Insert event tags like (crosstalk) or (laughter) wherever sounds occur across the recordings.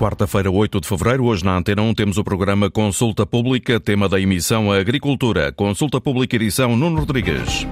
Quarta-feira, 8 de fevereiro, hoje na Antena 1 temos o programa Consulta Pública, tema da emissão Agricultura. Consulta Pública edição Nuno Rodrigues.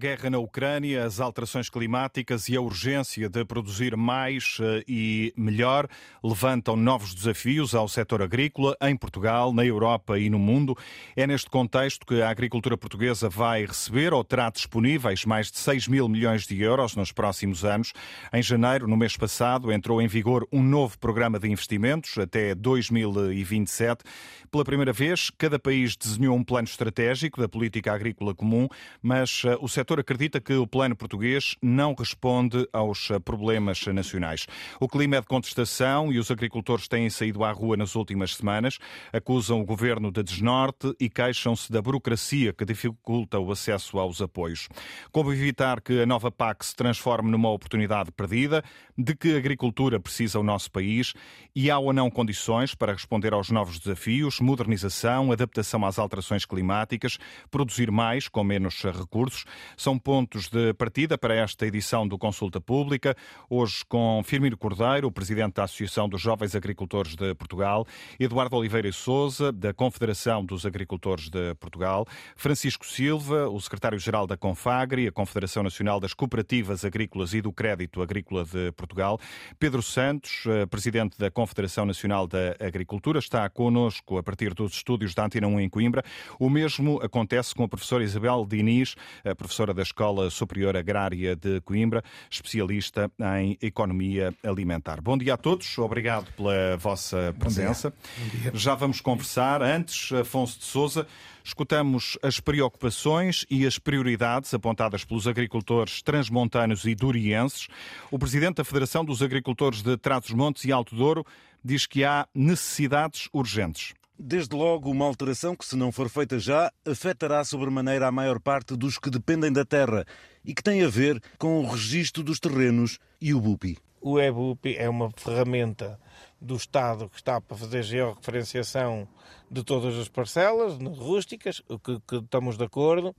Guerra na Ucrânia, as alterações climáticas e a urgência de produzir mais eh, e melhor levantam novos desafios ao setor agrícola em Portugal, na Europa e no mundo. É neste contexto que a agricultura portuguesa vai receber ou terá disponíveis mais de 6 mil milhões de euros nos próximos anos. Em janeiro, no mês passado, entrou em vigor um novo programa de investimentos até 2027. Pela primeira vez, cada país desenhou um plano estratégico da política agrícola comum, mas o setor acredita que o plano português não responde aos problemas nacionais. O clima é de contestação e os agricultores têm saído à rua nas últimas semanas, acusam o governo de desnorte e queixam-se da burocracia que dificulta o acesso aos apoios. Como evitar que a nova PAC se transforme numa oportunidade perdida? De que agricultura precisa o nosso país? E há ou não condições para responder aos novos desafios, modernização, adaptação às alterações climáticas, produzir mais com menos recursos? São pontos de partida para esta edição do Consulta Pública, hoje com Firmino Cordeiro, o presidente da Associação dos Jovens Agricultores de Portugal, Eduardo Oliveira e Souza, da Confederação dos Agricultores de Portugal, Francisco Silva, o secretário-geral da Confagri, a Confederação Nacional das Cooperativas Agrícolas e do Crédito Agrícola de Portugal, Pedro Santos, eh, presidente da Confederação Nacional da Agricultura, está connosco a partir dos estúdios da Antena 1 em Coimbra. O mesmo acontece com a professora Isabel Diniz, professora da Escola Superior Agrária de Coimbra, especialista em economia alimentar. Bom dia a todos, obrigado pela vossa presença. Bom dia. Bom dia. Já vamos conversar. Antes, Afonso de Souza, escutamos as preocupações e as prioridades apontadas pelos agricultores transmontanos e durienses. O presidente da Federação dos Agricultores de Trás-os-Montes e Alto Douro diz que há necessidades urgentes. Desde logo, uma alteração que, se não for feita já, afetará sobremaneira a maior parte dos que dependem da terra e que tem a ver com o registro dos terrenos e o BUPI. O EBUPI é uma ferramenta do Estado que está para fazer georreferenciação de todas as parcelas rústicas, o que, que, estamos de acordo,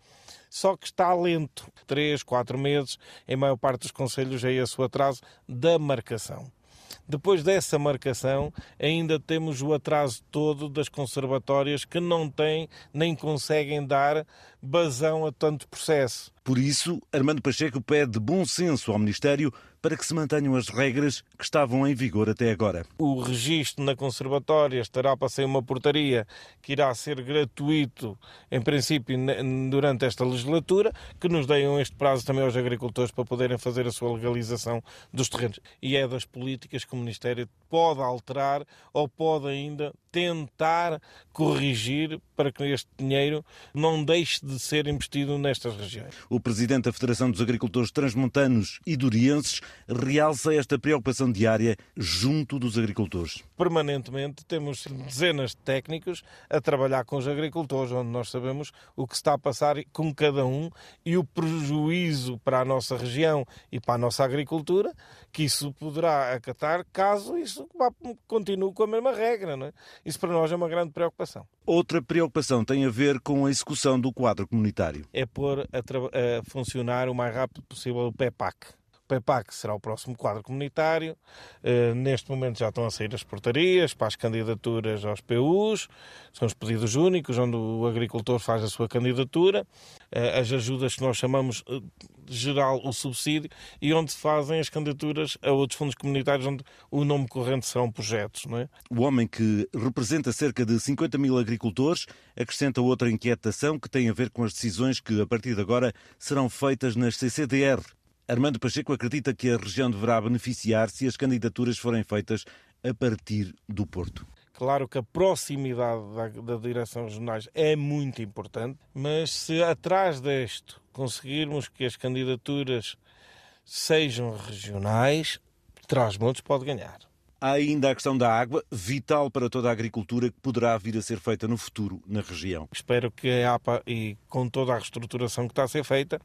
só que está lento. Três, quatro meses, em maior parte dos conselhos, é esse o atraso da marcação. Depois dessa marcação, ainda temos o atraso todo das conservatórias que não têm nem conseguem dar vazão a tanto processo. Por isso, Armando Pacheco pede bom senso ao Ministério para que se mantenham as regras que estavam em vigor até agora. O registro na conservatória estará para ser uma portaria que irá ser gratuito, em princípio, durante esta legislatura, que nos deem este prazo também aos agricultores para poderem fazer a sua legalização dos terrenos. E é das políticas que o Ministério pode alterar ou pode ainda tentar corrigir para que este dinheiro não deixe de ser investido nestas regiões. O presidente da Federação dos Agricultores Transmontanos e Durienses realça esta preocupação diária junto dos agricultores. Permanentemente temos dezenas de técnicos a trabalhar com os agricultores, onde nós sabemos o que está a passar com cada um e o prejuízo para a nossa região e para a nossa agricultura que isso poderá acatar caso isso continue com a mesma regra. Não é? Isso para nós é uma grande preocupação. Outra preocupação tem a ver com a execução do quadro comunitário. É pôr a, a funcionar o mais rápido possível o PEPAC. PEPAC será o próximo quadro comunitário. Uh, neste momento já estão a sair as portarias para as candidaturas aos PUs, são os pedidos únicos, onde o agricultor faz a sua candidatura, uh, as ajudas que nós chamamos uh, geral o subsídio e onde fazem as candidaturas a outros fundos comunitários onde o nome corrente são projetos. Não é? O homem que representa cerca de 50 mil agricultores acrescenta outra inquietação que tem a ver com as decisões que a partir de agora serão feitas nas CCDR, Armando Pacheco acredita que a região deverá beneficiar se as candidaturas forem feitas a partir do Porto. Claro que a proximidade da, da direção regionais é muito importante, mas se atrás disto conseguirmos que as candidaturas sejam regionais, Trás-Montes pode ganhar. Há ainda a questão da água, vital para toda a agricultura, que poderá vir a ser feita no futuro na região. Espero que a APA, e com toda a reestruturação que está a ser feita,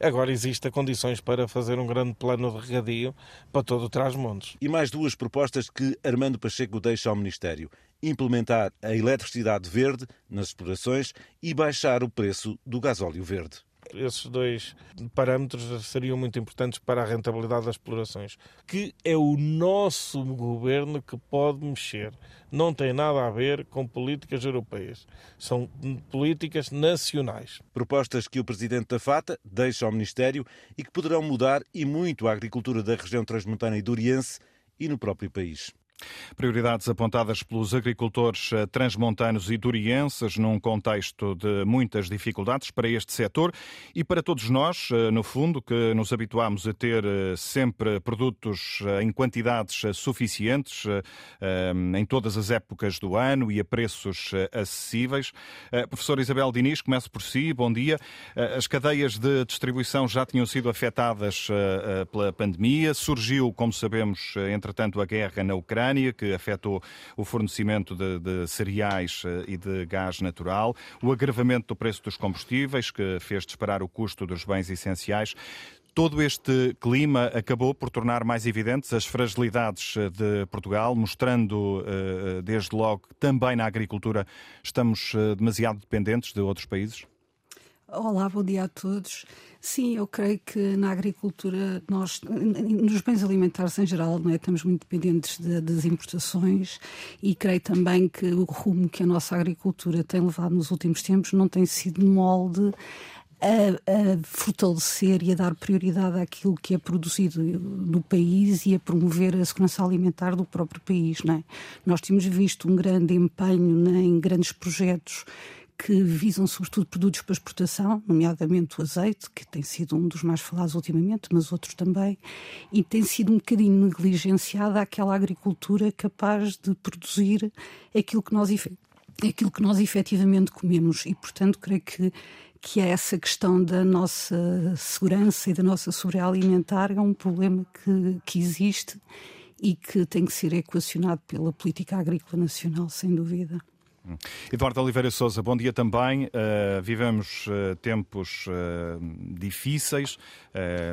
agora exista condições para fazer um grande plano de regadio para todo o Trás-Montes. E mais duas propostas que Armando Pacheco deixa ao Ministério. Implementar a eletricidade verde nas explorações e baixar o preço do gasóleo verde esses dois parâmetros seriam muito importantes para a rentabilidade das explorações, que é o nosso governo que pode mexer. Não tem nada a ver com políticas europeias. São políticas nacionais. Propostas que o presidente da FATA deixa ao Ministério e que poderão mudar e muito a agricultura da região transmontana e duriense e no próprio país. Prioridades apontadas pelos agricultores eh, transmontanos e durienses num contexto de muitas dificuldades para este setor e para todos nós, eh, no fundo, que nos habituamos a ter eh, sempre produtos em quantidades suficientes em todas as épocas do ano e a preços acessíveis. Professor Isabel Diniz, começo por si. Bom dia. As cadeias de distribuição já tinham sido afetadas pela pandemia. Surgiu, como sabemos, entretanto, a guerra na Ucrânia. Ucrânia, que afetou o fornecimento de, de cereais eh, e de gás natural, o agravamento do preço dos combustíveis, que fez disparar o custo dos bens essenciais. Todo este clima acabou por tornar mais evidentes as fragilidades eh, de Portugal, mostrando eh, desde logo que também na agricultura estamos demasiado dependentes de outros países? Olá, bom dia a todos. Sim, eu creio que na agricultura, nós, nos bens alimentares em geral, não é? estamos muito dependentes de, das importações e creio também que o rumo que a nossa agricultura tem levado nos últimos tempos não tem sido molde a, a, fortalecer e a dar prioridade àquilo que é produzido no país e a promover a segurança alimentar do próprio país. Não é? Nós temos visto um grande empenho né, em grandes projetos que visam sobretudo produtos para exportação, nomeadamente o azeite, que tem sido um dos mais falados ultimamente, mas outros também, e tem sido um bocadinho negligenciada aquela agricultura capaz de produzir aquilo que nós, aquilo que nós efetivamente comemos. E, portanto, creio que, que é essa questão da nossa segurança e da nossa segurança alimentar é um problema que, que existe e que tem que ser equacionado pela política agrícola nacional, sem dúvida. Eduardo Oliveira Souza, bom dia também. Uh, vivemos uh, tempos uh, difíceis,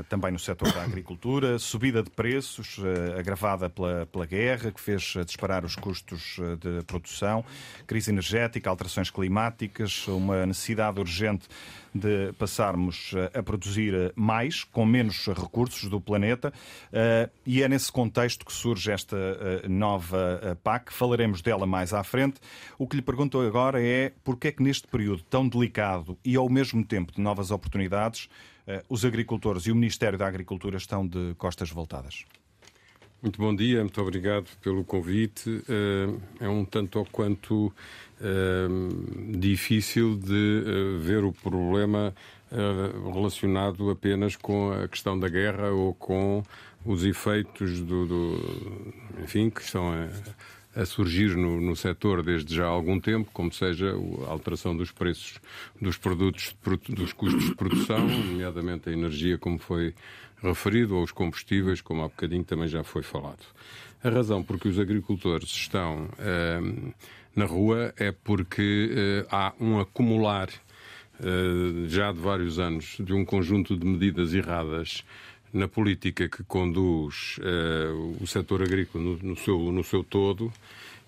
também no setor da agricultura, subida de preços agravada pela, pela guerra, que fez disparar os custos de produção, crise energética, alterações climáticas, uma necessidade urgente de passarmos eh, a produzir eh, mais, com menos recursos do planeta, eh, e é nesse contexto que surge esta nova PAC. Falaremos dela mais à frente. O que lhe pergunto agora é porque é que neste período tão delicado e ao mesmo tempo de novas oportunidades, os agricultores e o Ministério da Agricultura estão de costas voltadas? Muito bom dia, muito obrigado pelo convite. É um tanto ou quanto difícil de uh, ver o problema relacionado apenas com a questão da guerra ou com os efeitos do, do enfim, que estão a, a surgir no, no setor desde já há algum tempo, como seja a alteração dos preços dos produtos, dos custos de produção, nomeadamente a energia, como foi referido, ou os combustíveis, como há bocadinho também já foi falado. A razão por que os agricultores estão na rua é porque uh, há um acumular uh, já de vários anos de um conjunto de medidas erradas na política que conduz uh, o setor agrícola no, no, seu, no seu todo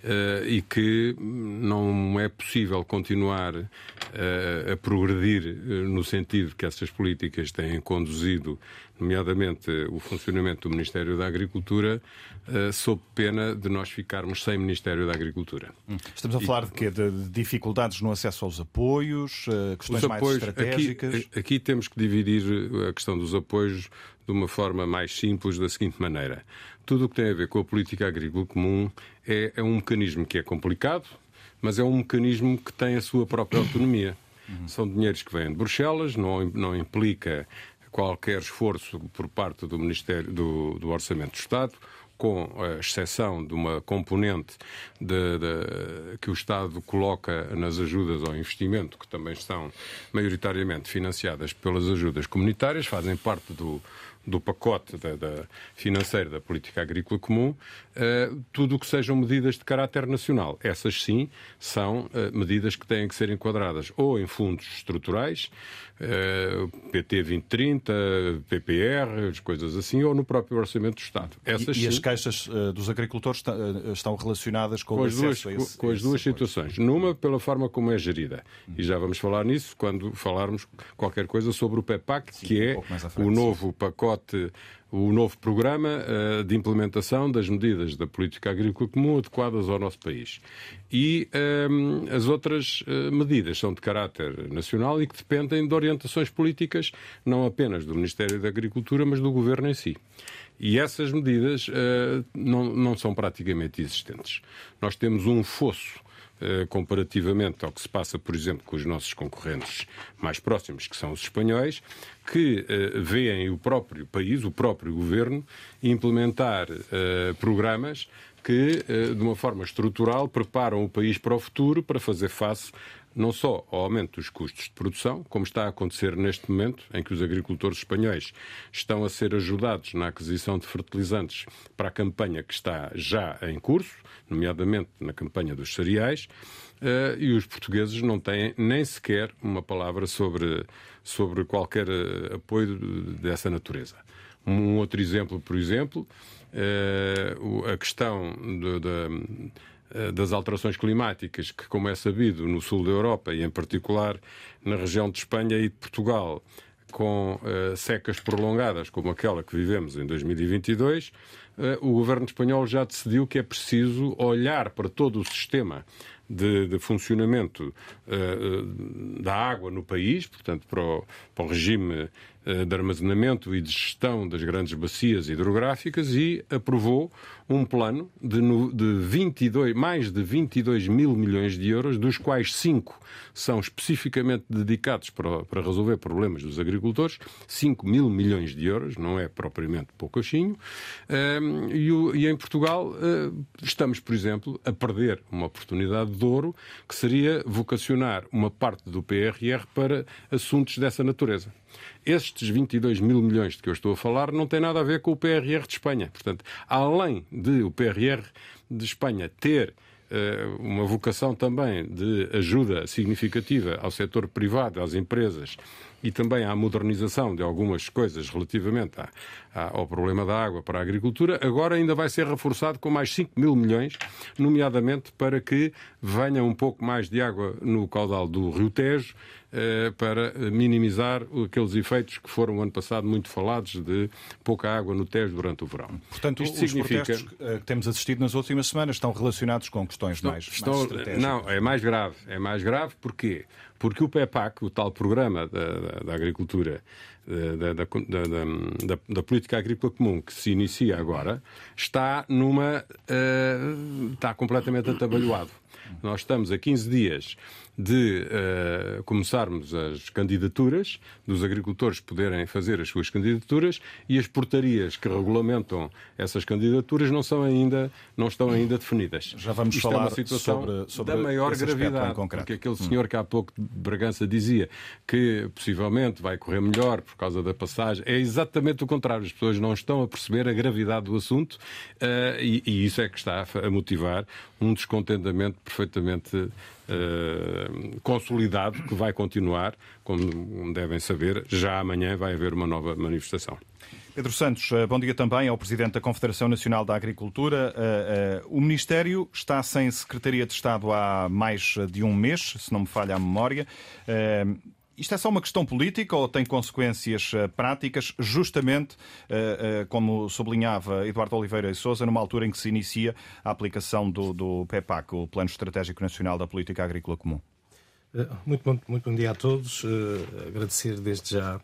Uh, e que não é possível continuar uh, a progredir uh, no sentido que essas políticas têm conduzido, nomeadamente o funcionamento do Ministério da Agricultura, sob pena de nós ficarmos sem Ministério da Agricultura. Hum. Estamos a e, falar de quê? De dificuldades no acesso aos apoios, questões apoios, mais estratégicas? Aqui, aqui temos que dividir a questão dos apoios de uma forma mais simples, da seguinte maneira. Tudo o que tem a ver com a política agrícola comum é, é um mecanismo que é complicado, mas é um mecanismo que tem a sua própria autonomia. Uhum. São dinheiros que vêm de Bruxelas, não, não implica qualquer esforço por parte do Ministério do, do Orçamento do Estado com a exceção de uma componente de, de, que o Estado coloca nas ajudas ao investimento, que também estão maioritariamente financiadas pelas ajudas comunitárias, fazem parte do, do pacote da, da financeiro da política agrícola comum, uh, tudo o que sejam medidas de caráter nacional. Essas sim são uh, medidas que têm que ser enquadradas ou em fundos estruturais, uh, PT 2030, PPR, as coisas assim, ou no próprio Orçamento do Estado. Essas, e, e as queixas dos agricultores estão relacionadas com, com as duas, esse, com as duas situações. Numa, pela forma como é gerida. E já vamos falar nisso quando falarmos qualquer coisa sobre o PEPAC, sim, que é um o novo pacote o novo programa de implementação das medidas da política agrícola comum adequadas ao nosso país. E ehm, as outras uh, medidas são de caráter nacional e que dependem de orientações políticas, não apenas do Ministério da Agricultura, mas do Governo em si. E essas medidas uh, não, não são praticamente existentes. Nós temos um fosso eh, comparativamente ao que se passa, por exemplo, com os nossos concorrentes mais próximos, que são os espanhóis, que uh, veem o próprio país, o próprio governo, implementar uh, programas que, de uma forma estrutural, preparam o país para o futuro para fazer face não só ao aumento dos custos de produção, como está a acontecer neste momento, em que os agricultores espanhóis estão a ser ajudados na aquisição de fertilizantes para a campanha que está já em curso, nomeadamente na campanha dos cereais, uh, e os portugueses não têm nem sequer uma palavra sobre, sobre qualquer uh, apoio dessa natureza. Um outro exemplo, por exemplo, uh, a questão eh, das alterações climáticas, que, como é sabido, no sul da Europa e, em particular, na região de Espanha e de Portugal, com uh, secas prolongadas, como aquela que vivemos em 2022, uh, eh, o governo espanhol já decidiu que é preciso olhar para todo o sistema de, de funcionamento uh, da água no país, portanto, para o, para o regime de armazenamento e de gestão das grandes bacias hidrográficas e aprovou um plano de, de 22, mais de 22 mil milhões de euros, dos quais 5 são especificamente dedicados para, para resolver problemas dos agricultores, 5 mil milhões de euros, não é propriamente poucochinho, um, e, em Portugal uh, estamos, por exemplo, a perder uma oportunidade de ouro, que seria vocacionar uma parte do PRR para assuntos dessa natureza. Estes 22 mil milhões de que eu estou a falar não têm nada a ver com o PRR de Espanha. Portanto, além de o PRR de Espanha ter uh, uma vocação também de ajuda significativa ao setor privado, às empresas e também à modernização de algumas coisas relativamente à, à, ao problema da água para a agricultura, agora ainda vai ser reforçado com mais 5 mil milhões, nomeadamente para que venha um pouco mais de água no caudal do Rio Tejo, eh, para minimizar aqueles efeitos que foram ano passado muito falados de pouca água no Tejo durante o verão. Portanto, Isto os significa... protestos eh, que temos assistido nas últimas semanas estão relacionados com questões estão, mais, estão, mais estratégicas? Não, é mais grave. É mais grave porquê? Porque o PEPAC, o tal programa da, da, da agricultura, da, da, política agrícola comum que se inicia agora, está numa. Uh, está completamente atabalhoado. Nós estamos a 15 dias de uh, começarmos as candidaturas, dos agricultores poderem fazer as suas candidaturas e as portarias que regulamentam essas candidaturas não, são ainda, não estão ainda definidas. Já vamos Isto falar é uma situação sobre, sobre da maior gravidade, porque aquele senhor que há pouco de Bragança dizia que possivelmente vai correr melhor por causa da passagem, é exatamente o contrário. As pessoas não estão a perceber a gravidade do assunto uh, e, e isso é que está a motivar um descontentamento perfeitamente Uh, consolidado que vai continuar, como devem saber, já amanhã vai haver uma nova manifestação. Pedro Santos, eh, bom dia também ao Presidente da Confederação Nacional da Agricultura. Uh, o Ministério está sem Secretaria de Estado há mais de um mês, se não me falha a memória. Isto é só uma questão política ou tem consequências uh, práticas, justamente, uh, uh, como sublinhava Eduardo Oliveira e Souza, numa altura em que se inicia a aplicação do, do PEPAC, o Plano Estratégico Nacional da Política Agrícola Comum? Muito bom, muito bom dia a todos. agradecer desde já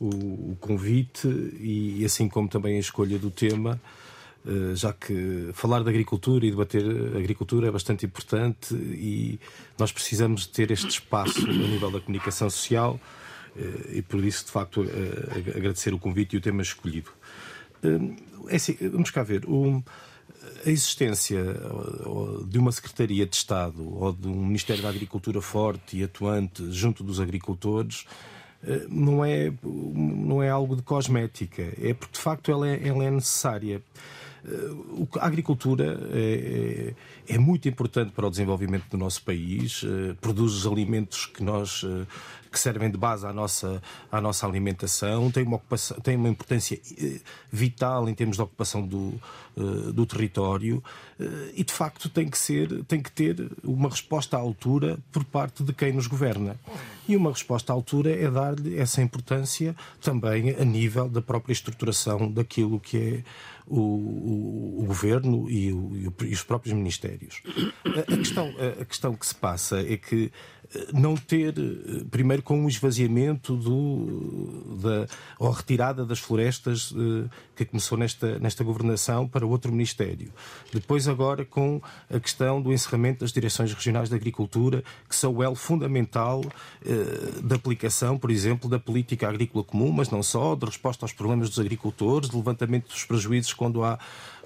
o, o convite e, assim como também a escolha do tema. Eh, já que falar de agricultura e debater agricultura é bastante importante e nós precisamos ter este espaço a nível da comunicação social eh, e por isso, de facto, eh, agradecer o convite e o tema escolhido. É assim, vamos cá ver. a existência de uma Secretaria de Estado ou de um Ministério da Agricultura forte e atuante junto dos agricultores não é, não é algo de cosmética, é porque de facto ela é, ela é necessária. A agricultura é, é, muito importante para o desenvolvimento do nosso país, produz os alimentos que nós que servem de base à nossa, à nossa alimentação, tem uma, ocupação, tem uma importância eh, vital em termos de ocupação do, eh, do território eh, e, de facto, tem que, ser, tem que ter uma resposta à altura por parte de quem nos governa. E uma resposta à altura é dar-lhe essa importância também a nível da própria estruturação daquilo que é o, o, o governo e, o, e, os próprios ministérios. A, questão, a, questão que se passa é que não ter, eh, primeiro com o esvaziamento do, da, ou a retirada das florestas eh, que começou nesta, nesta governação para outro Ministério. Depois agora com a questão do encerramento das direções regionais de agricultura, que são o elo fundamental eh, da aplicação, por exemplo, da política agrícola comum, mas não só, de resposta aos problemas dos agricultores, de levantamento dos prejuízos quando há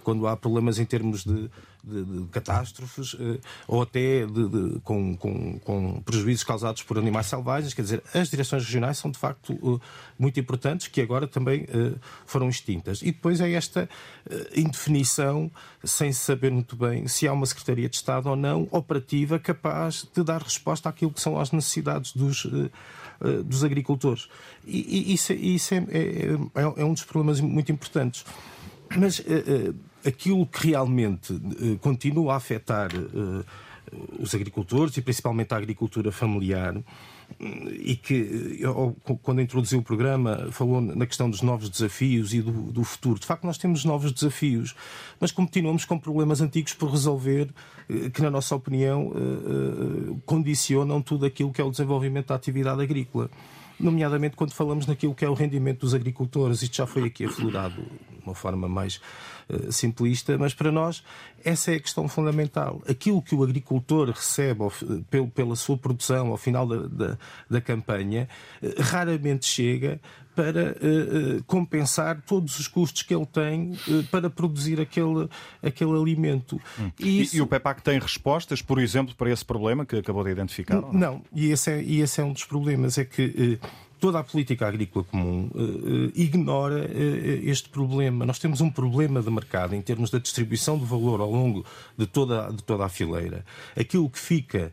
quando há problemas em termos de, de, de catástrofes eh, ou até de, com, com, com, prejuízos causados por animais selvagens. Quer dizer, as direções regionais são de facto eh, muito importantes, que agora também eh, foram extintas. E depois é esta indefinição, sem saber muito bem se há uma Secretaria de Estado ou não, operativa, capaz de dar resposta àquilo que são as necessidades dos dos agricultores. E, isso, isso é, é, é, um dos problemas muito importantes. Mas aquilo que realmente uh, continua a afetar uh, os agricultores e principalmente a agricultura familiar e que, quando introduziu o programa, falou na questão dos novos desafios e do, do, futuro. De facto, nós temos novos desafios, mas continuamos com problemas antigos por resolver, que, na nossa opinião, condicionam tudo aquilo que é o desenvolvimento da atividade agrícola nomeadamente quando falamos naquilo que é o rendimento dos agricultores. Isto já foi aqui aflorado de uma forma mais simplista, mas para nós essa é a questão fundamental. Aquilo que o agricultor recebe pelo, pela sua produção ao final da, da, da campanha uh, raramente chega para compensar todos os custos que ele tem para produzir aquele, aquele alimento. Hum. E, isso... e, o PEPAC tem respostas, por exemplo, para esse problema que acabou de identificar? Não, não? e, esse é, e esse é um dos problemas, é que toda a política agrícola comum uh, ignora uh, este problema. Nós temos um problema de mercado em termos da distribuição do valor ao longo de toda, de toda a fileira. Aquilo que fica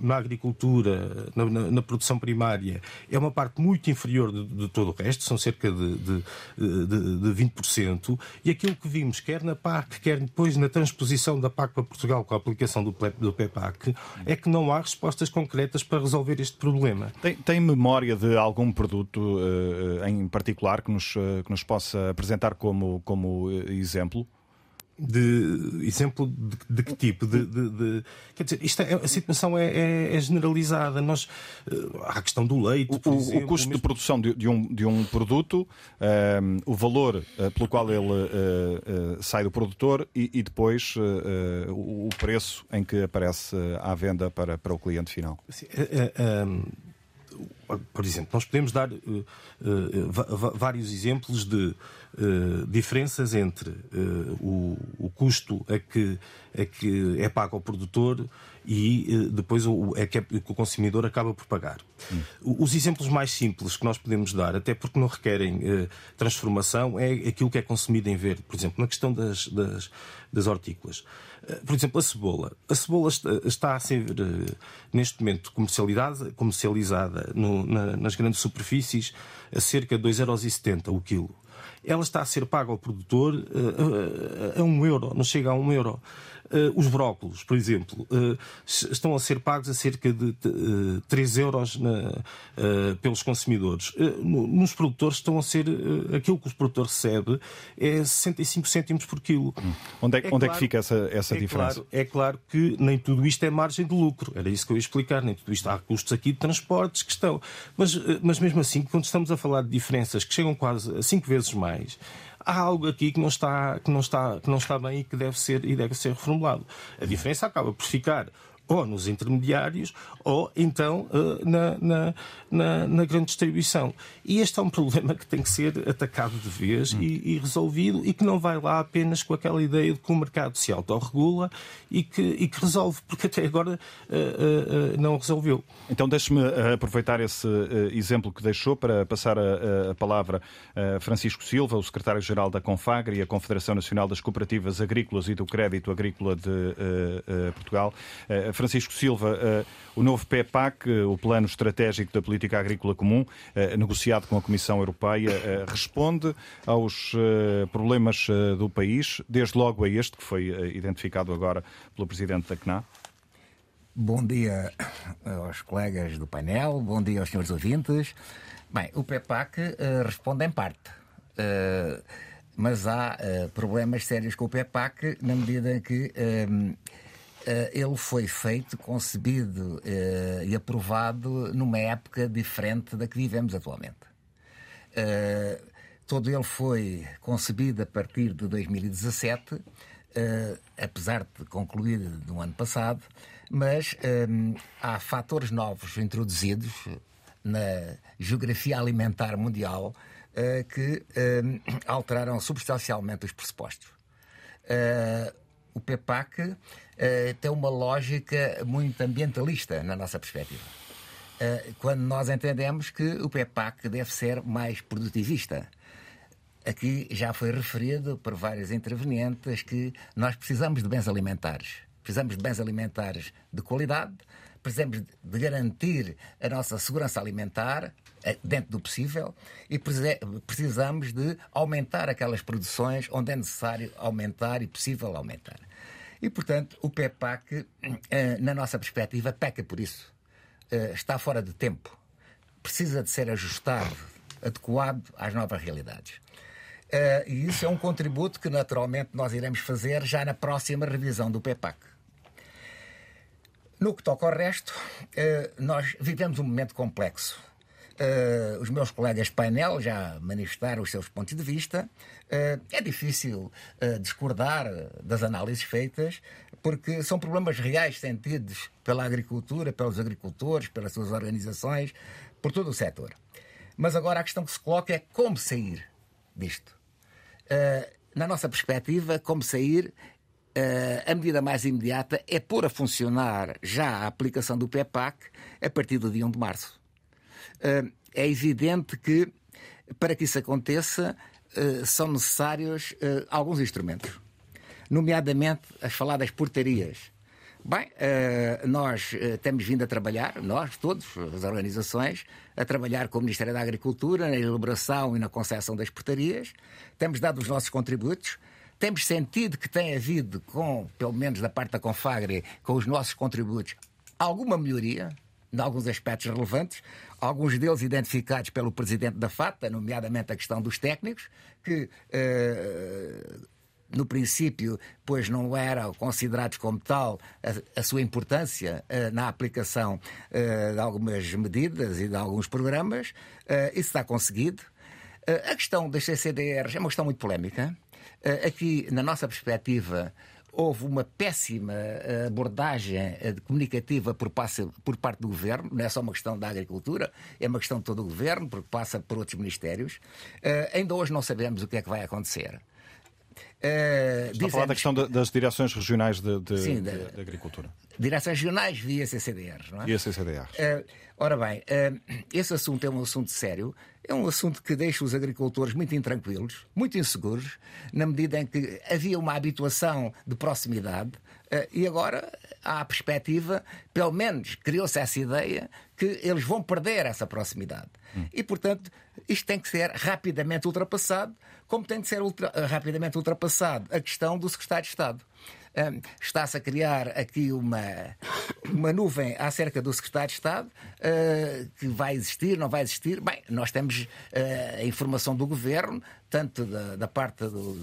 na, agricultura, na, na, produção primária, é uma parte muito inferior de, de todo o resto, são cerca de, de, de, de 20%, e aquilo que vimos, quer na PAC, quer depois na transposição da PAC para Portugal com a aplicação do, do PEPAC, é que não há respostas concretas para resolver este problema. Tem, tem memória de algum produto uh, em particular que nos, uh, que nos possa apresentar como, como exemplo? De exemplo de, de que tipo? De, de, quer dizer isto é, a situação é, é, é, generalizada. Nós uh, há a questão do leite o, exemplo, o custo mesmo... de produção de, um, de um produto um, ehm, o valor uh, pelo qual ele uh, sai do produtor e, e depois o preço em que aparece à venda para, para o cliente final. Sim, ehm, por exemplo, nós podemos dar uh, uh, vários exemplos de uh, diferenças entre o, o, custo a que, a que é pago ao produtor e depois o, é que, é, que, o consumidor acaba por pagar. Hum. Os exemplos mais simples que nós podemos dar, até porque não requerem transformação, é aquilo que é consumido em verde. Por exemplo, na questão das, das, das hortícolas. Por exemplo, a cebola. A cebola está a ser, neste momento, comercializada, comercializada no, na, nas grandes superfícies a cerca de 2,70€ o quilo. Ela está a ser paga ao produtor a, a, a um euro, não chega a um euro. Uh, os brócolos, por exemplo, uh, estão a ser pagos a cerca de uh, 3 euros na, uh, pelos consumidores. No, nos produtores estão a ser, aquilo que o produtor recebe é 65 cêntimos por quilo. Hum. Onde, é, é, onde claro, é, que fica essa, essa é diferença? Claro, é claro que nem tudo isto é margem de lucro. Era isso que eu ia explicar. Nem tudo isto há custos aqui de transportes que estão. Mas, mas mesmo assim, quando estamos a falar de diferenças que chegam quase a 5 vezes mais, há algo aqui que não está, que não está, que não está bem e que deve ser, e deve ser reformulado. A diferença acaba por ficar ou nos intermediários ou então na, na, na, na, grande distribuição. E este é um problema que tem que ser atacado de vez hum. e, e, resolvido e que não vai lá apenas com aquela ideia de que o mercado se autorregula e que, e que resolve, porque até agora não resolveu. Então deixe-me aproveitar esse exemplo que deixou para passar a, a palavra a Francisco Silva, o secretário-geral da Confagri, a Confederação Nacional das Cooperativas Agrícolas e do Crédito Agrícola de uh, uh, Portugal. Francisco Silva, o novo PEPAC, o Plano Estratégico da Política Agrícola Comum, negociado com a Comissão Europeia, responde aos problemas do país, desde logo a este que foi identificado agora pelo Presidente da CNA? Bom dia aos colegas do painel, bom dia aos senhores ouvintes. Bem, o PEPAC uh, responde em parte. Uh, mas há uh, problemas sérios com o PEPAC na medida em que ele foi feito, concebido e aprovado numa época diferente da que vivemos atualmente. todo ele foi concebido a partir de 2017, apesar de concluir no ano passado, mas há fatores novos introduzidos na geografia alimentar mundial uh, que uh, alteraram substancialmente os pressupostos. Uh, o PEPAC tem uma lógica muito ambientalista na nossa perspectiva. quando nós entendemos que o PEPAC deve ser mais produtivista. Aqui já foi referido por vários intervenientes que nós precisamos de bens alimentares. Precisamos de bens alimentares de qualidade, precisamos de garantir a nossa segurança alimentar eh, dentro do possível e precisamos de aumentar aquelas produções onde é necessário aumentar e possível aumentar. E, portanto, o PEPAC, eh, na nossa perspectiva, peca por isso. Eh, está fora de tempo. Precisa de ser ajustado, adequado às novas realidades. E isso é um contributo que, naturalmente, nós iremos fazer já na próxima revisão do PEPAC. No que toca ao resto, eh, nós vivemos um momento complexo. Uh, os meus colegas painel já manifestaram os seus pontos de vista. Uh, é difícil uh, discordar das análises feitas, porque são problemas reais sentidos pela agricultura, pelos agricultores, pelas suas organizações, por todo o setor. Mas agora a questão que se coloca é como sair disto. na nossa perspectiva, como sair a medida mais imediata é pôr a funcionar já a aplicação do PEPAC a partir do dia 1 de março. Uh, é evidente que, para que isso aconteça, uh, são necessários alguns instrumentos, nomeadamente as faladas portarias. Bem, nós temos vindo a trabalhar, nós todos, as organizações, a trabalhar com o Ministério da Agricultura na elaboração e na concessão das portarias, temos dado os nossos contributos. Temos sentido que tem havido, com, pelo menos da parte da Confagre, com os nossos contributos, alguma melhoria em alguns aspectos relevantes, alguns deles identificados pelo presidente da FATA, nomeadamente a questão dos técnicos, que uh, no princípio, pois não eram considerados como tal a, a sua importância uh, na aplicação uh, de algumas medidas e de alguns programas. isso está conseguido. a questão das CCDRs é uma questão muito polémica. Eh, aqui, na nossa perspectiva, houve uma péssima eh, abordagem eh, comunicativa por, por, parte do governo, não é só uma questão da agricultura, é uma questão de todo o governo, porque passa por outros ministérios. ainda hoje não sabemos o que é que vai acontecer. Uh, Está a falar da questão das direções regionais de, de, Sim, de, de agricultura. Direções regionais via CCDRs, não é? Via CCDRs. Uh, ora bem, uh, esse assunto é um assunto sério, é um assunto que deixa os agricultores muito intranquilos, muito inseguros, na medida em que havia uma habituação de proximidade e agora há a perspectiva, pelo menos criou-se essa ideia, que eles vão perder essa proximidade. Hum. E, portanto, isto tem que ser rapidamente ultrapassado, como tem de ser ultra, rapidamente ultrapassado a questão do secretário de Estado. Um, Está-se a criar aqui uma, uma nuvem acerca do secretário de Estado uh, que vai existir, não vai existir. Bem, nós temos uh, a informação do governo, tanto da, da parte do,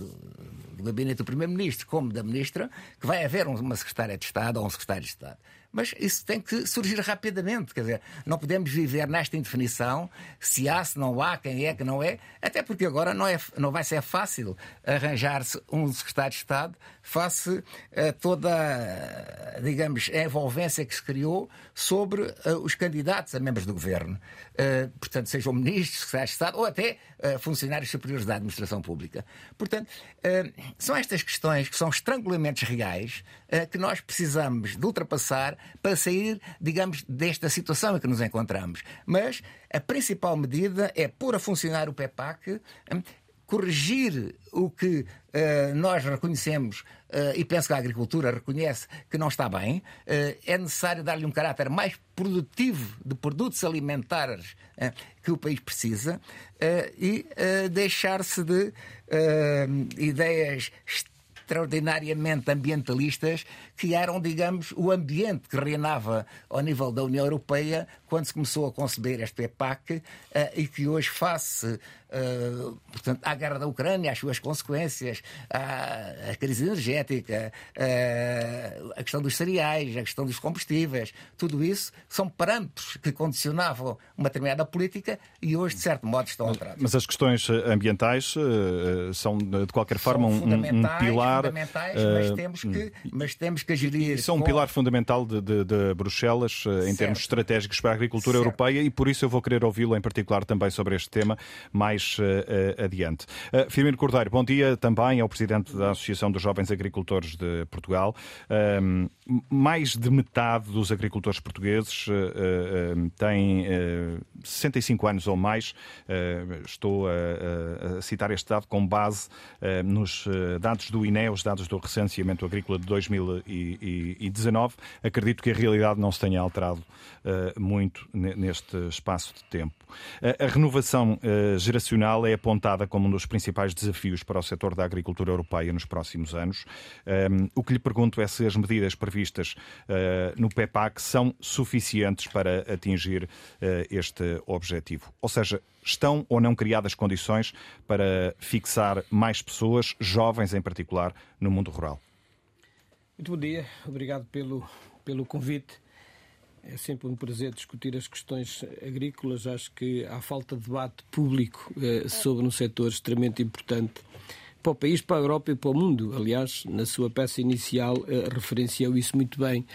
do gabinete do Primeiro-Ministro como da Ministra, que vai haver uma secretária de Estado ou um secretário de Estado mas isso tem que surgir rapidamente. Quer dizer, não podemos viver nesta indefinição se há, se não há, quem é, que não é, até porque agora não, é, não vai ser fácil arranjar-se um secretário de Estado face a toda, digamos, a envolvência que se criou sobre uh, os candidatos a membros do governo. Uh, portanto, sejam ministros, secretários de Estado ou até uh, funcionários superiores da administração pública. Portanto, são estas questões que são estrangulamentos reais que nós precisamos de ultrapassar para sair, digamos, desta situação em que nos encontramos. Mas a principal medida é pôr a funcionar o PEPAC corrigir o que uh, nós reconhecemos, uh, e penso que a agricultura reconhece que não está bem, uh, é necessário dar-lhe um caráter mais produtivo de produtos alimentares que o país precisa e deixar-se de ideias extraordinariamente ambientalistas eram, digamos, o ambiente que reinava ao nível da União Europeia quando se começou a conceber este PEPAC e que hoje, face uh, portanto, à guerra da Ucrânia, às suas consequências, à, à crise energética, uh, a questão dos cereais, a questão dos combustíveis, tudo isso são parâmetros que condicionavam uma determinada política e hoje, de certo modo, estão alterados. Mas as questões ambientais uh, são, de qualquer forma, um, um, pilar. Fundamentais, mas, temos que, mas temos que gerir. São com... um pilar fundamental de, de, de Bruxelas em certo. termos estratégicos para a agricultura certo. europeia e por isso eu vou querer ouvi-lo em particular também sobre este tema mais uh, adiante. Uh, Firmino Cordeiro, bom dia também ao Presidente da Associação dos Jovens Agricultores de Portugal. Uh, mais de metade dos agricultores portugueses uh, têm 65 anos ou mais. estou a, a, citar este dado com base nos dados do INE, os dados do recenseamento agrícola de 2019. Acredito que a realidade não se tenha alterado muito neste espaço de tempo. A, renovação geracional nacional é apontada como um dos principais desafios para o setor da agricultura europeia nos próximos anos. Um, o que lhe pergunto é se as medidas previstas uh, no PEPAC são suficientes para atingir uh, este objetivo. Ou seja, estão ou não criadas condições para fixar mais pessoas, jovens em particular, no mundo rural? Muito bom dia, obrigado pelo, pelo convite. É sempre um prazer discutir as questões agrícolas. Acho que há falta de debate público eh, sobre um setor extremamente importante para o país, para a Europa e para o mundo. Aliás, na sua peça inicial eh, referenciou isso muito bem.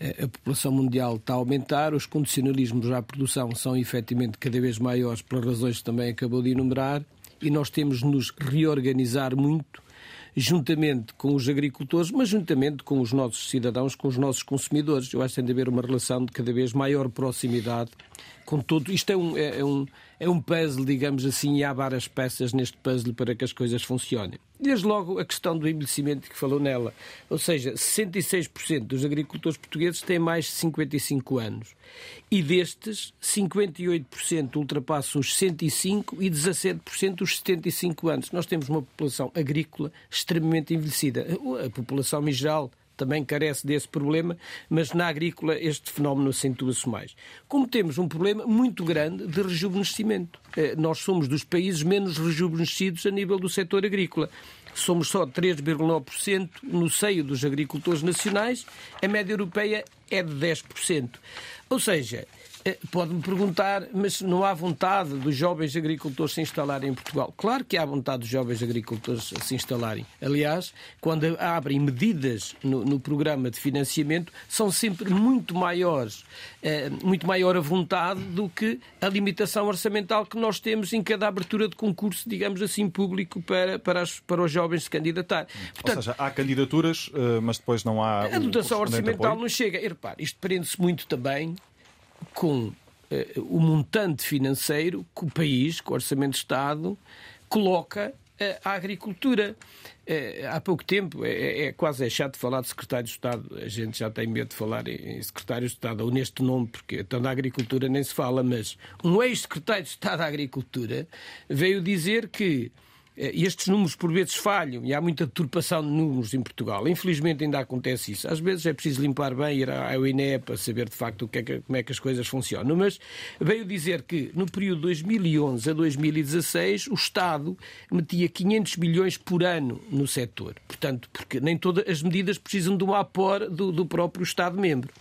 Eh, a população mundial está a aumentar, os condicionalismos à produção são efetivamente cada vez maiores pelas razões que também acabou de enumerar e nós temos de nos reorganizar muito juntamente com os agricultores, mas juntamente com os nossos cidadãos, com os nossos consumidores. Eu acho que tem de haver uma relação de cada vez maior proximidade com todo. Isto é um, é, é, um, é um puzzle, digamos assim, e há várias peças neste puzzle para que as coisas funcionem. Desde logo a questão do envelhecimento que falou nela. Ou seja, 66% dos agricultores portugueses têm mais de 55 anos. E destes, 58% ultrapassam os 105 e 17% os 75 anos. Nós temos uma população agrícola extremamente envelhecida. A população em geral também carece desse problema, mas na agrícola este fenómeno acentua-se mais. Como temos um problema muito grande de rejuvenescimento. Eh, nós somos dos países menos rejuvenescidos a nível do setor agrícola. Somos só 3,9% no seio dos agricultores nacionais, a média europeia é de 10%. Ou seja, pode-me perguntar, mas não há vontade dos jovens agricultores se instalarem em Portugal? Claro que há vontade dos jovens agricultores se instalarem. Aliás, quando abrem medidas no, no programa de financiamento, são sempre muito maiores, eh, muito maior a vontade do que a limitação orçamental que nós temos em cada abertura de concurso, digamos assim, público para, para, as, para os jovens se candidatar. Portanto, Ou seja, há candidaturas, eh, mas depois não há. A dotação orçamental não chega. E repare, isto prende-se muito também com eh, o montante financeiro que o país, com o Orçamento de Estado, coloca eh, à agricultura. Eh, há pouco tempo, é, é, é, quase é chato falar de secretário de Estado, a gente já tem medo de falar em secretário de Estado, ou neste nome, porque então da agricultura nem se fala, mas um ex-secretário de Estado da Agricultura veio dizer que estes números por vezes falham e há muita deturpação de números em Portugal. Infelizmente ainda acontece isso. Às vezes é preciso limpar bem, ir ao INE para saber de facto é como é que as coisas funcionam. Mas veio dizer que no período de 2011 a 2016 o Estado metia 500 milhões por ano no setor. Portanto, porque nem todas as medidas precisam de um apor do, do próprio Estado-membro.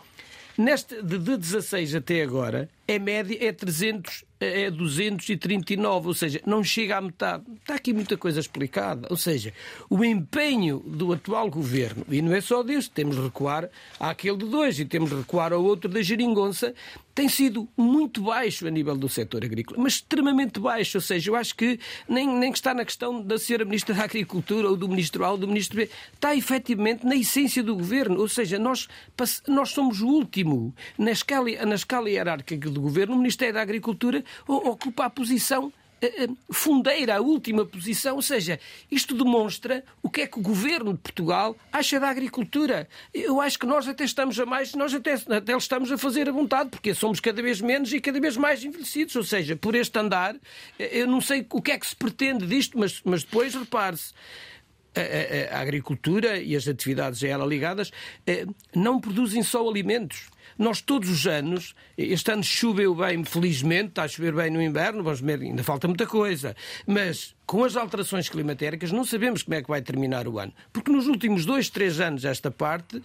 De 16 até agora, é média é 300 é 239, ou seja, não chega à metade. Está aqui muita coisa explicada. Ou seja, o empenho do atual governo, e não é só deste, temos de recuar àquele de dois e temos de recuar ao outro da geringonça, tem sido muito baixo a nível do setor agrícola, mas extremamente baixo. Ou seja, eu acho que nem, nem está na questão da senhora Ministra da Agricultura ou do Ministro A ou do Ministro B, está efetivamente na essência do governo. Ou seja, nós, nós somos o último na escala, na escala hierárquica do governo. O Ministério da Agricultura ocupa a posição eh, eh, fundeira, a última posição. Ou seja, isto demonstra o que é que o governo de Portugal acha da agricultura. Eu acho que nós até estamos a mais, nós até, até estamos a fazer a vontade, porque somos cada vez menos e cada vez mais envelhecidos. Ou seja, por este andar, eh, eu não sei o que é que se pretende disto, mas, mas depois repare-se. A, a, a, agricultura e as atividades a ela ligadas não produzem só alimentos nós todos os anos, este ano choveu bem, felizmente, está a chover bem no inverno, vamos ver, ainda falta muita coisa, mas com as alterações climatéricas não sabemos como é que vai terminar o ano. Porque nos últimos dois, três anos, esta parte.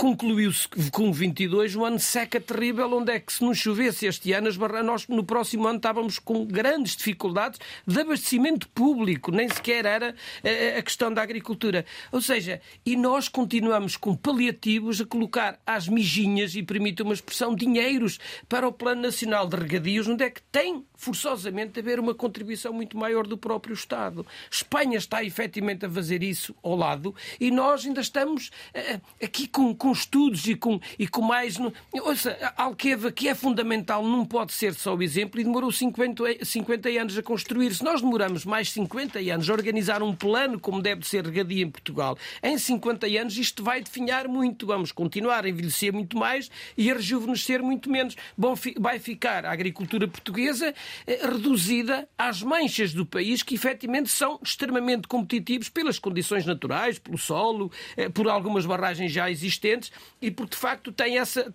Eh, concluiu-se com 22 um ano seca terrível, onde é que se não chovesse este ano, nós no próximo ano estávamos com grandes dificuldades de abastecimento público, nem sequer era eh, a questão da agricultura. Ou seja, e nós continuamos com paliativos a colocar às mijinhas, e permite uma expressão, dinheiros para o Plano Nacional de Regadios, onde é que tem forçosamente de haver uma contribuição muito maior do próprio Estado. Espanha está efetivamente a fazer isso ao lado e nós ainda estamos uh, aqui com, com estudos e com, e com mais. Ouça, a Alqueva, que é fundamental, não pode ser só o exemplo e demorou 50, 50 anos a construir. Se nós demoramos mais 50 anos a organizar um plano como deve ser regadia em Portugal, em 50 anos isto vai definhar muito. Vamos continuar a envelhecer muito mais e a rejuvenescer muito menos. Bom, vai ficar a agricultura portuguesa eh, reduzida às manchas do país que efetivamente são extremamente competitivos pelas condições naturais, pelo solo, eh, por algumas barragens já existentes e porque de facto tem, essa,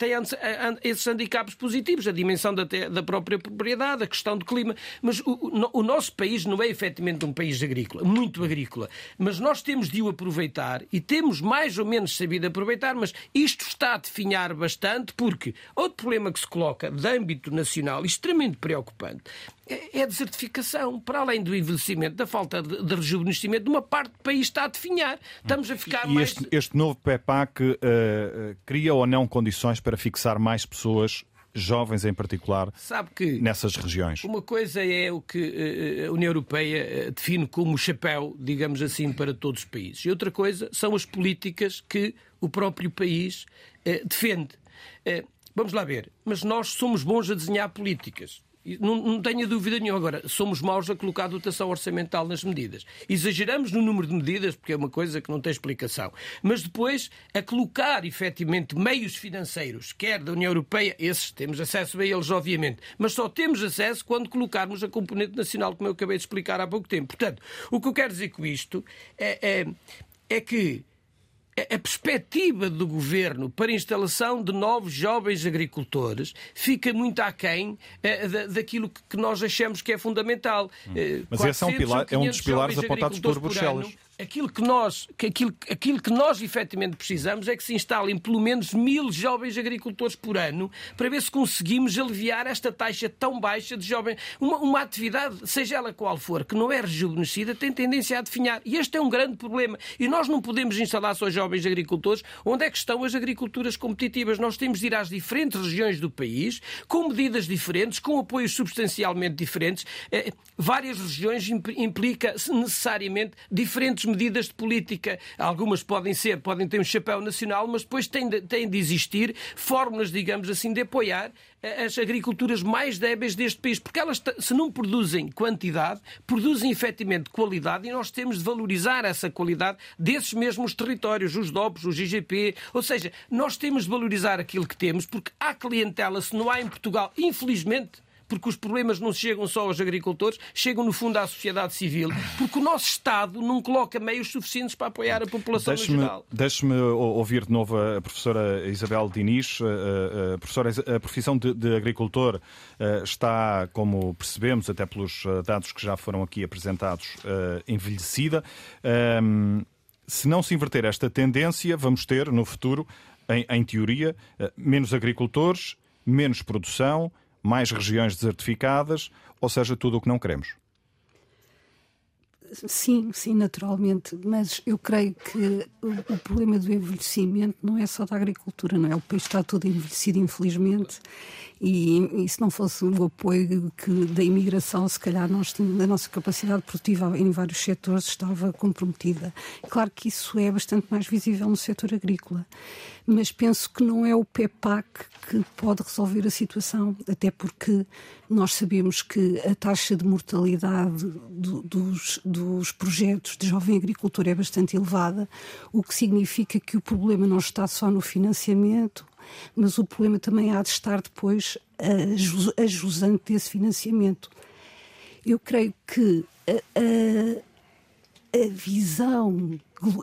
esses handicaps positivos, a dimensão da, da própria propriedade, a questão do clima. Mas o, o nosso país não é efetivamente um país agrícola, muito agrícola. Mas nós temos de o aproveitar e temos mais ou menos sabido aproveitar, mas isto está a definhar bastante porque outro problema que se coloca de âmbito nacional, extremamente preocupante, é, é a desertificação. Para além do envelhecimento, da falta de, de rejuvenescimento, de uma parte do país está a definhar. Estamos a ficar e mais. Este, este novo PEPAC uh, cria ou não condições para fixar mais pessoas jovens em particular, Sabe que nessas regiões? Uma coisa é o que a União Europeia define como chapéu, digamos assim, para todos os países. E outra coisa são as políticas que o próprio país defende. Vamos lá ver, mas nós somos bons a desenhar políticas. Não, não tenho dúvida nenhuma. Agora, somos maus a colocar dotação orçamental nas medidas. Exageramos no número de medidas, porque é uma coisa que não tem explicação. Mas depois, a colocar efetivamente meios financeiros, quer da União Europeia, esses temos acesso a eles, obviamente, mas só temos acesso quando colocarmos a componente nacional, como eu acabei de explicar há pouco tempo. Portanto, o que eu quero dizer com isto é, é, é que a perspectiva do governo para a instalação de novos jovens agricultores fica muito aquém eh, daquilo que nós achamos que é fundamental. Hum. Mas esse é um, pilar, é um dos pilares apontados por Bruxelas. Por aquilo que nós, aquilo, aquilo que nós efetivamente precisamos é que se instalem pelo menos mil jovens agricultores por ano para ver se conseguimos aliviar esta taxa tão baixa de jovens. Uma, uma atividade, seja ela qual for, que não é rejuvenescida, tem tendência a definhar. E este é um grande problema. E nós não podemos instalar só jovens agricultores. Onde é que estão as agriculturas competitivas? Nós temos de ir às diferentes regiões do país, com medidas diferentes, com apoios substancialmente diferentes. Eh, várias regiões implica necessariamente diferentes medidas de política. Algumas podem ser, podem ter um chapéu nacional, mas depois têm de, têm de existir fórmulas, digamos assim, de apoiar as agriculturas mais débeis deste país, porque elas, se não produzem quantidade, produzem efetivamente qualidade e nós temos de valorizar essa qualidade desses mesmos territórios, os DOPs, os IGP, ou seja, nós temos de valorizar aquilo que temos, porque há clientela, se não há em Portugal, infelizmente, porque os problemas não chegam só aos agricultores, chegam no fundo à sociedade civil, porque o nosso Estado não coloca meios suficientes para apoiar a população deixe no geral. Deixe-me ouvir de novo a professora Isabel Diniz. A, professora, a profissão de, de agricultor eh, está, como percebemos, até pelos eh, dados que já foram aqui apresentados, eh, envelhecida. Ehm, se não se inverter esta tendência, vamos ter no futuro, em, em teoria, menos agricultores, menos produção, mais regiões desertificadas, ou seja, tudo o que não queremos. Sim, sim, naturalmente, mas eu creio que o, problema do envelhecimento não é só da agricultura, não é? O país está todo envelhecido, infelizmente, e, e se não fosse o apoio que, da imigração, se calhar nós, a nossa capacidade produtiva em vários setores estava comprometida. Claro que isso é bastante mais visível no setor agrícola mas penso que não é o PEPAC que pode resolver a situação, até porque nós sabemos que a taxa de mortalidade do, dos, dos projetos de jovem agricultor é bastante elevada, o que significa que o problema não está só no financiamento, mas o problema também há de estar depois a, a jusante desse financiamento. Eu creio que a, a, a visão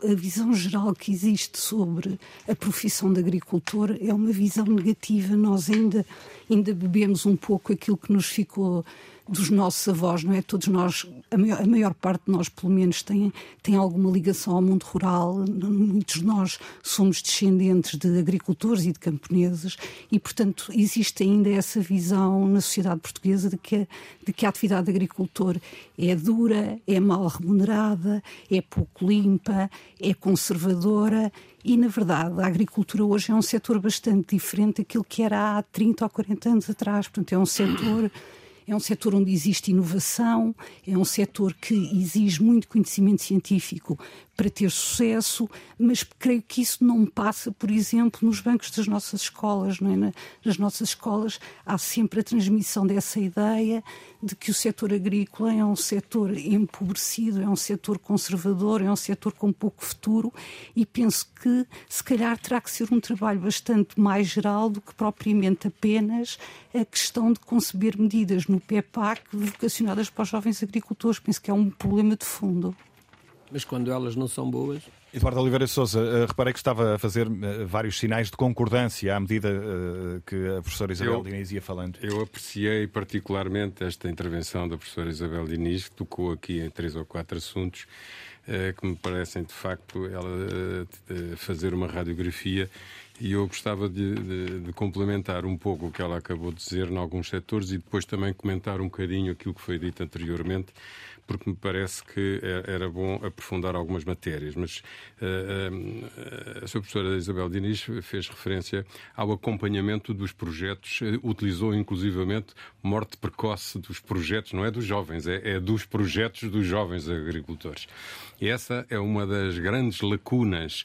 a visão geral que existe sobre a profissão de agricultor é uma visão negativa. Nós ainda, ainda bebemos um pouco aquilo que nos ficou dos nossos avós, não é? Todos nós, a maior, a maior, parte de nós, pelo menos, tem, tem alguma ligação ao mundo rural. Muitos de nós somos descendentes de agricultores e de camponeses e, portanto, existe ainda essa visão na sociedade portuguesa de que, de que a atividade de agricultor é dura, é mal remunerada, é pouco limpa, é conservadora e, na verdade, a agricultura hoje é um setor bastante diferente daquilo que era há 30 ou 40 anos atrás. Portanto, é um setor é um setor onde existe inovação, é um setor que exige muito conhecimento científico para ter sucesso, mas creio que isso não passa, por exemplo, nos bancos das nossas escolas. Não é? Nas nossas escolas há sempre a transmissão dessa ideia de que o setor agrícola é um setor empobrecido, é um setor conservador, é um setor com pouco futuro e penso que se calhar terá que ser um trabalho bastante mais geral do que propriamente apenas a questão de conceber medidas no PEPAC vocacionadas para os jovens agricultores. Penso que é um problema de fundo mas quando elas não são boas. Eduardo Oliveira Souza, uh, reparei que estava a fazer uh, vários sinais de concordância à medida uh, que a professora Isabel eu, Diniz ia falando. Eu apreciei particularmente esta intervenção da professora Isabel Diniz, que tocou aqui em três ou quatro assuntos que me parecem, de facto, ela fazer uma radiografia e eu gostava de, de, de, complementar um pouco o que ela acabou de dizer em alguns setores e depois também comentar um bocadinho aquilo que foi dito anteriormente porque me parece que é, era bom aprofundar algumas matérias. Mas uh, uh, a sua professora Isabel Diniz fez referência ao acompanhamento dos projetos, utilizou inclusivamente morte precoce dos projetos, não é dos jovens, é, é dos projetos dos jovens agricultores. E essa é uma das grandes lacunas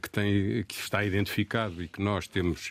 que, tem, que está identificado e que nós temos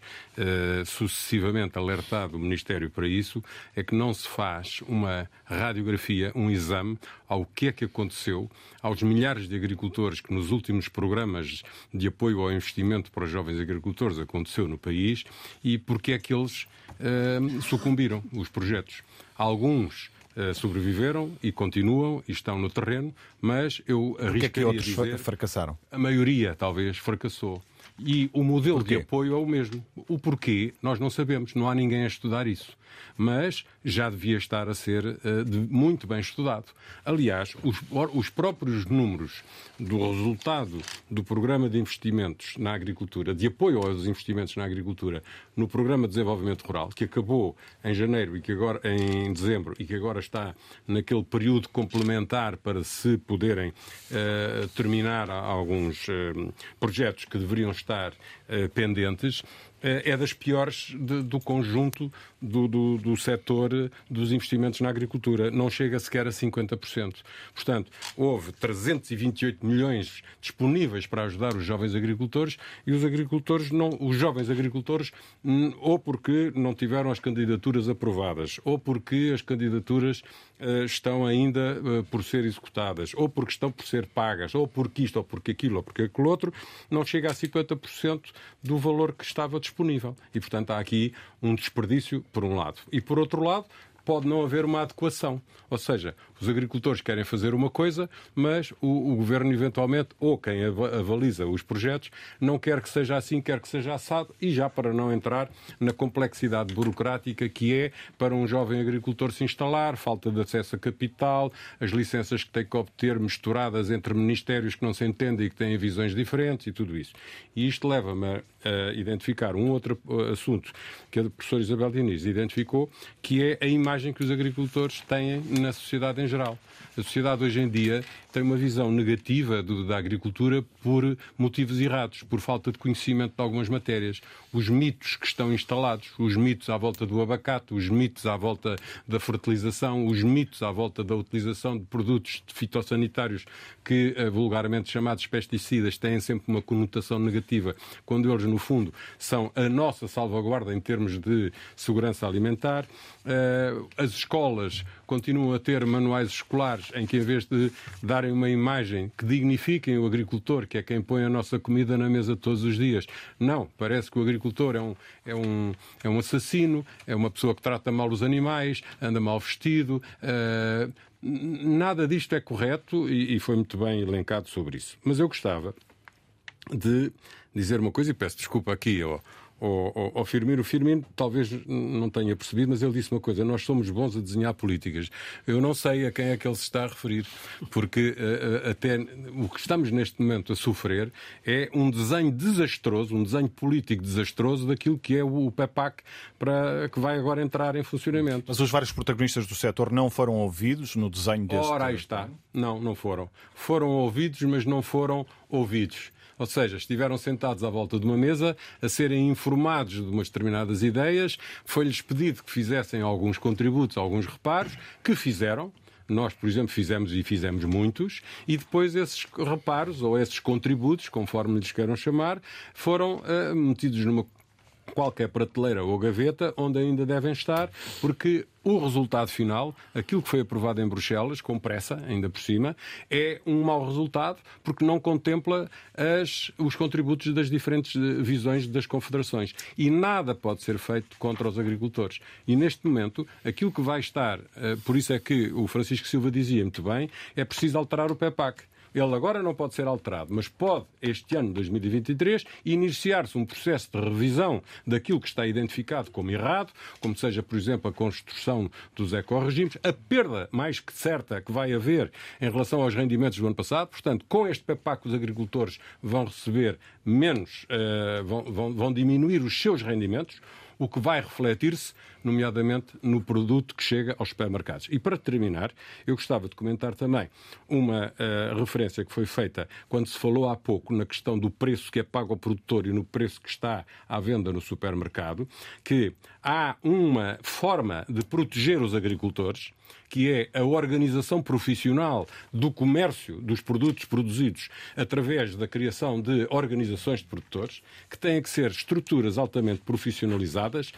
sucessivamente alertado o Ministério para isso, é que não se faz uma radiografia, um exame ao que é que aconteceu aos milhares de agricultores que nos últimos programas de apoio ao investimento para os jovens agricultores aconteceu no país e porque é que eles uh, sucumbiram, os projetos. Alguns eh, sobreviveram e continuam e estão no terreno, mas eu arriscaria que é que outros dizer, fracassaram? A maioria, talvez, fracassou. E o modelo de apoio é o mesmo. O porquê, nós não sabemos, não há ninguém a estudar isso mas já devia estar a ser uh, de, muito bem estudado. Aliás, os, os, próprios números do resultado do Programa de Investimentos na Agricultura, de apoio aos investimentos na agricultura, no Programa de Desenvolvimento Rural, que acabou em janeiro e que agora em dezembro e que agora está naquele período complementar para se poderem uh, terminar alguns uh, projetos que deveriam estar pendentes, é, é das piores de, do conjunto do, do, do setor dos investimentos na agricultura. Não chega sequer a 50%. Portanto, houve 328 milhões disponíveis para ajudar os jovens agricultores e os agricultores, não, os jovens agricultores, hum, ou porque não tiveram as candidaturas aprovadas, ou porque as candidaturas uh, estão ainda uh, por ser executadas, ou porque estão por ser pagas, ou porque isto, ou porque aquilo, ou porque aquilo outro, não chega a 50% do valor que estava disponível. E, portanto, há aqui um desperdício, por um lado. E, por outro lado, pode não haver uma adequação. Ou seja, os agricultores querem fazer uma coisa, mas o, o, governo, eventualmente, ou quem avaliza os projetos, não quer que seja assim, quer que seja assado, e já para não entrar na complexidade burocrática que é para um jovem agricultor se instalar, falta de acesso a capital, as licenças que tem que obter misturadas entre ministérios que não se entendem e que têm visões diferentes e tudo isso. E isto leva-me uh, identificar um outro assunto que a professora Isabel Diniz identificou, que é a imagem que os agricultores têm na sociedade em geral. A sociedade hoje em dia tem uma visão negativa do, da agricultura por motivos errados, por falta de conhecimento de algumas matérias. Os mitos que estão instalados, os mitos à volta do abacate, os mitos à volta da fertilização, os mitos à volta da utilização de produtos fitossanitários que, eh, vulgarmente chamados pesticidas, têm sempre uma conotação negativa, quando eles, no fundo, são a nossa salvaguarda em termos de segurança alimentar. Eh, as escolas continuam a ter manuais escolares em que, em vez de darem uma imagem que dignifiquem o agricultor, que é quem põe a nossa comida na mesa todos os dias, não. Parece que o agricultor é um, é um, é um assassino, é uma pessoa que trata mal os animais, anda mal vestido. Uh, nada disto é correto e, e foi muito bem elencado sobre isso. Mas eu gostava de dizer uma coisa, e peço desculpa aqui ao, ao, ao, Firmino. O Firmino talvez não tenha percebido, mas ele disse uma coisa: nós somos bons a desenhar políticas. Eu não sei a quem é que ele se está a referir, porque uh, até o que estamos neste momento a sofrer é um desenho desastroso, um desenho político desastroso daquilo que é o PEPAC para, que vai agora entrar em funcionamento. Mas os vários protagonistas do setor não foram ouvidos no desenho deste... Ora, aí está. Não, não foram. Foram ouvidos, mas não foram ouvidos. Ou seja, estiveram sentados à volta de uma mesa a serem informados de umas determinadas ideias, foi-lhes pedido que fizessem alguns contributos, alguns reparos, que fizeram, nós, por exemplo, fizemos e fizemos muitos, e depois esses reparos ou esses contributos, conforme lhes queiram chamar, foram uh, metidos numa qualquer prateleira ou gaveta onde ainda devem estar, porque o resultado final, aquilo que foi aprovado em Bruxelas, com pressa, ainda por cima, é um mau resultado porque não contempla as, os contributos das diferentes eh, visões das confederações. E nada pode ser feito contra os agricultores. E neste momento, aquilo que vai estar, eh, por isso é que o Francisco Silva dizia muito bem, é preciso alterar o PEPAC. Ele agora não pode ser alterado, mas pode, este ano, 2023, iniciar-se um processo de revisão daquilo que está identificado como errado, como seja, por exemplo, a construção dos ecorregimes, a perda mais que certa que vai haver em relação aos rendimentos do ano passado. Portanto, com este PEPAC, os agricultores vão receber menos, uh, vão, vão, vão diminuir os seus rendimentos o que vai refletir-se, nomeadamente, no produto que chega aos supermercados. E para terminar, eu gostava de comentar também uma uh, referência que foi feita quando se falou há pouco na questão do preço que é pago ao produtor e no preço que está à venda no supermercado, que há uma forma de proteger os agricultores que é a organização profissional do comércio dos produtos produzidos através da criação de organizações de produtores, que têm que ser estruturas altamente profissionalizadas,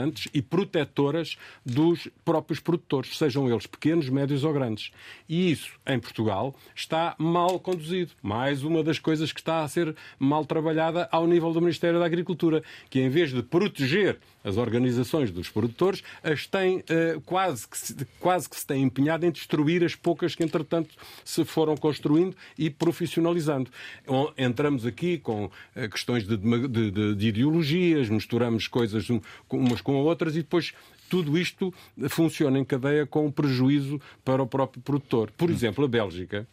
profissionalizantes e protetoras dos próprios produtores, sejam eles pequenos, médios ou grandes. E isso, em Portugal, está mal conduzido. Mais uma das coisas que está a ser mal trabalhada ao nível do Ministério da Agricultura, que em vez de proteger as organizações dos produtores, as têm uh, quase, que se, quase que se têm empenhado em destruir as poucas que, entretanto, se foram construindo e profissionalizando. Entramos aqui com uh, questões de, de, de, de, ideologias, misturamos coisas umas com outras e depois tudo isto funciona em cadeia com prejuízo para o próprio produtor. Por exemplo, a Bélgica,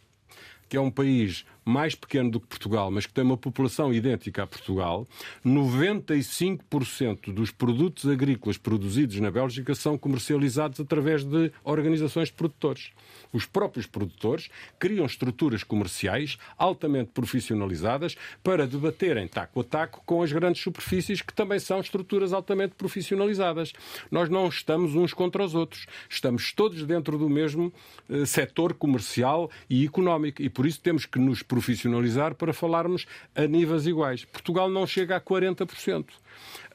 que é um país mais pequeno do que Portugal, mas que tem uma população idêntica a Portugal, 95% dos produtos agrícolas produzidos na Bélgica são comercializados através de organizações de produtores. Os próprios produtores criam estruturas comerciais altamente profissionalizadas para debaterem taco a taco com as grandes superfícies, que também são estruturas altamente profissionalizadas. Nós não estamos uns contra os outros. Estamos todos dentro do mesmo uh, setor comercial e económico e por isso temos que nos profissionalizar para falarmos a níveis iguais. Portugal não chega a 40%.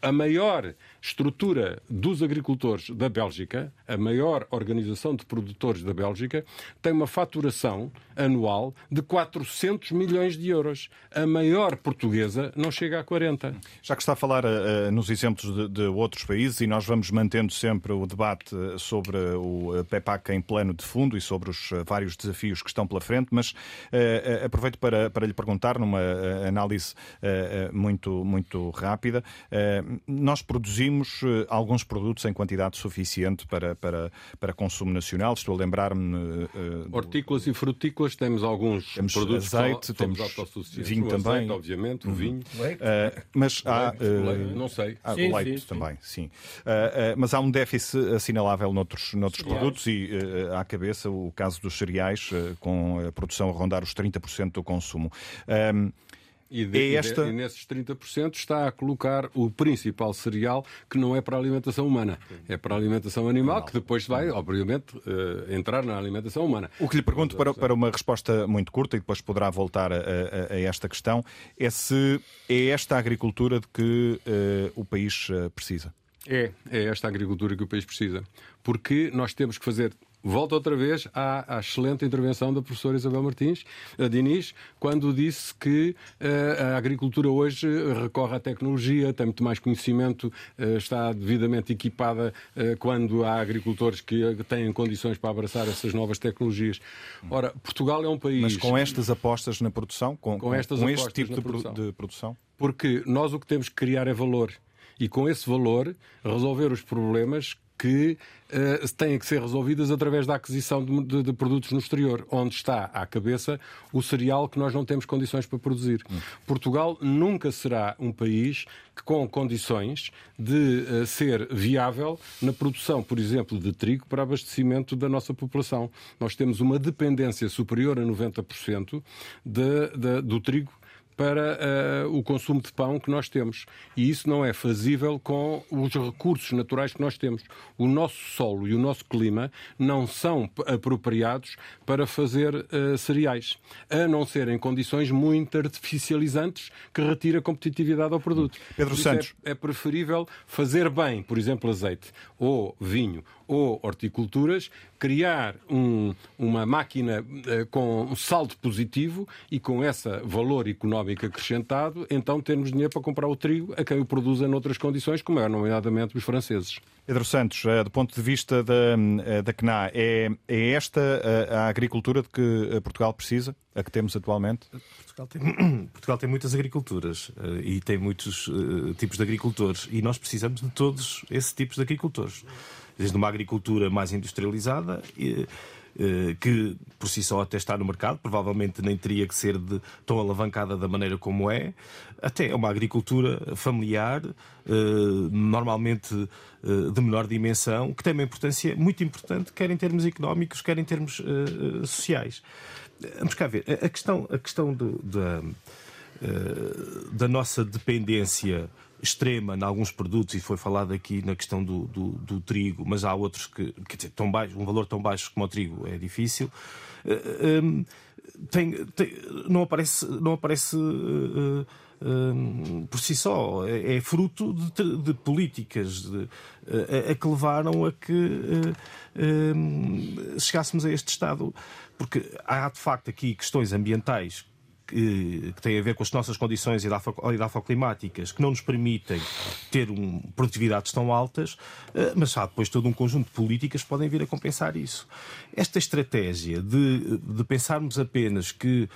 A maior estrutura dos agricultores da Bélgica, a maior organização de produtores da Bélgica, tem uma faturação anual de 400 milhões de euros. A maior portuguesa não chega a 40. Já que está a falar uh, nos exemplos de, de, outros países, e nós vamos mantendo sempre o debate sobre o PEPAC em plano de fundo e sobre os vários desafios que estão pela frente, mas uh, aproveito para, para lhe perguntar, numa análise uh, muito, muito rápida, nós produzimos alguns produtos em quantidade suficiente para, para, para consumo nacional. Estou a lembrar-me. Hortícolas e frutícolas, temos alguns temos produtos azeite, temos vinho também. Azeite, obviamente, uhum. o vinho. mas há. não sei. Há sim, leite sim, também, sim. mas há um déficit assinalável noutros, noutros produtos e à cabeça o caso dos cereais, com a produção a rondar os 30% do consumo. Um, e, de, é esta... e, nesses 30% está a colocar o principal cereal que não é para a alimentação humana, é para a alimentação animal, que depois vai, obviamente, uh, entrar na alimentação humana. O que lhe pergunto para, para uma resposta muito curta e depois poderá voltar a, a, a esta questão é se é esta agricultura de que uh, o país uh, precisa. É, é esta agricultura que o país precisa. Porque nós temos que fazer Volto outra vez à, à, excelente intervenção da professora Isabel Martins, a Diniz, quando disse que uh, a agricultura hoje recorre à tecnologia, tem muito mais conhecimento, uh, está devidamente equipada uh, quando há agricultores que têm condições para abraçar essas novas tecnologias. Ora, Portugal é um país. Mas com estas apostas na produção, com, com, estas com este tipo de produção. de produção? Porque nós o que temos que criar é valor e com esse valor resolver os problemas que uh, têm que ser resolvidas através da aquisição de, de, de, produtos no exterior, onde está à cabeça o cereal que nós não temos condições para produzir. Hum. Portugal nunca será um país que, com condições de uh, ser viável na produção, por exemplo, de trigo para abastecimento da nossa população. Nós temos uma dependência superior a 90% de, do trigo para uh, o consumo de pão que nós temos. E isso não é fazível com os recursos naturais que nós temos. O nosso solo e o nosso clima não são apropriados para fazer uh, cereais, a não ser em condições muito artificializantes que retira competitividade ao produto. Pedro é Santos. É, é preferível fazer bem, por exemplo, azeite ou vinho ou horticulturas, criar um, uma máquina uh, com um saldo positivo e com esse valor económico acrescentado, então termos dinheiro para comprar o trigo a quem o produza noutras condições, como é, nomeadamente, os franceses. Pedro Santos, uh, do ponto de vista da, uh, da CNA, é, é esta a agricultura de que Portugal precisa, a que temos atualmente? Portugal tem, (clears throat) Portugal tem muitas agriculturas e tem muitos tipos de agricultores e nós precisamos de todos esses tipos de agricultores desde uma agricultura mais industrializada. E, eh, que por si só até está no mercado, provavelmente nem teria que ser de, tão alavancada da maneira como é, até é uma agricultura familiar, eh, normalmente eh, de menor dimensão, que tem uma importância muito importante, quer em termos económicos, quer em termos sociais. Vamos cá ver, a questão, a questão do, da, da nossa dependência extrema em alguns produtos, e foi falado aqui na questão do, do, do trigo, mas há outros que, quer dizer, tão baixo, um valor tão baixo como o trigo é difícil. Uh, um, tem, tem, não aparece, não aparece uh, uh, por si só, é, é fruto de, de políticas de, a, que levaram a que chegássemos a este estado. Porque há de facto aqui questões ambientais que, que têm a ver com as nossas condições edafoclimáticas, que não nos permitem ter um, produtividades tão altas, eh, mas há depois todo um conjunto de políticas que podem vir a compensar isso. Esta estratégia de, de pensarmos apenas que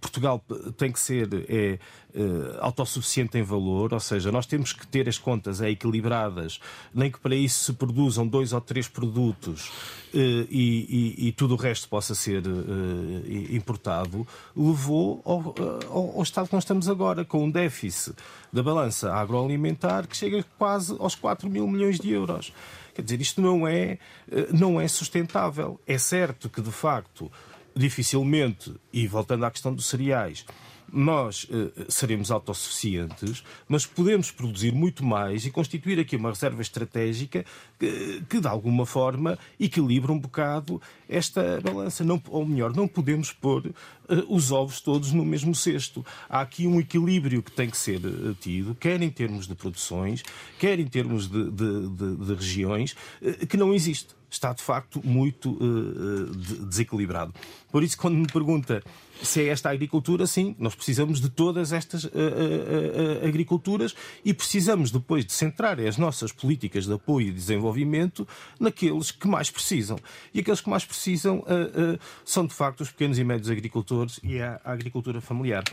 Portugal tem que ser é, uh, autossuficiente em valor, ou seja, nós temos que ter as contas é, equilibradas, nem que para isso se produzam dois ou três produtos e, e, e, tudo o resto possa ser importado, levou ao, ao, ao estado que nós estamos agora, com um déficit da balança agroalimentar que chega quase aos 4 mil milhões de euros. Quer dizer, isto não é, eh, não é sustentável. É certo que, de facto, dificilmente, e voltando à questão dos cereais, nós uh, seremos autossuficientes, mas podemos produzir muito mais e constituir aqui uma reserva estratégica que, que de alguma forma, equilibra um bocado esta balança. Não, ou melhor, não podemos pôr uh, os ovos todos no mesmo cesto. Há aqui um equilíbrio que tem que ser uh, tido, quer em termos de produções, quer em termos de, de, de, de regiões, que não existe está de facto muito uh, desequilibrado. Por isso, quando me pergunta se é esta a agricultura, sim, nós precisamos de todas estas uh, uh, agriculturas e precisamos depois de centrar as nossas políticas de apoio e desenvolvimento naqueles que mais precisam. E aqueles que mais precisam são de facto os pequenos e médios agricultores e a, a agricultura familiar.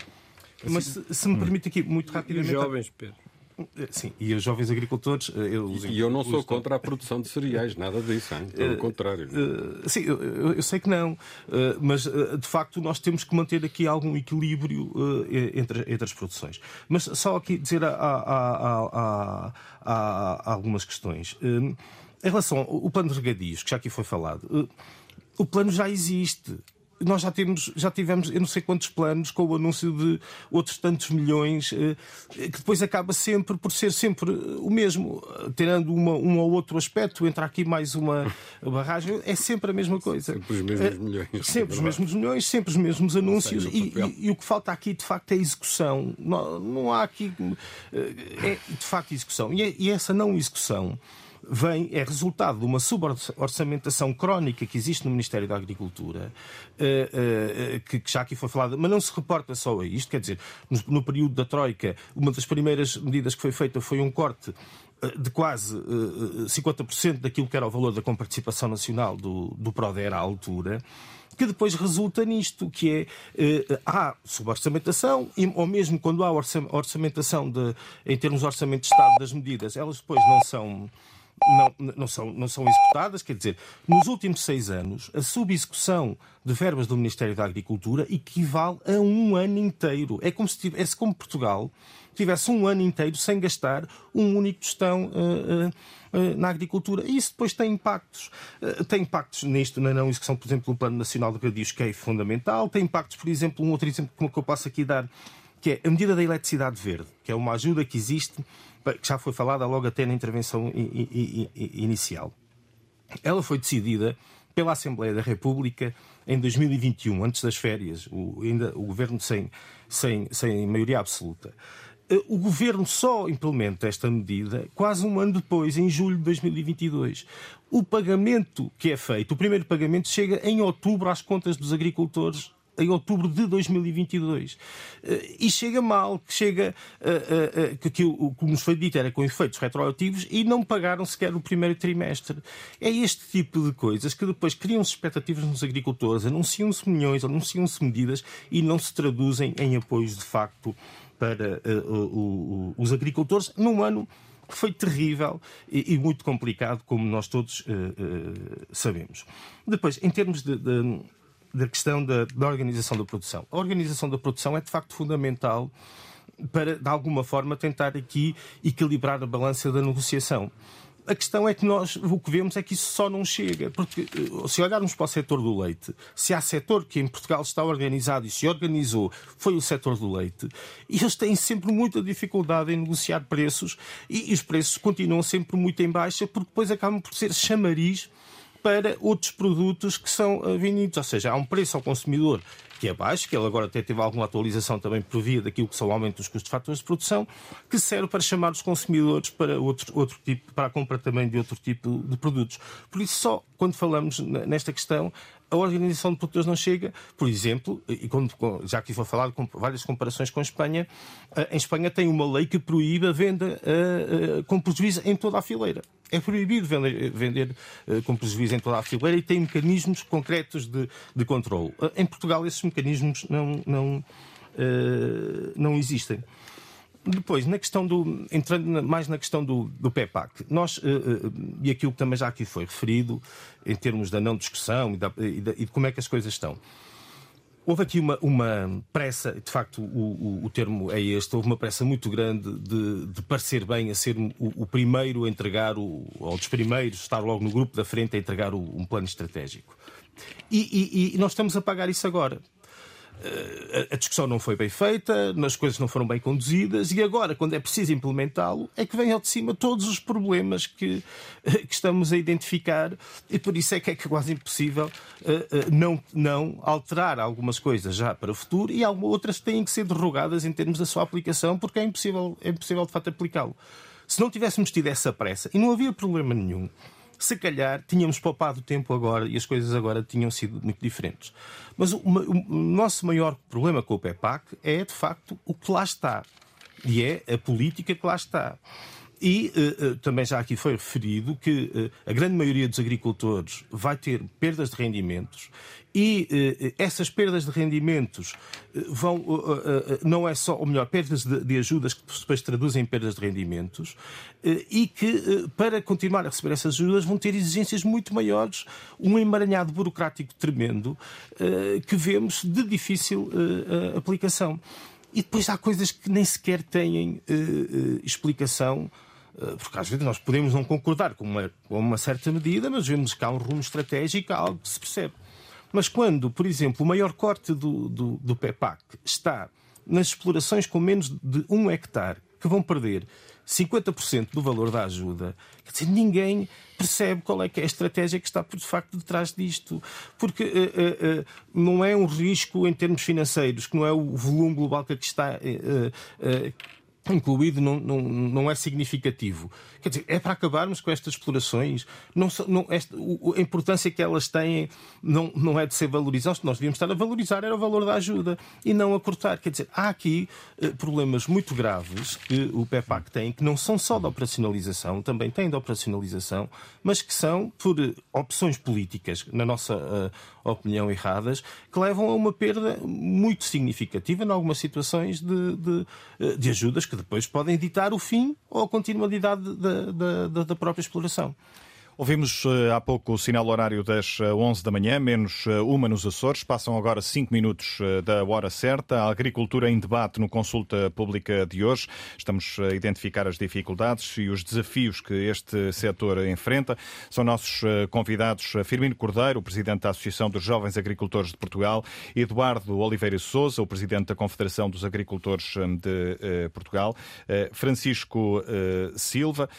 Mas se, se, me permite aqui muito rapidamente. Os jovens, Pedro. Sim, e os jovens agricultores. Eles, e eu não sou contra a produção de cereais, nada disso, hein? pelo contrário. sim, eu, eu, sei que não, mas de facto nós temos que manter aqui algum equilíbrio entre, entre as produções. Mas só aqui dizer algumas questões. Em relação ao plano de regadios, que já aqui foi falado, o plano já existe nós já temos, já tivemos, eu não sei quantos planos com o anúncio de outros tantos milhões, eh, que depois acaba sempre por ser sempre o mesmo, tirando uma, um ou outro aspecto, entra aqui mais uma (laughs) barragem, é sempre a mesma coisa. Sempre os mesmos eh, milhões. Sempre os mesmos milhões, sempre os mesmos anúncios, e, e, e, o que falta aqui de facto é execução. Não, não há aqui. Eh, é de facto execução. E, é, e essa não execução vem, é resultado de uma suborçamentação crónica que existe no Ministério da Agricultura, eh, eh, que já aqui foi falada, mas não se reporta só a isto, quer dizer, no período da Troika, uma das primeiras medidas que foi feita foi um corte eh, de quase 50% daquilo que era o valor da comparticipação nacional do, do PRODER à altura, que depois resulta nisto, que é há suborçamentação, ou mesmo quando há orçamentação de, em termos de orçamento de Estado das medidas, elas depois não são não, não, são, não são executadas. Quer dizer, nos últimos seis anos, a subexecução de verbas do Ministério da Agricultura equivale a um ano inteiro. É como se tivesse, é como Portugal tivesse um ano inteiro sem gastar um único tostão uh, uh, uh, na agricultura. E isso depois tem impactos. tem impactos nisto, na não execução, por exemplo, do Plano Nacional de Radios, que é fundamental. Tem impactos, por exemplo, um outro exemplo que eu posso aqui dar, que é a medida da eletricidade verde, que é uma ajuda que existe que já foi falada logo até na intervenção inicial. Ela foi decidida pela Assembleia da República em 2021, antes das férias, o, ainda o governo sem, sem, sem maioria absoluta. Eh, o governo só implementa esta medida quase um ano depois, em julho de 2022. O pagamento que é feito, o primeiro pagamento, chega em outubro às contas dos agricultores em outubro de 2022. Eh, e chega mal, que chega uh, uh, que, que o que nos foi dito era com efeitos retroativos e não pagaram sequer o primeiro trimestre. É este tipo de coisas que depois criam-se expectativas nos agricultores, anunciam-se milhões, anunciam-se medidas e não se traduzem em apoios de facto para os agricultores num ano que foi terrível e, muito complicado, como nós todos sabemos. Depois, em termos de, da questão da, da organização da produção. A organização da produção é de facto fundamental para, de alguma forma, tentar aqui equilibrar a balança da negociação. A questão é que nós o que vemos é que isso só não chega, porque eh, se olharmos para o setor do leite, se há setor que em Portugal está organizado e se organizou, foi o setor do leite, e eles têm sempre muita dificuldade em negociar preços e, e os preços continuam sempre muito em baixa, porque depois acabam por ser chamariz para outros produtos que são eh, vendidos. Ou seja, há um preço ao consumidor que é baixo, que ele agora até teve alguma atualização também por via daquilo que são o aumento dos custos de fatores de produção, que serve para chamar os consumidores para outro, outro tipo, para a compra também de outro tipo de produtos. Por isso, só quando falamos nesta questão, a Organização de Produtores não chega, por exemplo, e quando, já aqui foi falado com várias comparações com a Espanha, eh, em Espanha tem uma lei que proíbe a venda uh, com prejuízo em toda a fileira. É proibido vender, vender uh, em toda a fileira e tem mecanismos concretos de, de controle. em Portugal esses mecanismos não, não, não existem. Depois, na questão do. entrando mais na questão do, do PEPAC, nós, e aquilo que também já aqui foi referido, em termos da não discussão e, da, e de como é que as coisas estão. Houve aqui uma, uma pressa, de facto o, o, o, termo é este, houve uma pressa muito grande de, de parecer bem a ser o, o, primeiro a entregar, o, ou dos primeiros, estar logo no grupo da frente a entregar um plano estratégico. E, e, e nós estamos a pagar isso agora. Eh, a discussão não foi bem feita, as coisas não foram bem conduzidas e agora, quando é preciso implementá-lo, é que vem ao de cima todos os problemas que, que estamos a identificar e por isso é que é quase impossível uh, não, não alterar algumas coisas já para o futuro e algumas outras têm que ser derrogadas em termos da sua aplicação porque é impossível, é impossível de facto aplicá-lo. Se não tivéssemos tido essa pressa, e não havia problema nenhum, se calhar tínhamos poupado tempo agora e as coisas agora tinham sido muito diferentes. Mas o, o, nosso maior problema com o PEPAC é, de facto, o que lá está. E é a política que lá está. E uh, também já aqui foi referido que uh, a grande maioria dos agricultores vai ter perdas de rendimentos e uh, essas perdas de rendimentos vão, não é só, ou melhor, perdas de, ajudas que depois traduzem em perdas de rendimentos e que para continuar a receber essas ajudas vão ter exigências muito maiores, um emaranhado burocrático tremendo que vemos de difícil aplicação. E depois há coisas que nem sequer têm explicação eh, porque às vezes nós podemos não concordar com uma, com uma certa medida, mas vemos que há um rumo estratégico, há algo que se percebe. Mas quando, por exemplo, o maior corte do, do, do PEPAC está nas explorações com menos de um hectare, que vão perder 50% do valor da ajuda, quer dizer, ninguém percebe qual é, é a estratégia que está por de facto detrás disto. Porque uh, uh, uh, não é um risco em termos financeiros, que não é o volume global que aqui está incluído não, não, não é significativo. Quer dizer, é para acabarmos com estas explorações. Não, não, esta, a importância que elas têm não, não é de ser valorizadas. Nós devíamos estar a valorizar era o valor da ajuda e não a cortar. Quer dizer, há aqui eh, problemas muito graves que o PEPAC tem, que não são só da operacionalização, também têm da operacionalização, mas que são por eh, opções políticas, na nossa uh, opinião, erradas, que levam a uma perda muito significativa em algumas situações de, de, eh, de ajudas que depois podem ditar o fim ou a continuidade da, da, da própria exploração. Ouvimos uh, há pouco o sinal horário das 11 eh, da manhã, menos uh, uma nos Açores. Passam agora 5 minutos da hora certa. A agricultura em debate no Consulta Pública de hoje. Estamos a identificar as dificuldades e os desafios que este setor enfrenta. São nossos convidados Firmino Cordeiro, o Presidente da Associação dos Jovens Agricultores de Portugal, Eduardo Oliveira Souza, o Presidente da Confederação dos Agricultores de Portugal, Francisco Silva,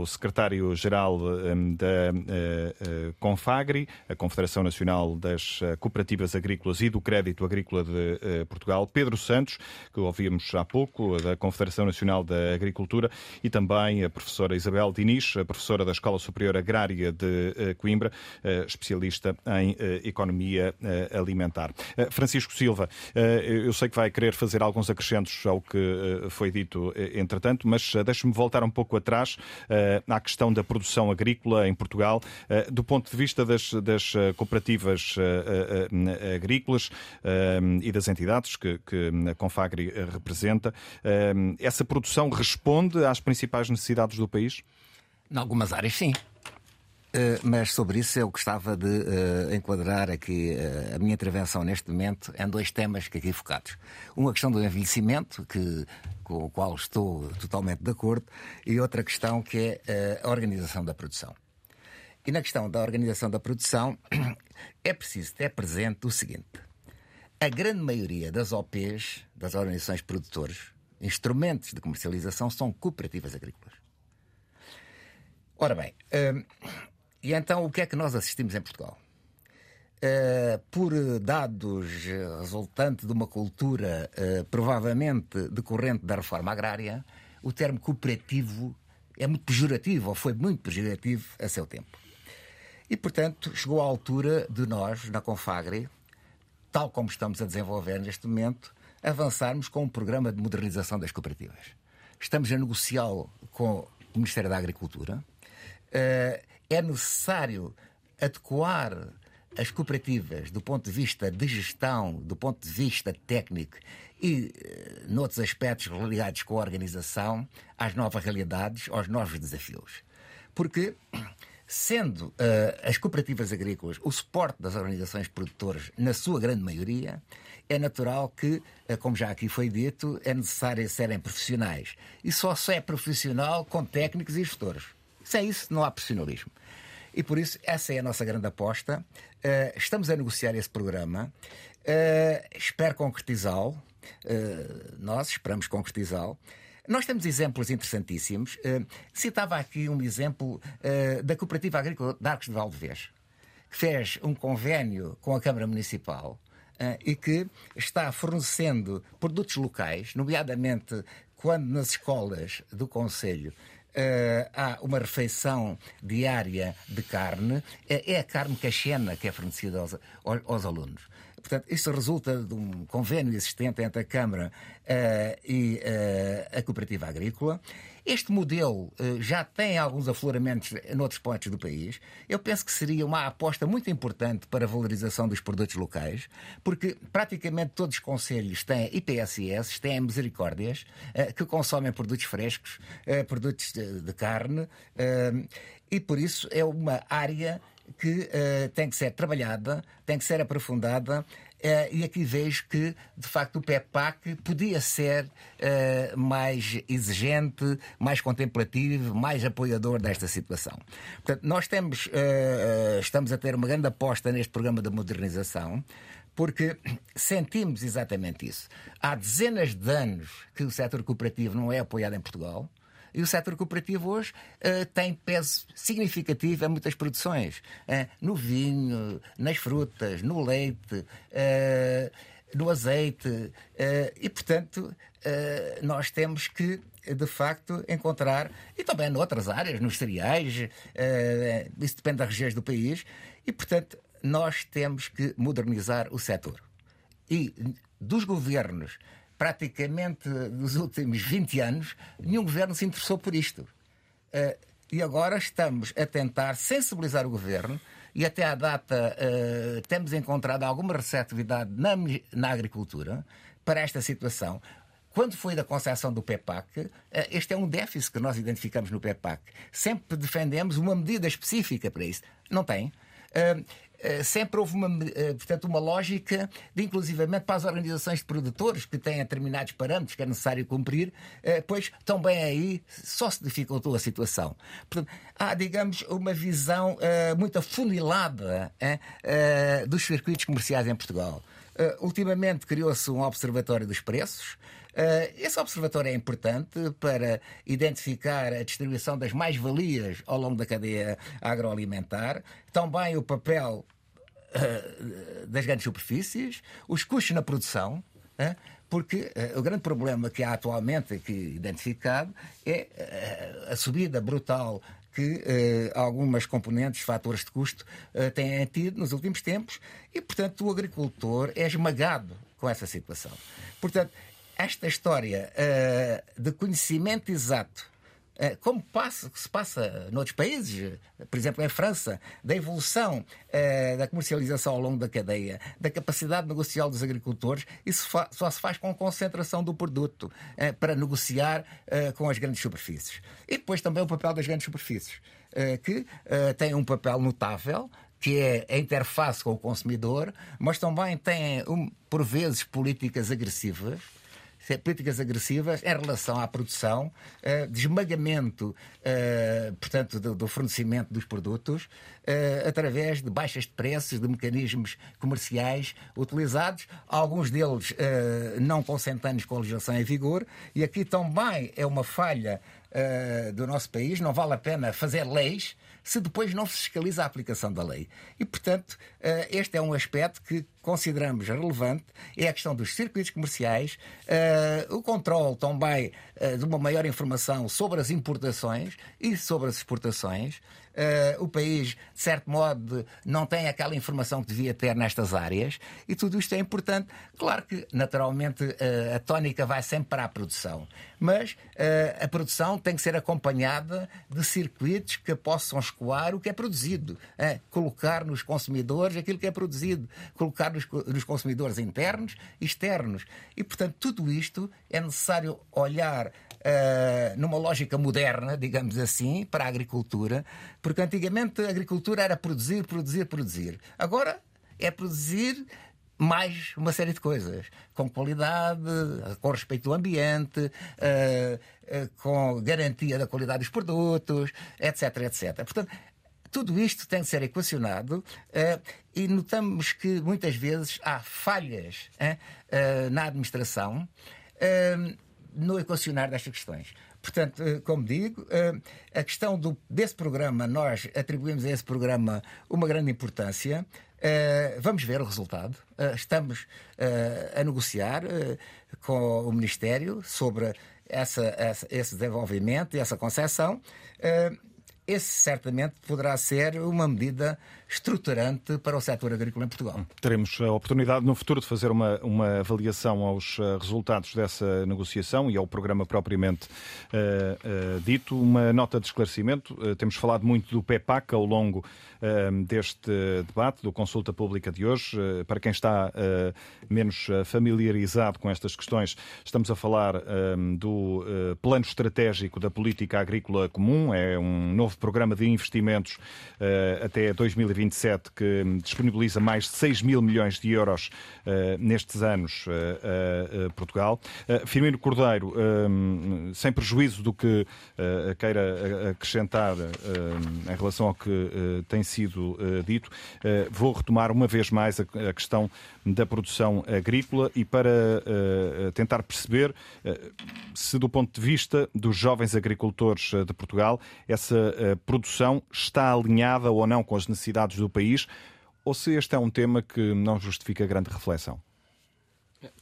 o Secretário-Geral da eh, eh, Confagri, a Confederação Nacional das eh, Cooperativas Agrícolas e do Crédito Agrícola de Portugal, Pedro Santos, que ouvíamos há pouco, da Confederação Nacional da Agricultura, e também a professora Isabel Diniz, professora da Escola Superior Agrária de Coimbra, especialista em Economia Alimentar. Francisco Silva, eu sei que vai querer fazer alguns acrescentos ao que foi dito entretanto, mas deixe-me voltar um pouco atrás à questão da produção agrícola agrícola em Portugal, eh, do ponto de vista das, das eh, cooperativas eh, agrícolas e das entidades que, que a Confagri representa, essa produção responde às principais necessidades do país? Em algumas áreas, sim. Uh, mas sobre isso eu gostava de uh, enquadrar aqui uh, a minha intervenção neste momento em dois temas que aqui focados. Uma questão do envelhecimento, que, com o qual estou totalmente de acordo, e outra questão que é a organização da produção. E na questão da organização da produção (clears throat) é preciso ter presente o seguinte: a grande maioria das OPs, das organizações produtores, instrumentos de comercialização, são cooperativas agrícolas. Ora bem, e então, o que é que nós assistimos em Portugal? Uh, por dados resultantes de uma cultura uh, provavelmente decorrente da reforma agrária, o termo cooperativo é muito pejorativo, ou foi muito pejorativo a seu tempo. E, portanto, chegou a altura de nós, na Confagre, tal como estamos a desenvolver neste momento, avançarmos com um programa de modernização das cooperativas. Estamos a negociá-lo com o Ministério da Agricultura. Uh, é necessário adequar as cooperativas do ponto de vista de gestão, do ponto de vista técnico e eh, noutros aspectos ligados com a organização às novas realidades, aos novos desafios. Porque, sendo uh, as cooperativas agrícolas o suporte das organizações produtoras, na sua grande maioria, é natural que, uh, como já aqui foi dito, é necessário serem profissionais. E só se é profissional com técnicos e gestores. Sem isso, não há profissionalismo. E por isso, essa é a nossa grande aposta. Uh, estamos a negociar esse programa. Uh, espero concretizá-lo. Uh, nós esperamos concretizá-lo. Nós temos exemplos interessantíssimos. citava aqui um exemplo da Cooperativa Agrícola de Arcos de Valdevez, que fez um convênio com a Câmara Municipal e que está fornecendo produtos locais, nomeadamente quando nas escolas do Conselho há uma refeição diária de carne, é, é a carne cachena que é fornecida aos, aos, alunos. Portanto, isso resulta de um convênio existente entre a Câmara uh, e uh, a Cooperativa Agrícola Este modelo já tem alguns afloramentos noutros pontos do país. Eu penso que seria uma aposta muito importante para a valorização dos produtos locais, porque praticamente todos os conselhos têm IPSS, têm misericórdias, que consomem produtos frescos, produtos de carne, e por isso é uma área que uh, tem que ser trabalhada, tem que ser aprofundada. Uh, e aqui vejo que, de facto, o PEPAC podia ser uh, mais exigente, mais contemplativo, mais apoiador desta situação. Portanto, nós temos, estamos a ter uma grande aposta neste programa de modernização, porque sentimos exatamente isso. Há dezenas de anos que o setor cooperativo não é apoiado em Portugal. E o setor cooperativo hoje uh, tem peso significativo em muitas produções. Uh, no vinho, nas frutas, no leite, uh, no azeite. e, portanto, nós temos que de facto encontrar, e também noutras áreas, nos cereais, isso depende das regiões do país, e portanto nós temos que modernizar o setor. E dos governos praticamente nos últimos 20 anos, nenhum governo se interessou por isto. Uh, e agora estamos a tentar sensibilizar o governo e até à data uh, temos encontrado alguma receptividade na, na agricultura para esta situação. Quando foi da concessão do PEPAC, uh, este é um déficit que nós identificamos no PEPAC. Sempre defendemos uma medida específica para isso. Não tem. Eh, sempre houve uma, eh, portanto, uma lógica de, inclusivamente, para as organizações de produtores que têm determinados parâmetros que é necessário cumprir, eh, pois também aí só se dificultou a situação. Portanto, há, digamos, uma visão muito afunilada dos circuitos comerciais em Portugal. ultimamente criou-se um observatório dos preços. Esse observatório é importante para identificar a distribuição das mais-valias ao longo da cadeia agroalimentar, também o papel uh, das grandes superfícies, os custos na produção, uh, porque o grande problema que há atualmente, aqui identificado, é a subida brutal que algumas componentes, fatores de custo, têm tido nos últimos tempos e, portanto, o agricultor é esmagado com essa situação. Portanto, esta história de conhecimento exato é, como passa, se passa noutros países, por exemplo, em França, da evolução é, da comercialização ao longo da cadeia, da capacidade negocial dos agricultores, isso só se faz com concentração do produto para negociar com as grandes superfícies. E depois também o papel das grandes superfícies, que têm um papel notável que é a interface com o consumidor, mas também têm, por vezes, políticas agressivas políticas agressivas em relação à produção, uh, de esmagamento, uh, portanto, do, fornecimento dos produtos, uh, através de baixas de preços, de mecanismos comerciais utilizados, alguns deles não consentâneos com a legislação em vigor, e aqui também é uma falha do nosso país, não vale a pena fazer leis se depois não fiscaliza a aplicação da lei. E, portanto, eh, este é um aspecto que consideramos relevante, é a questão dos circuitos comerciais, eh, o controle também eh, de uma maior informação sobre as importações e sobre as exportações. Uh, o país, de certo modo, não tem aquela informação que devia ter nestas áreas e tudo isto é importante. Claro que, naturalmente, uh, a tónica vai sempre para a produção, mas uh, a produção tem que ser acompanhada de circuitos que possam escoar o que é produzido, colocar nos consumidores aquilo que é produzido, colocar nos, nos consumidores internos externos. E, portanto, tudo isto é necessário olhar uh, numa lógica moderna, digamos assim, para a agricultura, porque antigamente a agricultura era produzir, produzir, produzir. Agora é produzir mais uma série de coisas, com qualidade, com respeito ao ambiente, uh, uh, com garantia da qualidade dos produtos, etc, etc. Portanto, tudo isto tem de ser equacionado uh, e notamos que muitas vezes há falhas na administração no equacionar destas questões. Portanto, eh, como digo, eh, a questão do, desse programa, nós atribuímos a esse programa uma grande importância. Eh, vamos ver o resultado. Estamos a negociar com o Ministério sobre essa, esse desenvolvimento e essa concessão. Esse certamente poderá ser uma medida estruturante para o setor agrícola em Portugal. Teremos a oportunidade no futuro de fazer uma, uma avaliação aos uh, resultados dessa negociação e ao programa propriamente uh, uh, dito. Uma nota de esclarecimento. temos falado muito do PEPAC ao longo deste debate, do consulta pública de hoje. para quem está menos familiarizado com estas questões, estamos a falar do Plano Estratégico da Política Agrícola Comum. É um novo programa de investimentos até 2027 que disponibiliza mais de 6 mil milhões de euros nestes anos a Portugal. Firmino Cordeiro, sem prejuízo do que queira acrescentar em relação ao que tem sido dito, vou retomar uma vez mais a questão da produção agrícola e para tentar perceber se, do ponto de vista dos jovens agricultores de Portugal, essa produção está alinhada ou não com as necessidades do país ou se este é um tema que não justifica grande reflexão.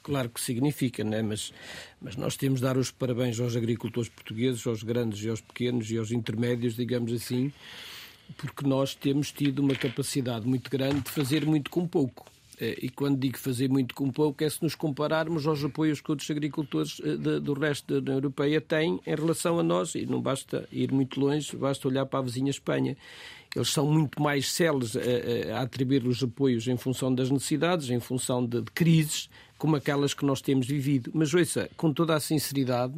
Claro que significa, né? mas, mas nós temos de dar os parabéns aos agricultores portugueses, aos grandes e aos pequenos e aos intermédios, digamos assim, porque nós temos tido uma capacidade muito grande de fazer muito com pouco. Eh, e quando digo fazer muito com pouco, é se nos compararmos aos apoios que outros agricultores eh, do resto da União Europeia têm em relação a nós, e não basta ir muito longe, basta olhar para a vizinha Espanha. Eles são muito mais céleres a, a atribuir os apoios em função das necessidades, em função de, de crises, como aquelas que nós temos vivido. Mas, ouça, com toda a sinceridade,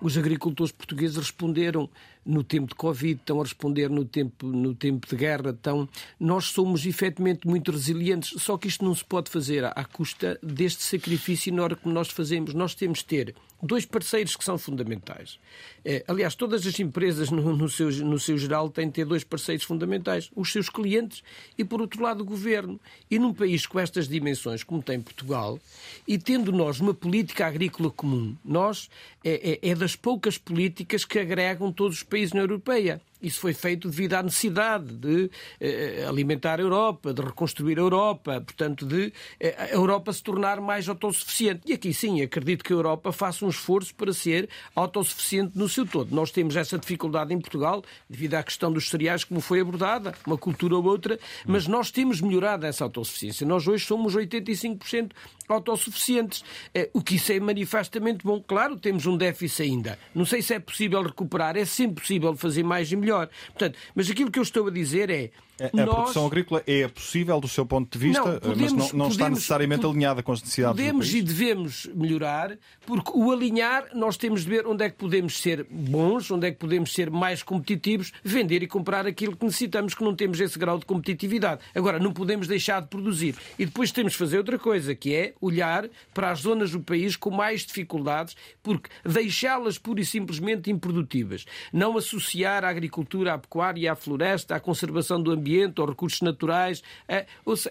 os agricultores portugueses responderam no tempo de Covid, estão a responder no tempo, no tempo de guerra. Estão... Nós somos efetivamente muito resilientes, só que isto não se pode fazer à, custa deste sacrifício enorme que nós fazemos. Nós temos de ter dois parceiros que são fundamentais. É, aliás, todas as empresas, no, no, seu, no seu geral, têm de ter dois parceiros fundamentais: os seus clientes e, por outro lado, o governo. E num país com estas dimensões, como tem Portugal, e tendo nós uma política agrícola comum, nós é, é, é das poucas políticas que agregam todos os países na Europeia. Isso foi feito devido à necessidade de eh, alimentar a Europa, de reconstruir a Europa, portanto, de eh, a Europa se tornar mais autossuficiente. E aqui sim, acredito que a Europa faça um esforço para ser autossuficiente no seu todo. Nós temos essa dificuldade em Portugal, devido à questão dos cereais, como foi abordada, uma cultura ou outra, mas nós temos melhorado essa autossuficiência. Nós hoje somos 85% autossuficientes, eh, o que isso é manifestamente bom. Claro, temos um déficit ainda. Não sei se é possível recuperar, é sempre possível fazer mais e melhor melhor. Portanto, mas aquilo que eu estou a dizer é. A, nós... produção agrícola é possível do seu ponto de vista, não, podemos, mas não, não podemos, está necessariamente alinhada com as necessidades Podemos do país. e devemos melhorar, porque o alinhar nós temos de ver onde é que podemos ser bons, onde é que podemos ser mais competitivos, vender e comprar aquilo que necessitamos, que não temos esse grau de competitividade. Agora, não podemos deixar de produzir. E depois temos de fazer outra coisa, que é olhar para as zonas do país com mais dificuldades, porque deixá-las pura e simplesmente improdutivas, não associar a agricultura à pecuária à floresta, à conservação do ambiente, aos recursos naturais. É,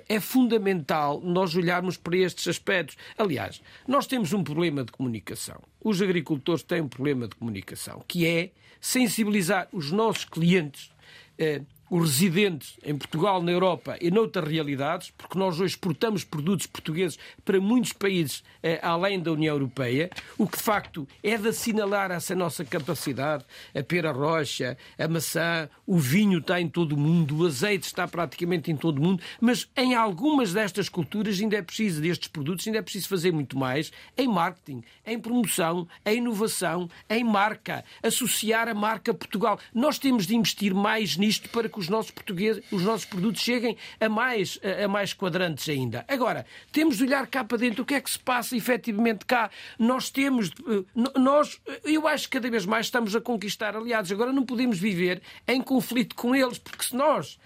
é fundamental nós olharmos para estes aspectos. Aliás, nós temos um problema de comunicação. Os agricultores têm um problema de comunicação, que é sensibilizar os nossos clientes eh, os residentes em Portugal, na Europa e noutras realidades, porque nós hoje exportamos produtos portugueses para muitos países eh, além da União Europeia, o que de facto é de assinalar essa nossa capacidade. A pera rocha, a maçã, o vinho está em todo o mundo, o azeite está praticamente em todo o mundo, mas em algumas destas culturas ainda é preciso, destes produtos, ainda é preciso fazer muito mais em marketing, em promoção, em inovação, em marca, associar a marca Portugal. Nós temos de investir mais nisto para que os nossos portugueses, os nossos produtos cheguem a mais, a mais quadrantes ainda. Agora, temos de olhar cá para dentro o que é que se passa efetivamente cá. Nós temos, eh, nós, eu acho que cada vez mais estamos a conquistar aliados. Agora não podemos viver em conflito com eles, porque se nós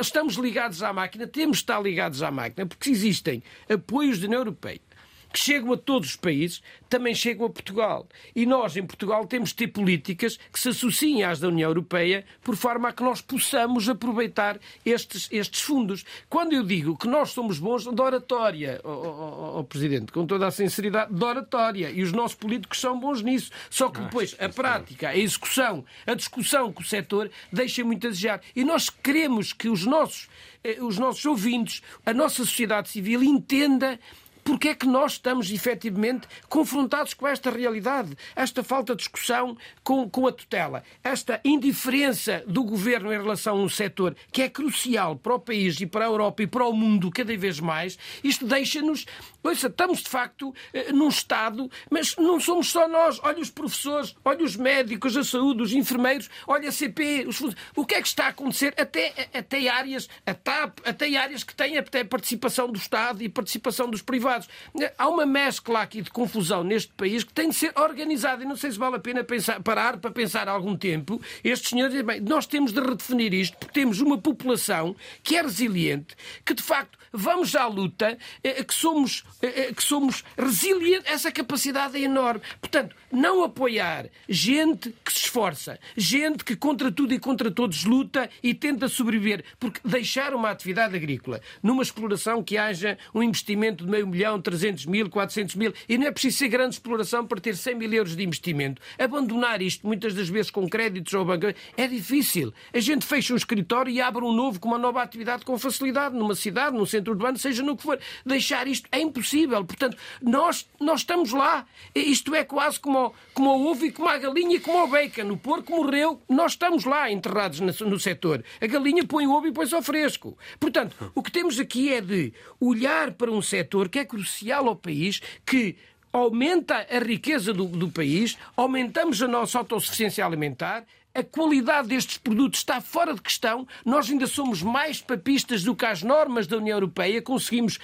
estamos ligados à máquina, temos de estar ligados à máquina, porque existem apoios da União Europeia que chegam a todos os países, também chegam a Portugal. E nós, em Portugal, temos de ter políticas que se associem às da União Europeia, por forma a que nós possamos aproveitar estes, estes fundos. Quando eu digo que nós somos bons de oratória, oh, oh, oh, Presidente, com toda a sinceridade, de oratória, e os nossos políticos são bons nisso. Só que depois a prática, a execução, a discussão com o setor deixa muito a desejar. E nós queremos que os nossos, eh, os nossos ouvintes, a nossa sociedade civil entenda porque é que nós estamos efetivamente confrontados com esta realidade, esta falta de discussão com, com a tutela, esta indiferença do governo em relação a um setor que é crucial para o país e para a Europa e para o mundo cada vez mais, isto deixa-nos. Estamos de facto eh, num estado, mas não somos só nós. Olha os professores, olha os médicos, a saúde, os enfermeiros, olha a CP, os... o que é que está a acontecer? Até, até áreas, a TAP, até áreas que têm até participação do Estado e participação dos privados. Há uma mescla aqui de confusão neste país que tem de ser organizada e não sei se vale a pena pensar, parar para pensar algum tempo. Estes senhores dizem, bem, nós temos de redefinir isto porque temos uma população que é resiliente, que de facto vamos à luta, eh, que somos, eh, eh, que somos resilientes. Essa capacidade é enorme. Portanto, não apoiar gente que se esforça, gente que contra tudo e contra todos luta e tenta sobreviver, porque deixar uma atividade agrícola numa exploração que haja um investimento de meio milhão, 300 mil, 400 mil, e não é preciso ser grande exploração para ter 100 mil euros de investimento. Abandonar isto, muitas das vezes com créditos ou banco, é difícil. A gente fecha um escritório e abre um novo com uma nova atividade com facilidade, numa cidade, num centro urbano, seja no que for. Deixar isto é impossível. Portanto, nós, nós estamos lá. Isto é quase como como o ovo e como a galinha e como o bacon. O porco morreu, nós estamos lá enterrados no setor. A galinha põe o ovo e põe-se ao fresco. Portanto, o que temos aqui é de olhar para um setor que é crucial ao país, que aumenta a riqueza do, do país, aumentamos a nossa autossuficiência alimentar, a qualidade destes produtos está fora de questão. Nós ainda somos mais papistas do que as normas da União Europeia. Conseguimos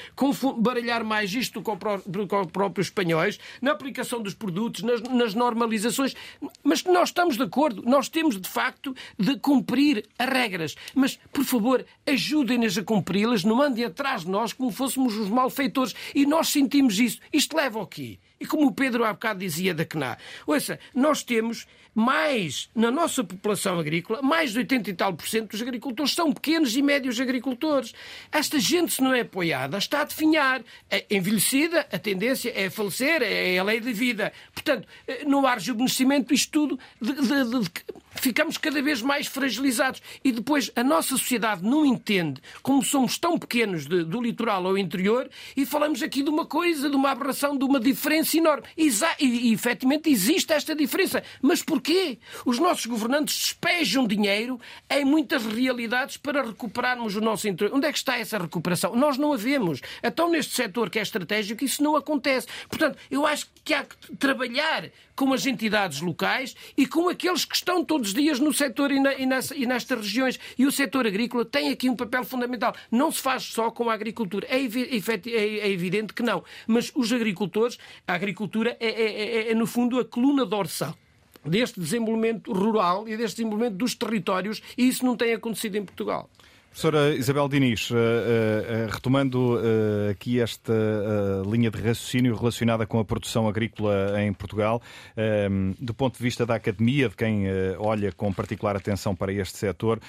baralhar mais isto do que os próprios espanhóis, na aplicação dos produtos, nas, nas normalizações. Mas nós estamos de acordo. Nós temos, de facto, de cumprir as regras. Mas, por favor, ajudem-nos a cumpri-las. Não mandem atrás de nós como fôssemos os malfeitores. E nós sentimos isso. Isto leva ao quê? E como o Pedro há bocado dizia da CNA, ouça, nós temos mais, na nossa população agrícola, mais de 80 e tal por cento dos agricultores são pequenos e médios agricultores. Esta gente, se não é apoiada, está a definhar. É envelhecida, a tendência é falecer, é a lei da vida. Portanto, eh, no ar rejuvenescimento, isto tudo, de, de, de, ficamos cada vez mais fragilizados. E depois a nossa sociedade não entende como somos tão pequenos do litoral ao interior e falamos aqui de uma coisa, de uma aberração, de uma diferença enorme. E, e, e efetivamente existe esta diferença. Mas por Porquê? Os nossos governantes despejam dinheiro em muitas realidades para recuperarmos o nosso interior. Onde é que está essa recuperação? Nós não a vemos. Então, neste setor que é estratégico, isso não acontece. Portanto, eu acho que há que trabalhar com as entidades locais e com aqueles que estão todos os dias no setor e, na, e, e nestas regiões. E o setor agrícola tem aqui um papel fundamental. Não se faz só com a agricultura. É, é, é evidente que não. Mas os agricultores, a agricultura é, é, é, é no fundo, a coluna dorsal deste desenvolvimento rural e deste desenvolvimento dos territórios, e isso não tem acontecido em Portugal. Professora Isabel Diniz, uh, uh, retomando uh, aqui esta linha de raciocínio relacionada com a produção agrícola em Portugal, do ponto de vista da academia, de quem olha com particular atenção para este setor,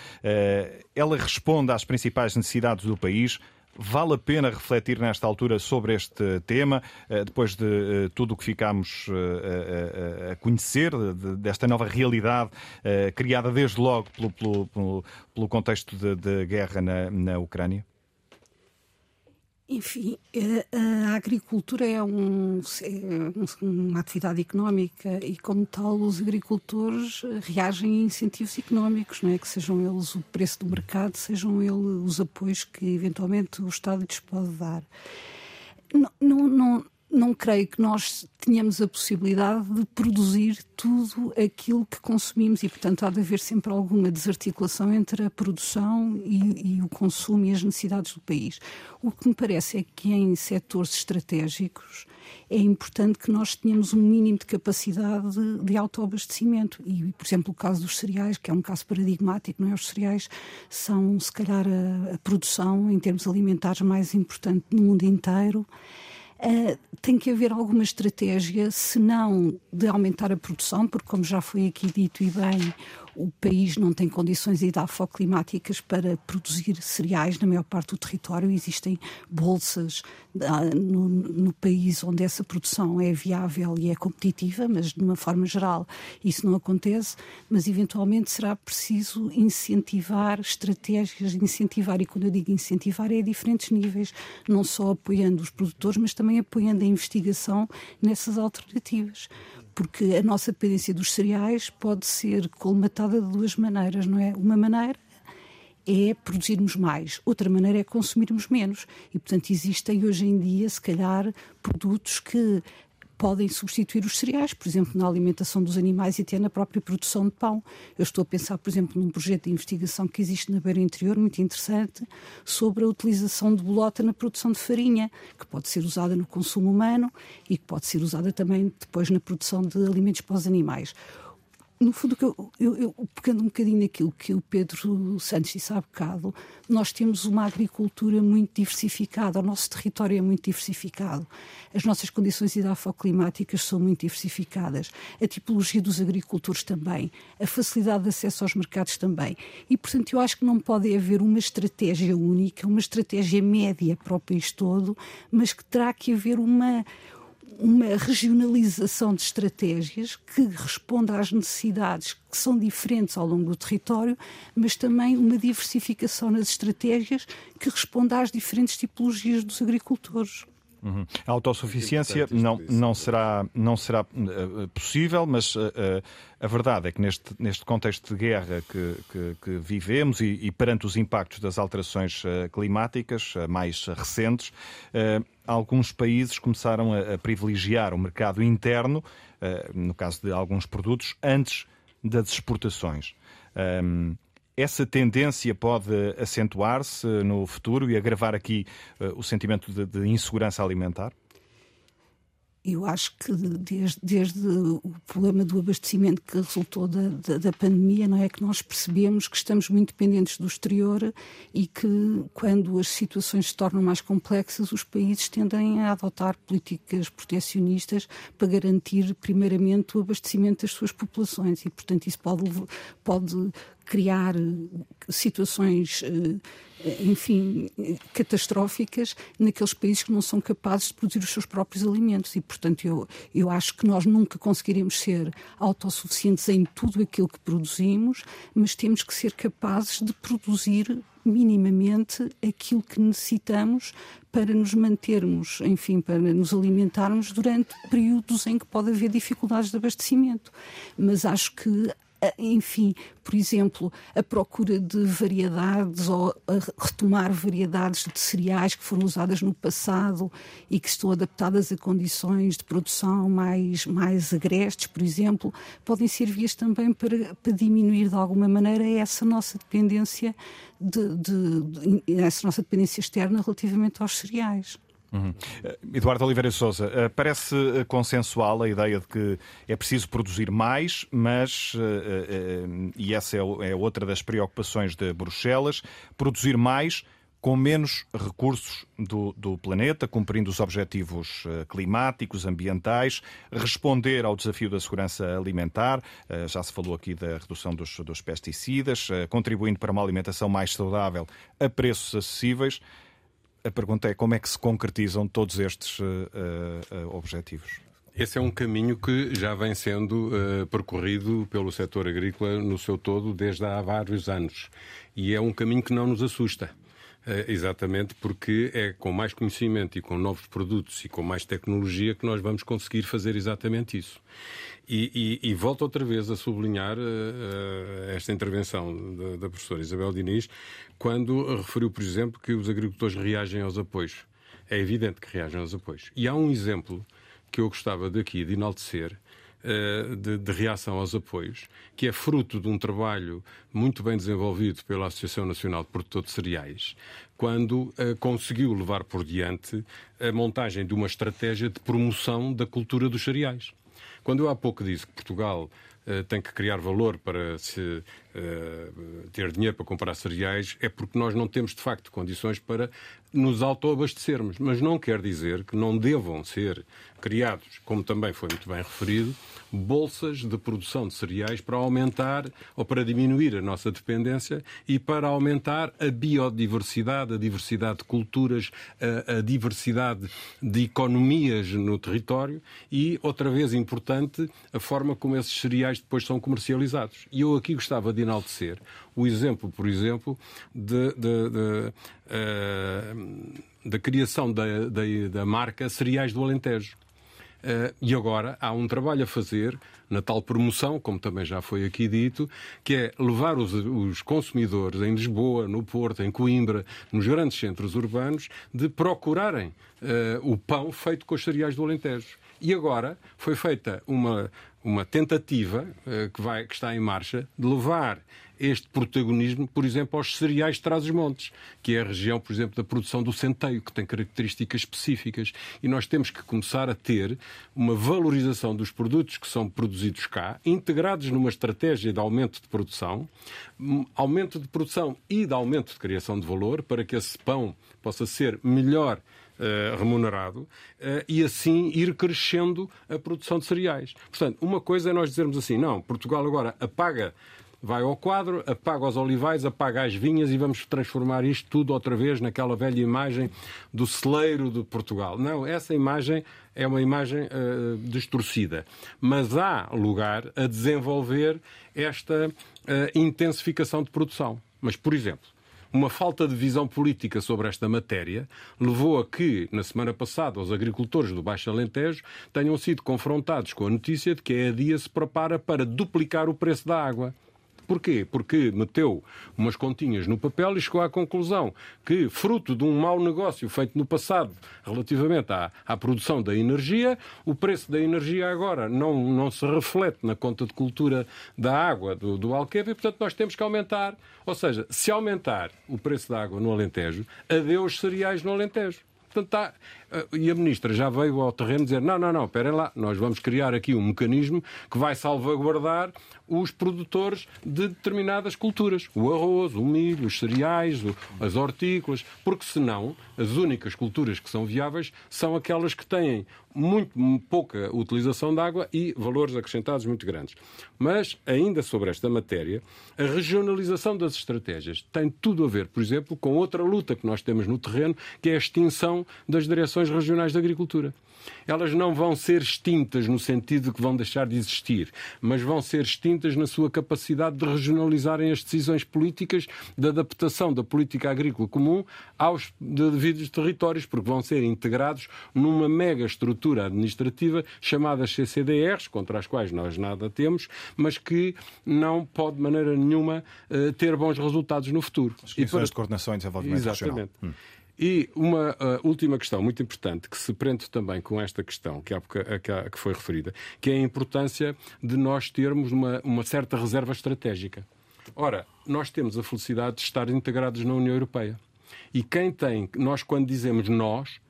ela responde às principais necessidades do país, Vale a pena refletir nesta altura sobre este tema, eh, depois de eh, tudo o que ficámos eh, a conhecer, desta nova realidade criada desde logo pelo, contexto de, guerra na Ucrânia? Enfim, eh, a agricultura é, um, é uma atividade económica e, como tal, os agricultores reagem a incentivos económicos, não é? que sejam eles o preço do mercado, sejam eles os apoios que eventualmente o Estado lhes pode dar. Não, não, não, não creio que nós tenhamos a possibilidade de produzir tudo aquilo que consumimos e, portanto, há de haver sempre alguma desarticulação entre a produção e, e, o consumo e as necessidades do país. O que me parece é que em setores estratégicos é importante que nós tenhamos um mínimo de capacidade de, de autoabastecimento. E, por exemplo, o caso dos cereais, que é um caso paradigmático, não é? Os cereais são, se calhar, a, a produção em termos alimentares mais importante no mundo inteiro. Uh, tem que haver alguma estratégia, se não de aumentar a produção, porque, como já foi aqui dito e bem, o país não tem condições edafoclimáticas para produzir cereais na maior parte do território. Existem bolsas ah, no, no, país onde essa produção é viável e é competitiva, mas de uma forma geral isso não acontece. Mas eventualmente será preciso incentivar estratégias, incentivar, e quando eu digo incentivar é a diferentes níveis, não só apoiando os produtores, mas também apoiando a investigação nessas alternativas porque a nossa dependência dos cereais pode ser colmatada de duas maneiras, não é? Uma maneira é produzirmos mais, outra maneira é consumirmos menos. E, portanto, existem hoje em dia, se calhar, produtos que podem substituir os cereais, por exemplo, na alimentação dos animais e até na própria produção de pão. Eu estou a pensar, por exemplo, num projeto de investigação que existe na Beira Interior, muito interessante, sobre a utilização de bolota na produção de farinha, que pode ser usada no consumo humano e que pode ser usada também depois na produção de alimentos para os animais no fundo, eu, eu, eu, pegando um bocadinho naquilo que o Pedro Santos disse há bocado, nós temos uma agricultura muito diversificada, o nosso território é muito diversificado, as nossas condições edafoclimáticas são muito diversificadas, a tipologia dos agricultores também, a facilidade de acesso aos mercados também. E, portanto, eu acho que não pode haver uma estratégia única, uma estratégia média para o país todo, mas que terá que haver uma uma regionalização de estratégias que responda às necessidades que são diferentes ao longo do território, mas também uma diversificação nas estratégias que responda às diferentes tipologias dos agricultores. Uhum. A autossuficiência não, não será, não será uh, possível, mas uh, uh, a verdade é que neste, neste contexto de guerra que, que, que vivemos e, e, perante os impactos das alterações climáticas mais recentes, alguns países começaram a, a, privilegiar o mercado interno, no caso de alguns produtos, antes das exportações. Um, essa tendência pode acentuar-se no futuro e agravar aqui uh, o sentimento de, de insegurança alimentar? Eu acho que desde, desde, o problema do abastecimento que resultou da, da, da, pandemia, não é que nós percebemos que estamos muito dependentes do exterior e que quando as situações se tornam mais complexas, os países tendem a adotar políticas proteccionistas para garantir primeiramente o abastecimento das suas populações e, portanto, isso pode, pode criar situações eh, enfim, catastróficas naqueles países que não são capazes de produzir os seus próprios alimentos. E, portanto, eu, eu acho que nós nunca conseguiremos ser autossuficientes em tudo aquilo que produzimos, mas temos que ser capazes de produzir minimamente aquilo que necessitamos para nos mantermos, enfim, para nos alimentarmos durante períodos em que pode haver dificuldades de abastecimento. Mas acho que enfim, por exemplo, a procura de variedades ou retomar variedades de cereais que foram usadas no passado e que estão adaptadas a condições de produção mais, mais agrestes, por exemplo, podem ser vias também para, para diminuir de alguma maneira essa nossa dependência de, de, de, essa nossa dependência externa relativamente aos cereais. Uhum. Eduardo Oliveira Souza, eh, parece eh, consensual a ideia de que é preciso produzir mais, mas, e essa é outra das preocupações de Bruxelas, produzir mais com menos recursos do, do, planeta, cumprindo os objetivos climáticos, ambientais, responder ao desafio da segurança alimentar, já se falou aqui da redução dos, dos pesticidas, contribuindo para uma alimentação mais saudável a preços acessíveis a pergunta é como é que se concretizam todos estes uh, uh, objetivos? Esse é um caminho que já vem sendo uh, percorrido pelo setor agrícola no seu todo desde há vários anos. E é um caminho que não nos assusta. Uh, exatamente porque é com mais conhecimento e com novos produtos e com mais tecnologia que nós vamos conseguir fazer exatamente isso. E, e, e volto outra vez a sublinhar uh, esta intervenção da, da professora Isabel Diniz, quando referiu, por exemplo, que os agricultores reagem aos apoios. É evidente que reagem aos apoios. E há um exemplo que eu gostava daqui de enaltecer, uh, de, de, reação aos apoios, que é fruto de um trabalho muito bem desenvolvido pela Associação Nacional de Produtores de Cereais, quando uh, conseguiu levar por diante a montagem de uma estratégia de promoção da cultura dos cereais. Quando eu há pouco disse que Portugal uh, tem que criar valor para se, uh, ter dinheiro para comprar cereais, é porque nós não temos, de facto, condições para nos autoabastecermos. Mas não quer dizer que não devam ser criados, como também foi muito bem referido, bolsas de produção de cereais para aumentar ou para diminuir a nossa dependência e para aumentar a biodiversidade, a diversidade de culturas, a, a diversidade de economias no território e, outra vez importante, a forma como esses cereais depois são comercializados. E eu aqui gostava de enaltecer o exemplo, por exemplo, de, de, de, uh, da criação da, da, da marca Cereais do Alentejo. Uh, e agora há um trabalho a fazer na tal promoção, como também já foi aqui dito, que é levar os, os, consumidores em Lisboa, no Porto, em Coimbra, nos grandes centros urbanos, de procurarem uh, o pão feito com os cereais do Alentejo. E agora foi feita uma, uma tentativa uh, que, vai, que está em marcha de levar este protagonismo, por exemplo, aos cereais de Trás-os-Montes, que é a região, por exemplo, da produção do centeio, que tem características específicas. E nós temos que começar a ter uma valorização dos produtos que são produzidos cá, integrados numa estratégia de aumento de produção, hum, aumento de produção e de aumento de criação de valor, para que esse pão possa ser melhor Uh, remunerado uh, e assim ir crescendo a produção de cereais. Portanto, uma coisa é nós dizermos assim, não, Portugal agora apaga vai ao quadro, apaga os olivais, apaga as vinhas e vamos transformar isto tudo outra vez naquela velha imagem do celeiro de Portugal. Não, essa imagem é uma imagem uh, distorcida. Mas há lugar a desenvolver esta uh, intensificação de produção. Mas, por exemplo, uma falta de visão política sobre esta matéria levou a que, na semana passada, os agricultores do Baixo Alentejo tenham sido confrontados com a notícia de que a EDIA se prepara para duplicar o preço da água. Porquê? Porque meteu umas continhas no papel e chegou à conclusão que, fruto de um mau negócio feito no passado relativamente à, à produção da energia, o preço da energia agora não, não se reflete na conta de cultura da água do, do Alqueva e, portanto, nós temos que aumentar. Ou seja, se aumentar o preço da água no Alentejo, adeus cereais no Alentejo. Portanto, está, eh, e a ministra já veio ao terreno dizer: não, não, não, esperem lá, nós vamos criar aqui um mecanismo que vai salvaguardar os produtores de determinadas culturas, o arroz, o milho, os cereais, as hortícolas, porque senão as únicas culturas que são viáveis são aquelas que têm muito pouca utilização de água e valores acrescentados muito grandes. Mas, ainda sobre esta matéria, a regionalização das estratégias tem tudo a ver, por exemplo, com outra luta que nós temos no terreno, que é a extinção das direções regionais de agricultura elas não vão ser extintas no sentido de que vão deixar de existir, mas vão ser extintas na sua capacidade de regionalizarem as decisões políticas de adaptação da política agrícola comum aos devidos territórios, porque vão ser integrados numa mega estrutura administrativa chamada CCDRs, contra as quais nós nada temos, mas que não pode de maneira nenhuma eh, ter bons resultados no futuro. As e para... de coordenação e desenvolvimento Exatamente. Regional. Hum. E uma uh, última questão muito importante, que se prende também com esta questão que, há, que foi referida, que é a importância de nós termos uma, uma certa reserva estratégica. Ora, nós temos a felicidade de estar integrados na União Europeia. E quem tem, nós quando dizemos nós,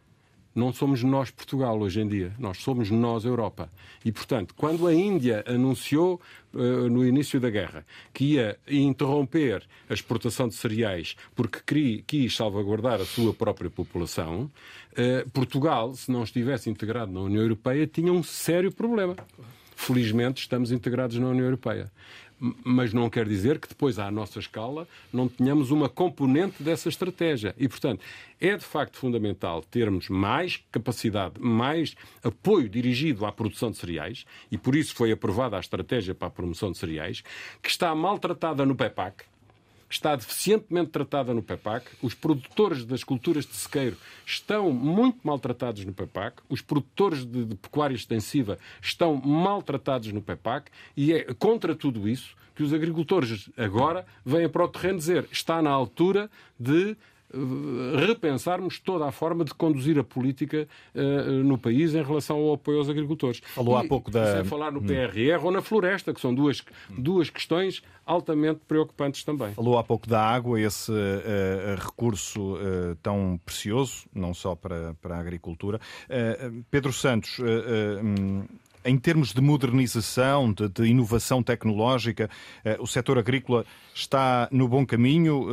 não somos nós Portugal hoje em dia, nós somos nós Europa. E, portanto, quando a Índia anunciou uh, no início da guerra que ia interromper a exportação de cereais porque quis, quis salvaguardar a sua própria população, uh, Portugal, se não estivesse integrado na União Europeia, tinha um sério problema. Felizmente estamos integrados na União Europeia mas não quer dizer que depois, à nossa escala, não tenhamos uma componente dessa estratégia. E, portanto, é de facto fundamental termos mais capacidade, mais apoio dirigido à produção de cereais, e por isso foi aprovada a estratégia para a promoção de cereais, que está maltratada no PEPAC, está deficientemente tratada no PEPAC, os produtores das culturas de sequeiro estão muito maltratados no PEPAC, os produtores de, de pecuária extensiva estão maltratados no PEPAC e é contra tudo isso que os agricultores agora vêm para o terreno dizer está na altura de repensarmos toda a forma de conduzir a política uh, no país em relação ao apoio aos agricultores. Falou e, há pouco da. Sem falar no PRR hum. ou na floresta, que são duas, duas questões altamente preocupantes também. Falou há pouco da água, esse uh, recurso uh, tão precioso, não só para, para a agricultura. Pedro Santos. Um, em termos de modernização, de, de inovação tecnológica, o setor agrícola está no bom caminho,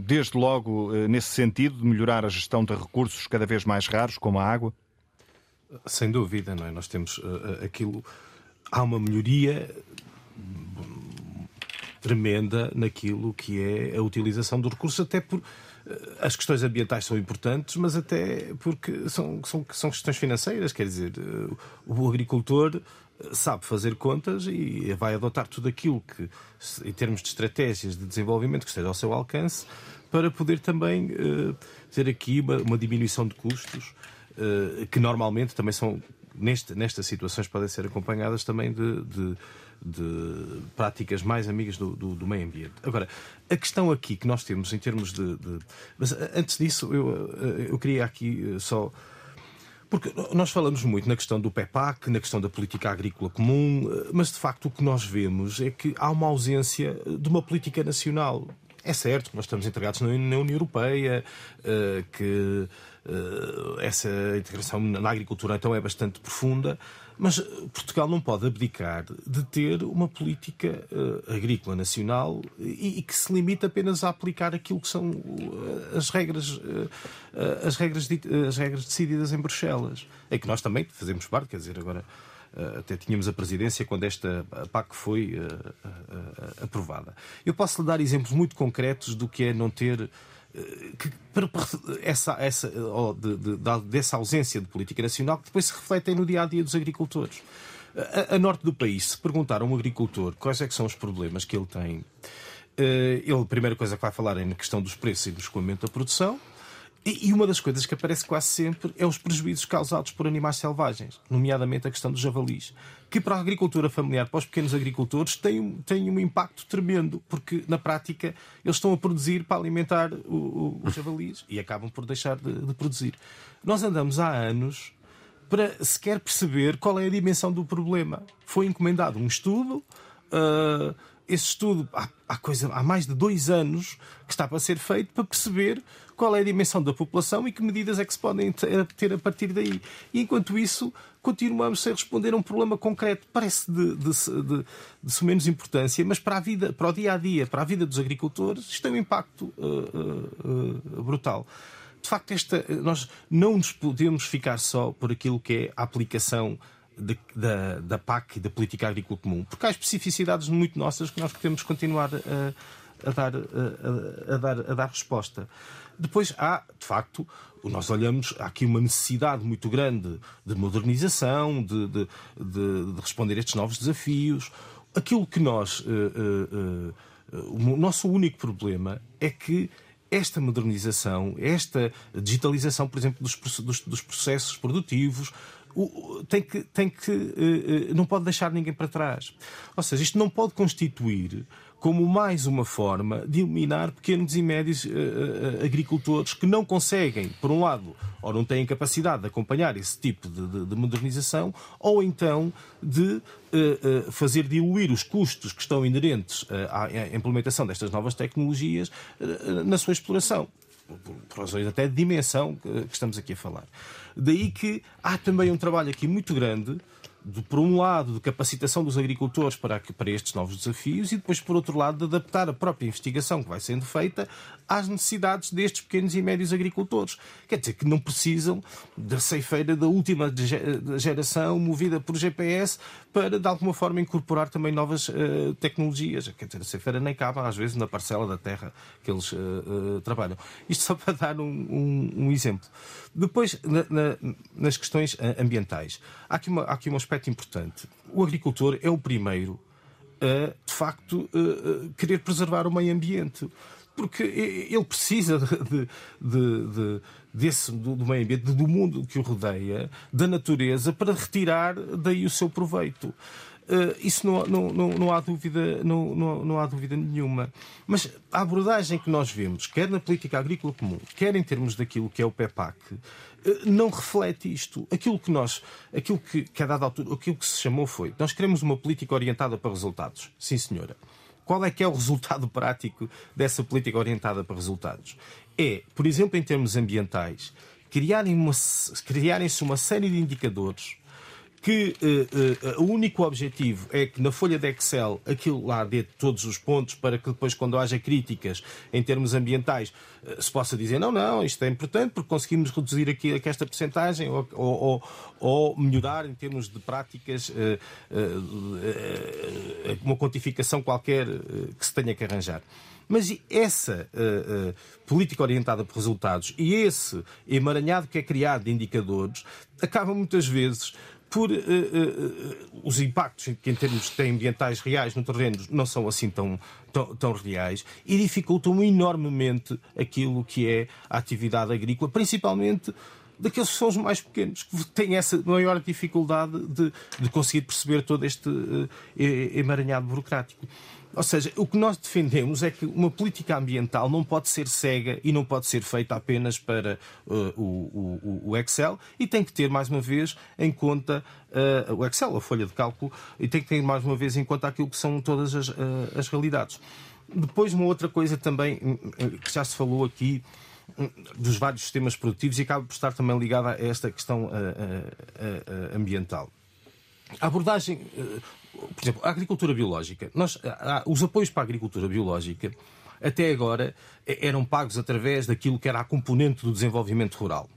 desde logo nesse sentido de melhorar a gestão de recursos cada vez mais raros, como a água? Sem dúvida, não é? Nós temos aquilo. Há uma melhoria tremenda naquilo que é a utilização do recurso, até por eh, as questões ambientais são importantes, mas até porque são, são, são questões financeiras, quer dizer, eh, o agricultor eh, sabe fazer contas e vai adotar tudo aquilo que, em termos de estratégias de desenvolvimento, que esteja ao seu alcance, para poder também uh, ter aqui uma, uma diminuição de custos, uh, que normalmente também são, neste, nestas situações, podem ser acompanhadas também de, de de práticas mais amigas do, do, do, meio ambiente. Agora, a questão aqui que nós temos em termos de. de... Mas antes disso, eu, eu queria aqui eh, só. Porque nós falamos muito na questão do PEPAC, na questão da política agrícola comum, eh, mas de facto o que nós vemos é que há uma ausência de uma política nacional. É certo que nós estamos integrados na União Europeia, eh, que essa integração na agricultura então é bastante profunda, mas eh, Portugal não pode abdicar de ter uma política uh, agrícola nacional e, e, que se limita apenas a aplicar aquilo que são uh, as regras, uh, as, regras as regras decididas em Bruxelas. É que nós também fazemos parte, quer dizer, agora até tínhamos a presidência quando esta PAC foi aprovada. Eu posso lhe dar exemplos muito concretos do que é não ter que, para, essa, essa, de, de, de, dessa ausência de política nacional que depois se refletem no dia a dia dos agricultores. A, a, norte do país, se perguntar a um agricultor quais é que são os problemas que ele tem, eh, ele, a primeira coisa que vai falar é na questão dos preços e do escoamento da produção. E uma das coisas que aparece quase sempre é os prejuízos causados por animais selvagens, nomeadamente a questão dos javalis, que para a agricultura familiar, para os pequenos agricultores, tem, tem um impacto tremendo, porque na prática eles estão a produzir para alimentar o, o, os javalis e acabam por deixar de, de produzir. Nós andamos há anos para sequer perceber qual é a dimensão do problema. Foi encomendado um estudo. Uh, esse estudo há, há, coisa, há mais de dois anos que está para ser feito para perceber qual é a dimensão da população e que medidas é que se podem ter a partir daí. E enquanto isso, continuamos sem responder a um problema concreto. Parece de, de, de, de menos importância, mas para a vida, para o dia a dia, para a vida dos agricultores, isto tem um impacto uh, uh, brutal. De facto, esta, nós não nos podemos ficar só por aquilo que é a aplicação de, da, da PAC e da Política Agrícola Comum, porque há especificidades muito nossas que nós que continuar a, a dar, a, a, dar, a dar resposta. Depois há, de facto, nós olhamos, há aqui uma necessidade muito grande de modernização, de, de, de, de responder a estes novos desafios. Aquilo que nós. Uh, uh, uh, o nosso único problema é que esta modernização, esta digitalização, por exemplo, dos, dos, dos processos produtivos, tem que, tem que, não pode deixar ninguém para trás. Ou seja, isto não pode constituir como mais uma forma de eliminar pequenos e médios uh, agricultores que não conseguem, por um lado, ou não têm capacidade de acompanhar esse tipo de, de, de modernização, ou então de fazer diluir os custos que estão inerentes à implementação destas novas tecnologias na sua exploração por razões até de dimensão que estamos aqui a falar. Daí que há também um trabalho aqui muito grande de, por um lado, de capacitação dos agricultores para, para estes novos desafios e depois, por outro lado, de adaptar a própria investigação que vai sendo feita às necessidades destes pequenos e médios agricultores. Quer dizer, que não precisam da ceifeira da última geração movida por GPS para, de alguma forma, incorporar também novas uh, tecnologias. Quer dizer, a ceifeira nem cabe, às vezes, na parcela da terra que eles uh, uh, trabalham. Isto só (laughs) para dar um, um, um exemplo. Depois, na, na, nas questões ambientais, há aqui, uma, há aqui um aspecto importante. O agricultor é o primeiro a, de facto, querer preservar o meio ambiente porque ele precisa (laughs) de, de, de, desse, do, do, meio ambiente, do mundo que o rodeia, da natureza, para retirar daí o seu proveito. Uh, isso não, não, não, não, há dúvida, não, não, não há dúvida nenhuma. Mas a abordagem que nós vemos, quer na política agrícola comum, quer em termos daquilo que é o PEPAC, uh, não reflete isto. Aquilo que nós, aquilo que, que a dada altura, aquilo que se chamou foi, nós queremos uma política orientada para resultados. Sim, senhora. Qual é que é o resultado (laughs) prático dessa política orientada para resultados? É, por exemplo, em termos ambientais, criarem-se uma, criarem uma série de indicadores que uh, uh, o único objetivo é que na folha de Excel aquilo lá dê todos os pontos para que depois, quando haja críticas em termos ambientais, uh, se possa dizer não, não, isto é importante porque conseguimos reduzir aqui, aqui esta percentagem ou, ou, ou, melhorar em termos de práticas uma quantificação qualquer que se tenha que arranjar. Mas essa uh, uh, política orientada por resultados e esse emaranhado que é criado de indicadores acaba muitas vezes por uh, uh, os impactos que, em termos ambientais reais no terreno, não são assim tão, tão, tão, reais e dificultam enormemente aquilo que é a atividade agrícola, principalmente daqueles que são os mais pequenos, que têm essa maior dificuldade de, de conseguir perceber todo este uh, emaranhado burocrático. Ou seja, o que nós defendemos é que uma política ambiental não pode ser cega e não pode ser feita apenas para uh, o, o, o, Excel e tem que ter, mais uma vez, em conta uh, o Excel, a folha de cálculo, e tem que ter, mais uma vez, em conta aquilo que são todas as, uh, as realidades. Depois, uma outra coisa também hum, hum, que já se falou aqui hum, dos vários sistemas produtivos e acaba por estar também ligada a esta questão ambiental. A abordagem, por exemplo, a agricultura biológica. Nós, os apoios para a agricultura biológica, até agora, eram pagos através daquilo que era a componente do desenvolvimento rural.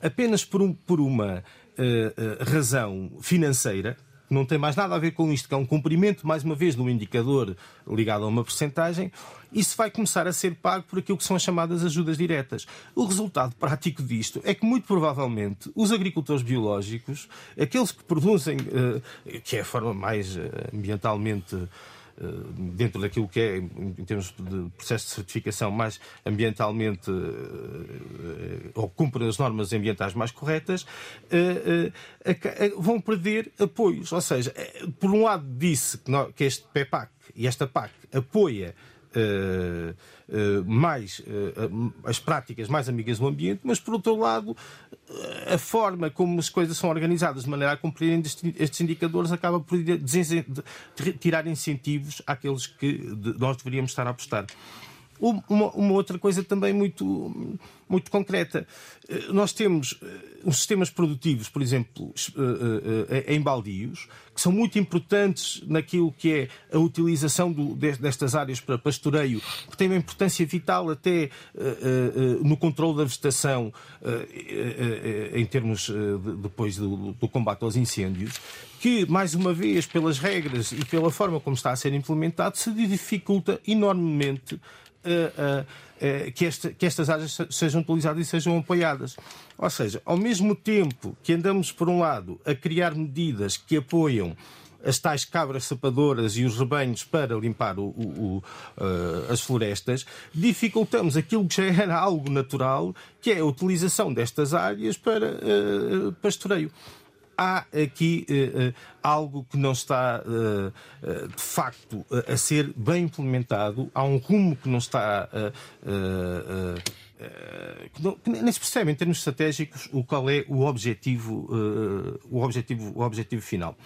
Apenas por, um, por uma uh, uh, razão financeira, não tem mais nada a ver com isto, que é um cumprimento, mais uma vez, de um indicador ligado a uma percentagem, isso vai começar a ser pago por aquilo que são as chamadas ajudas diretas. O resultado prático disto é que, muito provavelmente, os agricultores biológicos, aqueles que produzem, eh, que é a forma mais eh, ambientalmente dentro daquilo que é, em termos de processo de certificação, mais ambientalmente eh, ou cumpre as normas ambientais mais corretas, eh, vão perder apoios. Ou seja, por um lado disse que este PEPAC e esta PAC apoia mais uh, as práticas mais amigas do ambiente, mas por outro lado a forma como as coisas são organizadas de maneira a cumprirem estes indicadores acaba por tirar incentivos àqueles que nós deveríamos estar a apostar. Uma, uma, outra coisa também muito, muito concreta. Eh, nós temos eh, os sistemas produtivos, por exemplo, eh, em baldios, que são muito importantes naquilo que é a utilização do, destas áreas para pastoreio, que têm uma importância vital até no controle da vegetação, em termos de, depois do, do combate aos incêndios que, mais uma vez, pelas regras e pela forma como está a ser implementado, se dificulta enormemente que, esta, que, estas áreas sejam utilizadas e sejam apoiadas. Ou seja, ao mesmo tempo que andamos, por um lado, a criar medidas que apoiam as tais cabras sapadoras e os rebanhos para limpar o, o, uh, as florestas, dificultamos aquilo que já era algo natural, que é a utilização destas áreas para uh, pastoreio há aqui uh, uh, algo que não está uh, de facto a ser bem implementado, há um rumo que não está. que, não, que nem se percebe em termos estratégicos o qual é o objetivo, o objetivo, o objetivo final.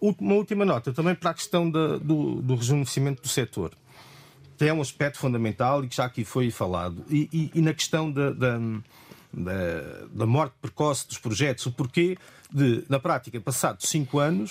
Uma última nota também para a questão da, do, do rejuvenescimento do setor é um aspecto fundamental e que já aqui foi falado. E, e, e na questão da, da, da morte precoce dos projetos, o porquê de, na prática, passados cinco anos,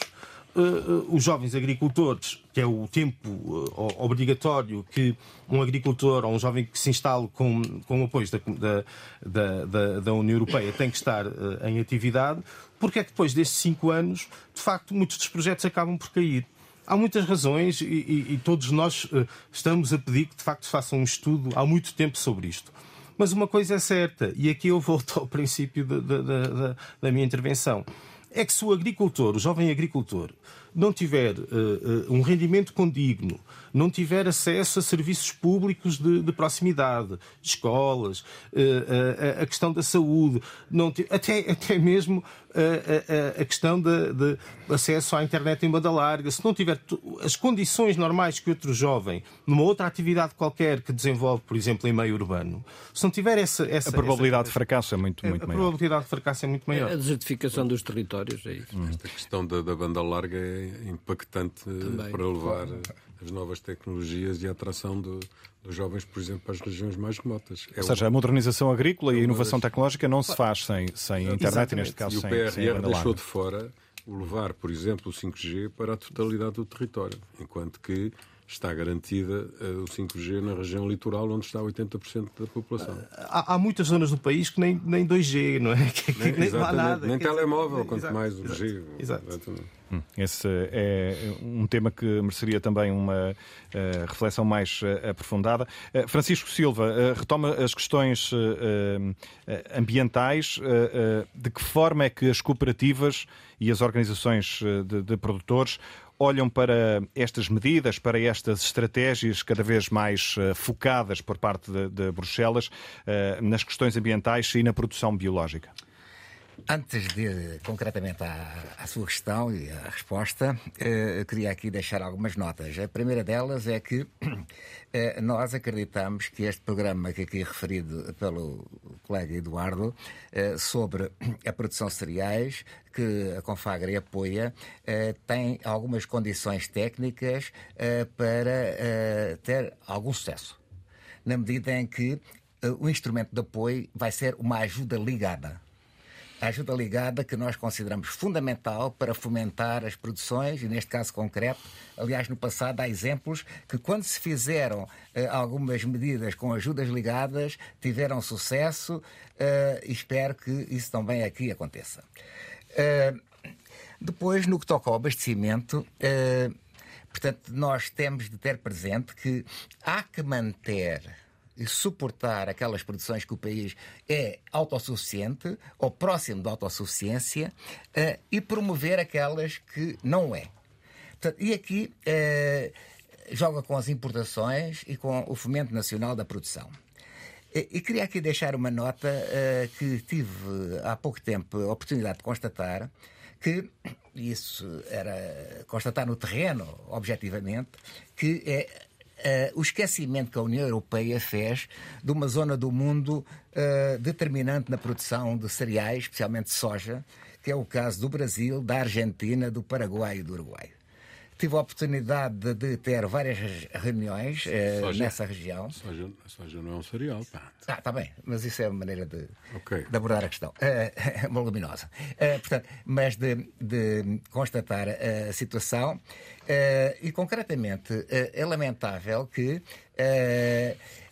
Uh, os jovens agricultores, que é o tempo uh, obrigatório que um agricultor ou um jovem que se instale com, com apoio da, da, da, da União Europeia tem que estar em atividade, porque é que depois destes cinco anos, de facto, muitos dos projetos acabam por cair. Há muitas razões e, e, e todos nós estamos a pedir que, de facto, se faça um estudo há muito tempo sobre isto. Mas uma coisa é certa, e aqui eu volto ao princípio da, da, minha intervenção, é que se o agricultor, o jovem agricultor, não tiver uh, uh, um rendimento condigno, não tiver acesso a serviços públicos de, de proximidade, escolas, uh, a questão da saúde, não até, até mesmo a, a, a questão de, de, acesso à internet em banda larga, se não tiver as condições normais que outro jovem, numa outra atividade qualquer que desenvolve, por exemplo, em meio urbano, se não tiver essa. essa a probabilidade essa, de fracasso é muito, muito a maior. A probabilidade de fracasso é muito maior. A desertificação dos territórios, é isso. Hum. Esta questão da, da, banda larga é impactante Também. para levar as novas tecnologias e a atração de, dos jovens, por exemplo, para as regiões mais remotas. É Ou seja, a modernização agrícola e a inovação tecnológica não se faz sem, sem internet e, neste caso, e sem, o PRR sem deixou de fora levar, por exemplo, o 5G para a totalidade do território, enquanto que está garantida uh, o 5G na região litoral, onde está 80% da população. Há, há, muitas zonas do país que nem, nem 2G, não é? (laughs) Que, nem, nem não há nada. Nem telemóvel, dizer, quanto exato, mais o G. Exato. Exatamente. Hum, esse é um tema que mereceria também uma uh, reflexão mais uh, aprofundada. Uh, Francisco Silva retoma as questões ambientais. de que forma é que as cooperativas e as organizações de, de produtores olham para estas medidas, para estas estratégias cada vez mais focadas por parte de, de Bruxelas nas questões ambientais e na produção biológica? Antes de concretamente à, à, sua questão e à resposta, eh, queria aqui deixar algumas notas. A primeira delas é que (clears throat) eh, nós acreditamos que este programa que aqui referido pelo colega Eduardo eh, sobre (clears throat) a produção de cereais, que a Confagre apoia, eh, tem algumas condições técnicas eh, para eh, ter algum sucesso. Na medida em que o instrumento de apoio vai ser uma ajuda ligada a ajuda ligada que nós consideramos fundamental para fomentar as produções, e neste caso concreto, aliás, no passado há exemplos que, quando se fizeram eh, algumas medidas com ajudas ligadas, tiveram sucesso eh, e espero que isso também aqui aconteça. Eh, depois, no que toca ao abastecimento, eh, portanto, nós temos de ter presente que há que manter suportar aquelas produções que o país é autossuficiente ou próximo da autossuficiência uh, e promover aquelas que não é. E aqui uh, joga com as importações e com o fomento nacional da produção. E, e queria aqui deixar uma nota uh, que tive há pouco tempo a oportunidade de constatar que isso era constatar no terreno, objetivamente, que é Uh, o esquecimento que a União Europeia fez de uma zona do mundo uh, determinante na produção de cereais, especialmente soja, que é o caso do Brasil, da Argentina, do Paraguai e do Uruguai. Tive a oportunidade de, de ter várias reuniões uh, nessa região. Soja, soja não é um cereal, pá. Ah, está bem, mas isso é uma maneira de, okay. de abordar a questão. Uh, (laughs) uma luminosa. Uh, portanto, mas de, de constatar a situação e, concretamente, é lamentável que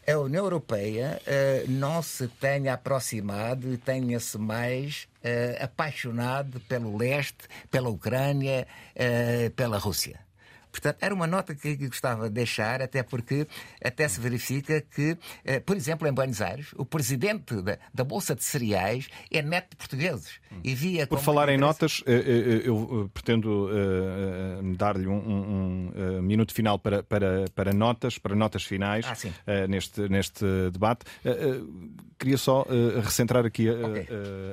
a União Europeia não se tenha aproximado e tenha-se mais uh, apaixonado pelo leste, pela Ucrânia, uh, pela Rússia. Portanto, era uma nota que gostava de deixar, até porque até se verifica que, eh, por exemplo, em Buenos Aires, o presidente da, da Bolsa de Cereais é neto de portugueses. E via por falar em notas, eu pretendo dar-lhe um, um, minuto final para, para, para notas, para notas finais ah, neste, neste debate. Queria só recentrar aqui okay.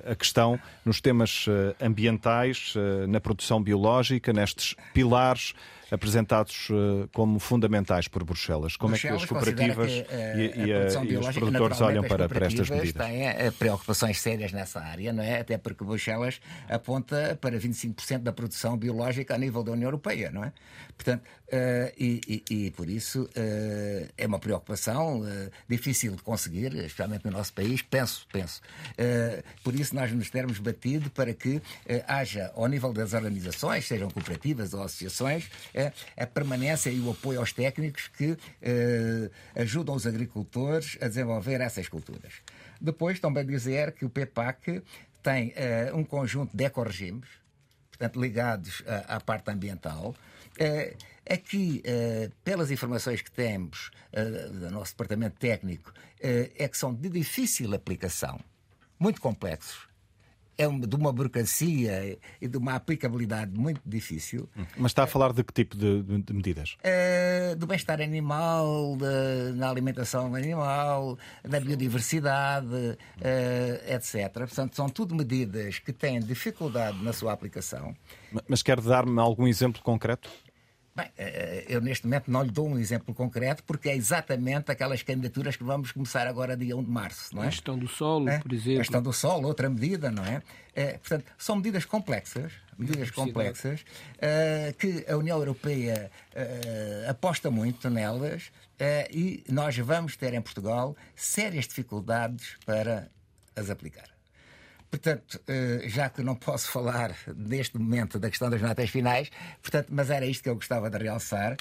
a questão nos temas ambientais, na produção biológica, nestes pilares apresentados uh, como fundamentais por Bruxelas. Como Bruxelas é que as cooperativas que, uh, e, e, a, e, os produtores olham para, para estas medidas? têm uh, preocupações sérias nessa área, não é? Até porque Bruxelas aponta para 25% da produção biológica a nível da União Europeia, não é? Portanto, e, e, por isso é uma preocupação difícil de conseguir, especialmente no nosso país, penso, penso. por isso nós nos termos batido para que haja, ao nível das organizações, sejam cooperativas ou associações, a permanência e o apoio aos técnicos que ajudam os agricultores a desenvolver essas culturas. Depois, também dizer que o PEPAC tem um conjunto de ecoregimes, portanto, ligados à, à parte ambiental. Eh, aqui, pelas informações que temos do nosso departamento técnico, é que são de difícil aplicação, muito complexos é de uma burocracia e de uma aplicabilidade muito difícil. Mas está a falar de que tipo de, de medidas? É, do bem-estar animal, de, na alimentação animal, da biodiversidade, é, etc. Portanto, são tudo medidas que têm dificuldade na sua aplicação. Mas quer dar-me algum exemplo concreto? Bem, eh, eu neste momento não lhe dou um exemplo concreto, porque é exatamente aquelas candidaturas que vamos começar agora dia 1 de março. Não é? A gestão do solo, é? por exemplo. A gestão do solo, outra medida, não é? é portanto, são medidas complexas, medidas complexas, uh, que a União Europeia uh, aposta muito nelas uh, e nós vamos ter em Portugal sérias dificuldades para as aplicar. Portanto, já que não posso falar neste momento da questão das notas finais, portanto, mas era isto que eu gostava de realçar,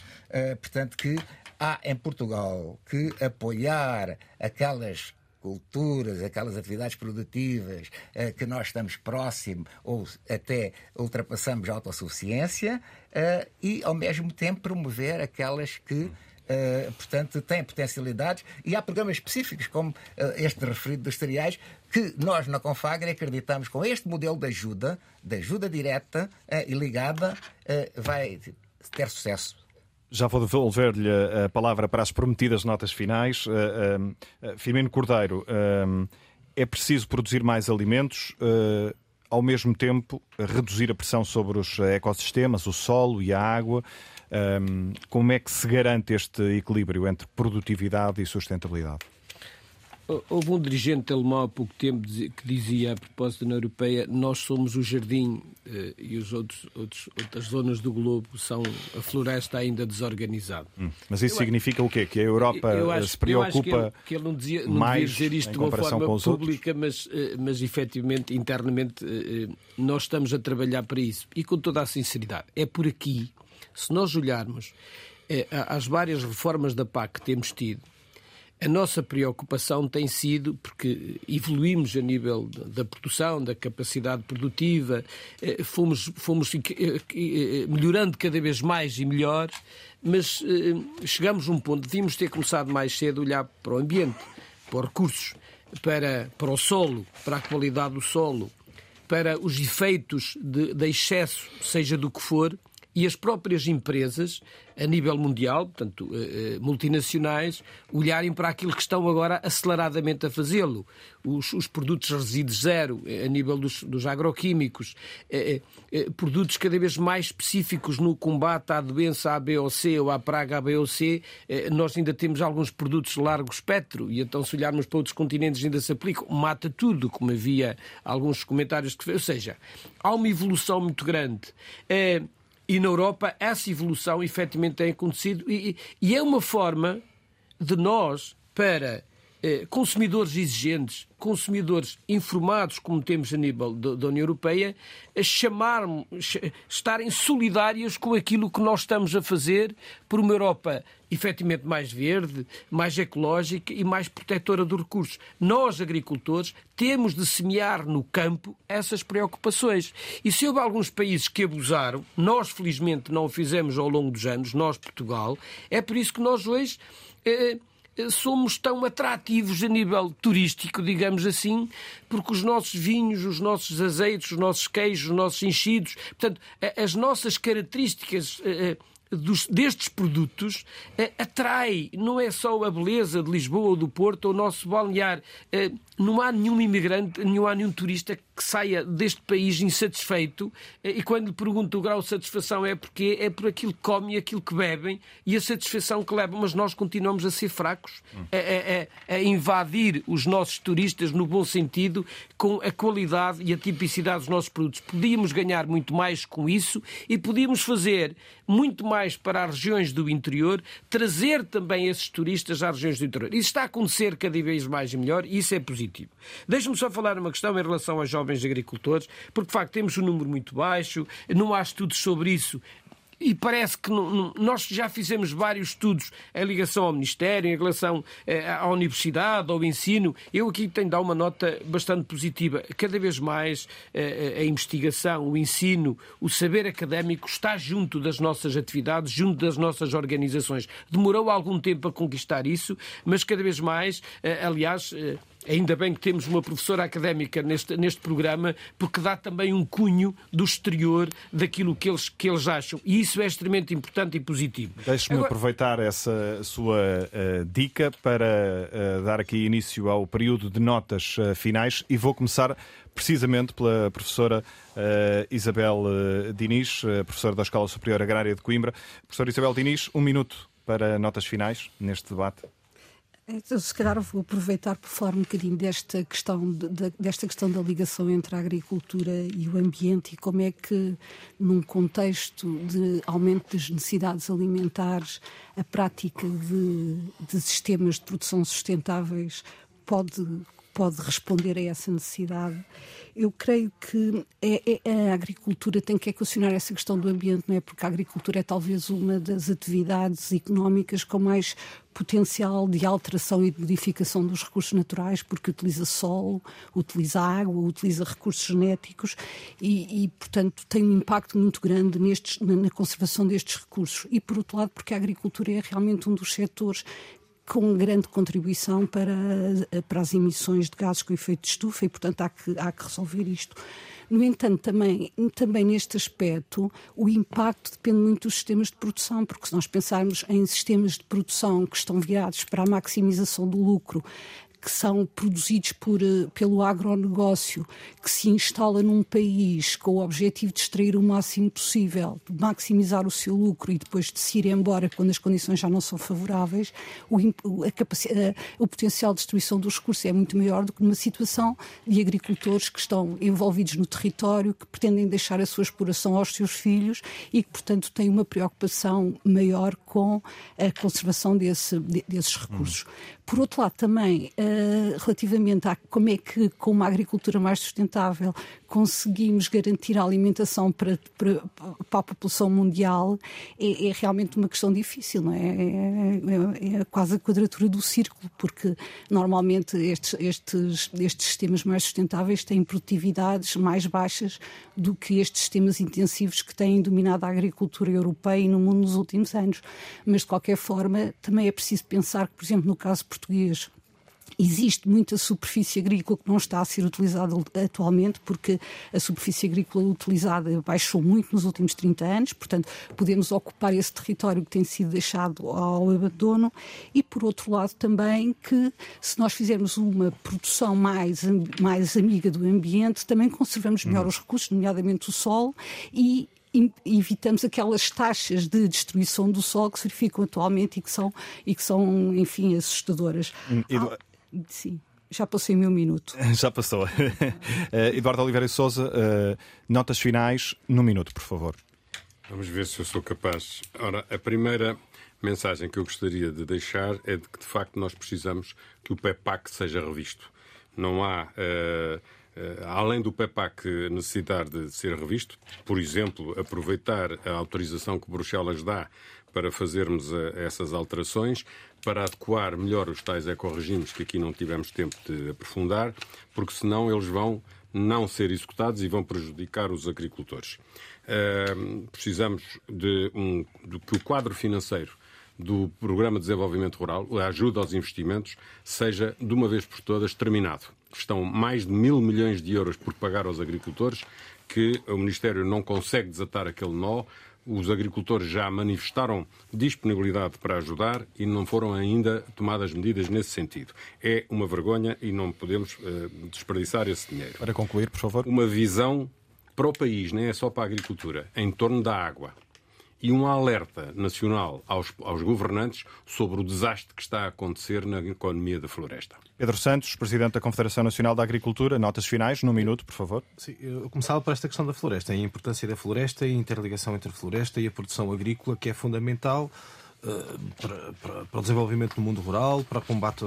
portanto, que há em Portugal que apoiar aquelas culturas, aquelas atividades produtivas eh, que nós estamos próximo ou até ultrapassamos a autossuficiência eh, e, ao mesmo tempo, promover aquelas que. Uh, portanto, têm potencialidades e há programas específicos, como este referido dos cereais, que nós na Confagre acreditamos com este modelo de ajuda, de ajuda direta uh, e ligada, vai ter sucesso. Já vou devolver-lhe a palavra para as prometidas notas finais. Uh, uh, Firmino Cordeiro, uh, é preciso produzir mais alimentos, ao mesmo tempo reduzir a pressão sobre os ecossistemas, o solo e a água. Como é que se garante este equilíbrio entre produtividade e sustentabilidade? Houve um dirigente alemão há pouco tempo que dizia, a propósito da União Europeia, nós somos o jardim eh, e os outros, outros, outras zonas do globo são a floresta ainda desorganizada. Hum, mas isso eu, significa o quê? Que a Europa acho, se preocupa que ele, que ele, não, dizia, não mais devia dizer isto de uma forma pública, mas, eh, mas efetivamente, internamente, eh, nós estamos a trabalhar para isso. E com toda a sinceridade, é por aqui, se nós olharmos as várias reformas da PAC que temos tido, a nossa preocupação tem sido, porque evoluímos a nível da produção, da capacidade produtiva, eh, fomos, fomos eh, eh, melhorando cada vez mais e melhor, mas chegamos a um ponto, devíamos ter começado mais cedo a olhar para o ambiente, para os recursos, para, para o solo, para a qualidade do solo, para os efeitos de, de excesso, seja do que for, e as próprias empresas, a nível mundial, portanto, eh, eh, multinacionais, olharem para aquilo que estão agora aceleradamente a fazê-lo. Os, os, produtos resíduos zero, eh, a nível dos, dos agroquímicos, produtos cada vez mais específicos no combate à doença A, B ou C ou à praga A, B ou C, nós ainda temos alguns produtos de largo espectro, e então se olharmos para outros continentes ainda se aplicam, mata tudo, como havia alguns comentários que... Ou seja, há uma evolução muito grande. E na Europa essa evolução efetivamente tem acontecido. E, e é uma forma de nós, para consumidores exigentes, consumidores informados, como temos a nível da União Europeia, a chamar, estarem solidários com aquilo que nós estamos a fazer por uma Europa efetivamente mais verde, mais ecológica e mais protetora dos recursos. Nós, agricultores, temos de semear no campo essas preocupações. E se houve alguns países que abusaram, nós felizmente não o fizemos ao longo dos anos, nós, Portugal, é por isso que nós hoje. Eh, somos tão atrativos a nível turístico, digamos assim, porque os nossos vinhos, os nossos azeites, os nossos queijos, os nossos enchidos, portanto, as nossas características eh, eh, destes produtos eh, atrai, não é só a beleza de Lisboa ou do Porto ou o nosso balnear. Eh, não há nenhum imigrante, não há nenhum turista que saia deste país insatisfeito eh, e quando lhe pergunto o grau de satisfação é porque é por aquilo que comem, aquilo que bebem e a satisfação que levam, mas nós continuamos a ser fracos, a, a, a invadir os nossos turistas no bom sentido com a qualidade e a tipicidade dos nossos produtos. Podíamos ganhar muito mais com isso e podíamos fazer muito mais para as regiões do interior, trazer também esses turistas às regiões do interior. Isso está a acontecer cada vez mais e melhor e isso é positivo. Deixe-me só falar uma questão em relação aos jovens agricultores, porque de facto temos um número muito baixo, não há estudos sobre isso e parece que nós já fizemos vários estudos em ligação ao Ministério, em relação eh, à universidade, ao ensino. Eu aqui tenho de dar uma nota bastante positiva. Cada vez mais eh, a investigação, o ensino, o saber académico está junto das nossas atividades, junto das nossas organizações. Demorou algum tempo a conquistar isso, mas cada vez mais, eh, aliás, Ainda bem que temos uma professora académica neste, neste programa, porque dá também um cunho do exterior daquilo que eles, que eles acham. E isso é extremamente importante e positivo. Deixe-me Agora... aproveitar essa sua uh, dica para uh, dar aqui início ao período de notas uh, finais e vou começar precisamente pela professora Isabel Diniz, professora da Escola Superior Agrária de Coimbra. Professora Isabel Diniz, um minuto para notas finais neste debate. Então, se calhar vou aproveitar para falar um bocadinho desta questão, de, desta questão da ligação entre a agricultura e o ambiente e como é que, num contexto de aumento das necessidades alimentares, a prática de, de sistemas de produção sustentáveis pode pode responder a essa necessidade. Eu creio que é, é, a agricultura tem que equacionar essa questão do ambiente, não é? Porque a agricultura é talvez uma das atividades económicas com mais potencial de alteração e de modificação dos recursos naturais, porque utiliza solo, utiliza água, utiliza recursos genéticos e, e portanto, tem um impacto muito grande nestes, na conservação destes recursos. E, por outro lado, porque a agricultura é realmente um dos setores com grande contribuição para, para as emissões de gases com efeito de estufa e, portanto, há que, há que resolver isto. No entanto, também, também neste aspecto, o impacto depende muito dos sistemas de produção, porque se nós pensarmos em sistemas de produção que estão virados para a maximização do lucro, que são produzidos por, eh, pelo agronegócio, que se instala num país com o objetivo de extrair o máximo possível, de maximizar o seu lucro e depois de se ir embora quando as condições já não são favoráveis, o, a, o potencial de destruição dos recursos é muito maior do que numa situação de agricultores que estão envolvidos no território, que pretendem deixar a sua exploração aos seus filhos e que, portanto, têm uma preocupação maior com a conservação desse, desses recursos. Hum. Por outro lado, também, uh, relativamente a como é que, com uma agricultura mais sustentável, conseguimos garantir a alimentação para, para, para a população mundial, é, é, realmente uma questão difícil, não é? É, é? é, quase a quadratura do círculo, porque normalmente estes, estes, estes sistemas mais sustentáveis têm produtividades mais baixas do que estes sistemas intensivos que têm dominado a agricultura europeia e no mundo nos últimos anos. Mas, de qualquer forma, também é preciso pensar que, por exemplo, no caso português Existe muita superfície agrícola que não está a ser utilizada atualmente, porque a superfície agrícola utilizada baixou muito nos últimos 30 anos, portanto, podemos ocupar esse território que tem sido deixado ao abandono, e por outro lado também que se nós fizermos uma produção mais, mais amiga do ambiente, também conservamos melhor hum. os recursos, nomeadamente o solo, e evitamos aquelas taxas de destruição do solo que se verificam atualmente e que são, e que são enfim, assustadoras. Hum, Edu... ah, sim. Já passei o meu minuto. (laughs) Já passou. uh, (laughs) Eduardo Oliveira Souza, uh, notas finais, num minuto, por favor. Vamos ver se eu sou capaz. Ora, a primeira mensagem que eu gostaria de deixar é de que, de facto, nós precisamos que o PEPAC seja revisto. Não há. Uh, eh, além do PEPAC necessitar de ser revisto, por exemplo, aproveitar a autorização que Bruxelas dá para fazermos eh, essas alterações, para adequar melhor os tais ecorregimes que aqui não tivemos tempo de aprofundar, porque senão eles vão não ser executados e vão prejudicar os agricultores. Uh, precisamos de, um, de que o quadro financeiro do Programa de Desenvolvimento Rural, a ajuda aos investimentos, seja de uma vez por todas terminado. Estão mais de mil milhões de euros por pagar aos agricultores, que o Ministério não consegue desatar aquele nó. Os agricultores já manifestaram disponibilidade para ajudar e não foram ainda tomadas medidas nesse sentido. É uma vergonha e não podemos uh, desperdiçar esse dinheiro. Para concluir, por favor. Uma visão para o país, nem é só para a agricultura, em torno da água e um alerta nacional aos, aos, governantes sobre o desastre que está a acontecer na economia da floresta. Pedro Santos, Presidente da Confederação Nacional da Agricultura, notas finais, num minuto, por favor. Sim, eu começava por esta questão da floresta, a importância da floresta e a interligação entre a floresta e a produção agrícola, que é fundamental uh, para, para, para, o desenvolvimento do mundo rural, para o combate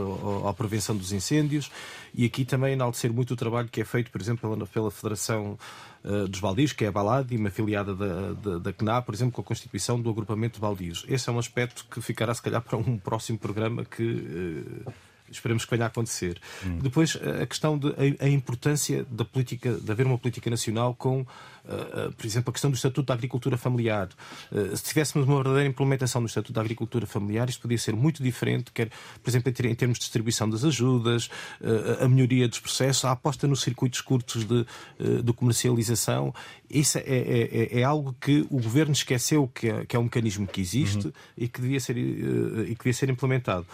à prevenção dos incêndios e aqui também enaltecer muito o trabalho que é feito, por exemplo, pela, pela Federação uh, dos Baldios, que é a Balad, e uma afiliada da, da, da CNA, por exemplo, com a constituição do agrupamento de Baldios. Esse é um aspecto que ficará, se calhar, para um próximo programa que. Uh, esperemos que venha a acontecer. Hum. Depois, a questão da a, importância da política, de haver uma política nacional com, uh, uh, por exemplo, a questão do Estatuto da Agricultura Familiar. Uh, se tivéssemos uma verdadeira implementação do Estatuto da Agricultura Familiar, isto podia ser muito diferente, quer, por exemplo, em termos de distribuição das ajudas, a melhoria dos processos, a aposta nos circuitos curtos de, de comercialização. Isso é, é, é, é, algo que o governo esqueceu que é, que é um mecanismo que existe uhum. e, que devia ser, e que devia ser implementado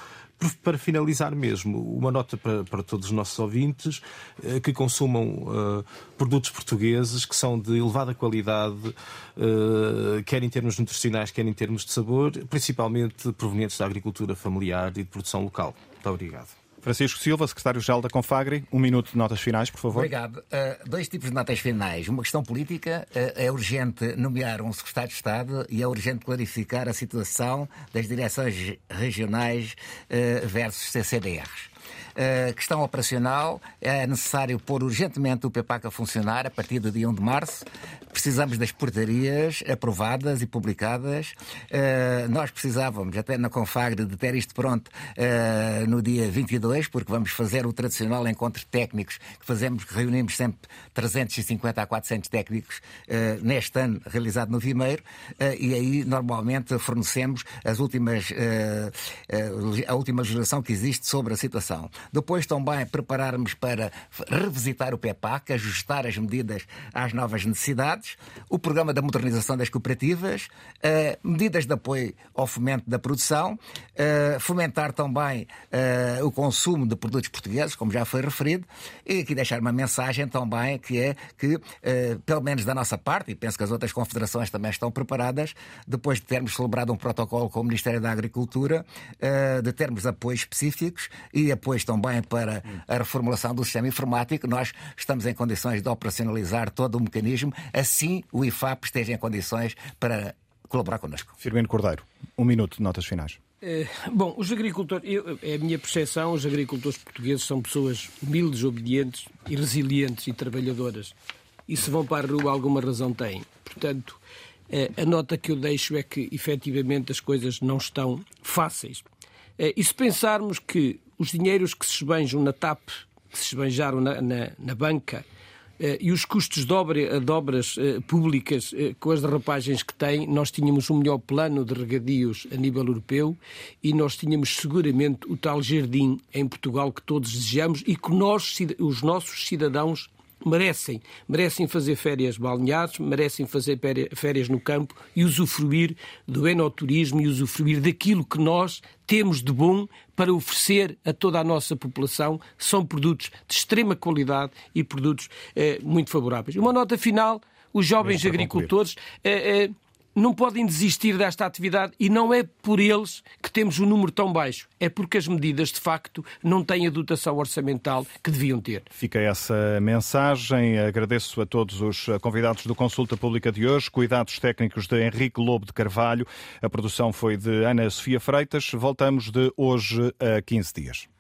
para finalizar mesmo, uma nota para, para todos os nossos ouvintes eh, que consumam uh, produtos portugueses que são de elevada qualidade, uh, quer em termos nutricionais, quer em termos de sabor, principalmente provenientes da agricultura familiar e de produção local. Muito obrigado. Francisco Silva, secretário-geral da Confagri, um minuto de notas finais, por favor. Obrigado. Uh, dois tipos de notas finais. Uma questão política. Uh, é urgente nomear um secretário de Estado e é urgente clarificar a situação das direções regionais uh, versus CCDRs. Uh, questão operacional, é necessário pôr urgentemente o PEPAC a funcionar a partir do dia 1 de março. Precisamos das portarias aprovadas e publicadas. Uh, nós precisávamos, até na Confagre, de ter isto pronto uh, no dia 22, porque vamos fazer o tradicional encontro técnicos que fazemos, que reunimos sempre 350 a 400 técnicos neste ano, realizado no Vimeiro, e aí normalmente fornecemos as últimas, a última legislação que existe sobre a situação. Depois também prepararmos para revisitar o PEPAC, ajustar as medidas às novas necessidades, o programa da modernização das cooperativas, uh, medidas de apoio ao fomento da produção, uh, fomentar também uh, o consumo de produtos portugueses, como já foi referido, e aqui deixar uma mensagem também que é que, pelo menos da nossa parte, e penso que as outras confederações também estão preparadas, depois de termos celebrado um protocolo com o Ministério da Agricultura, de termos apoios específicos e apoios também para a reformulação do sistema informático, nós estamos em condições de operacionalizar todo o mecanismo, assim o IFAP esteja em condições para colaborar connosco. Firmino Cordeiro, um minuto de notas finais. É, bom, os agricultores, eu, é a minha percepção, os agricultores portugueses são pessoas humildes, obedientes e resilientes e trabalhadoras. E se vão para a rua, alguma razão têm. Portanto, é, a nota que eu deixo é que, efetivamente, as coisas não estão fáceis. É, e se pensarmos que os dinheiros que se esbanjam na TAP, que se esbanjaram na, na, na banca, eh, e os custos de, obra, de obras eh, públicas eh, com as derrapagens que têm, nós tínhamos um melhor plano de regadios a nível europeu e nós tínhamos seguramente o tal jardim em Portugal que todos desejamos e que nós, os nossos cidadãos merecem. Merecem fazer férias balneares, merecem fazer férias no campo e usufruir do enoturismo e usufruir daquilo que nós temos de bom para oferecer a toda a nossa população. São produtos de extrema qualidade e produtos eh, muito favoráveis. Uma nota final: os jovens agricultores. Eh, eh, não podem desistir desta atividade e não é por eles que temos um número tão baixo. É porque as medidas, de facto, não têm a dotação orçamental que deviam ter. Fica essa mensagem. Agradeço a todos os convidados do Consulta Pública de hoje. Cuidados técnicos de Henrique Lobo de Carvalho. A produção foi de Ana Sofia Freitas. Voltamos de hoje a 15 dias.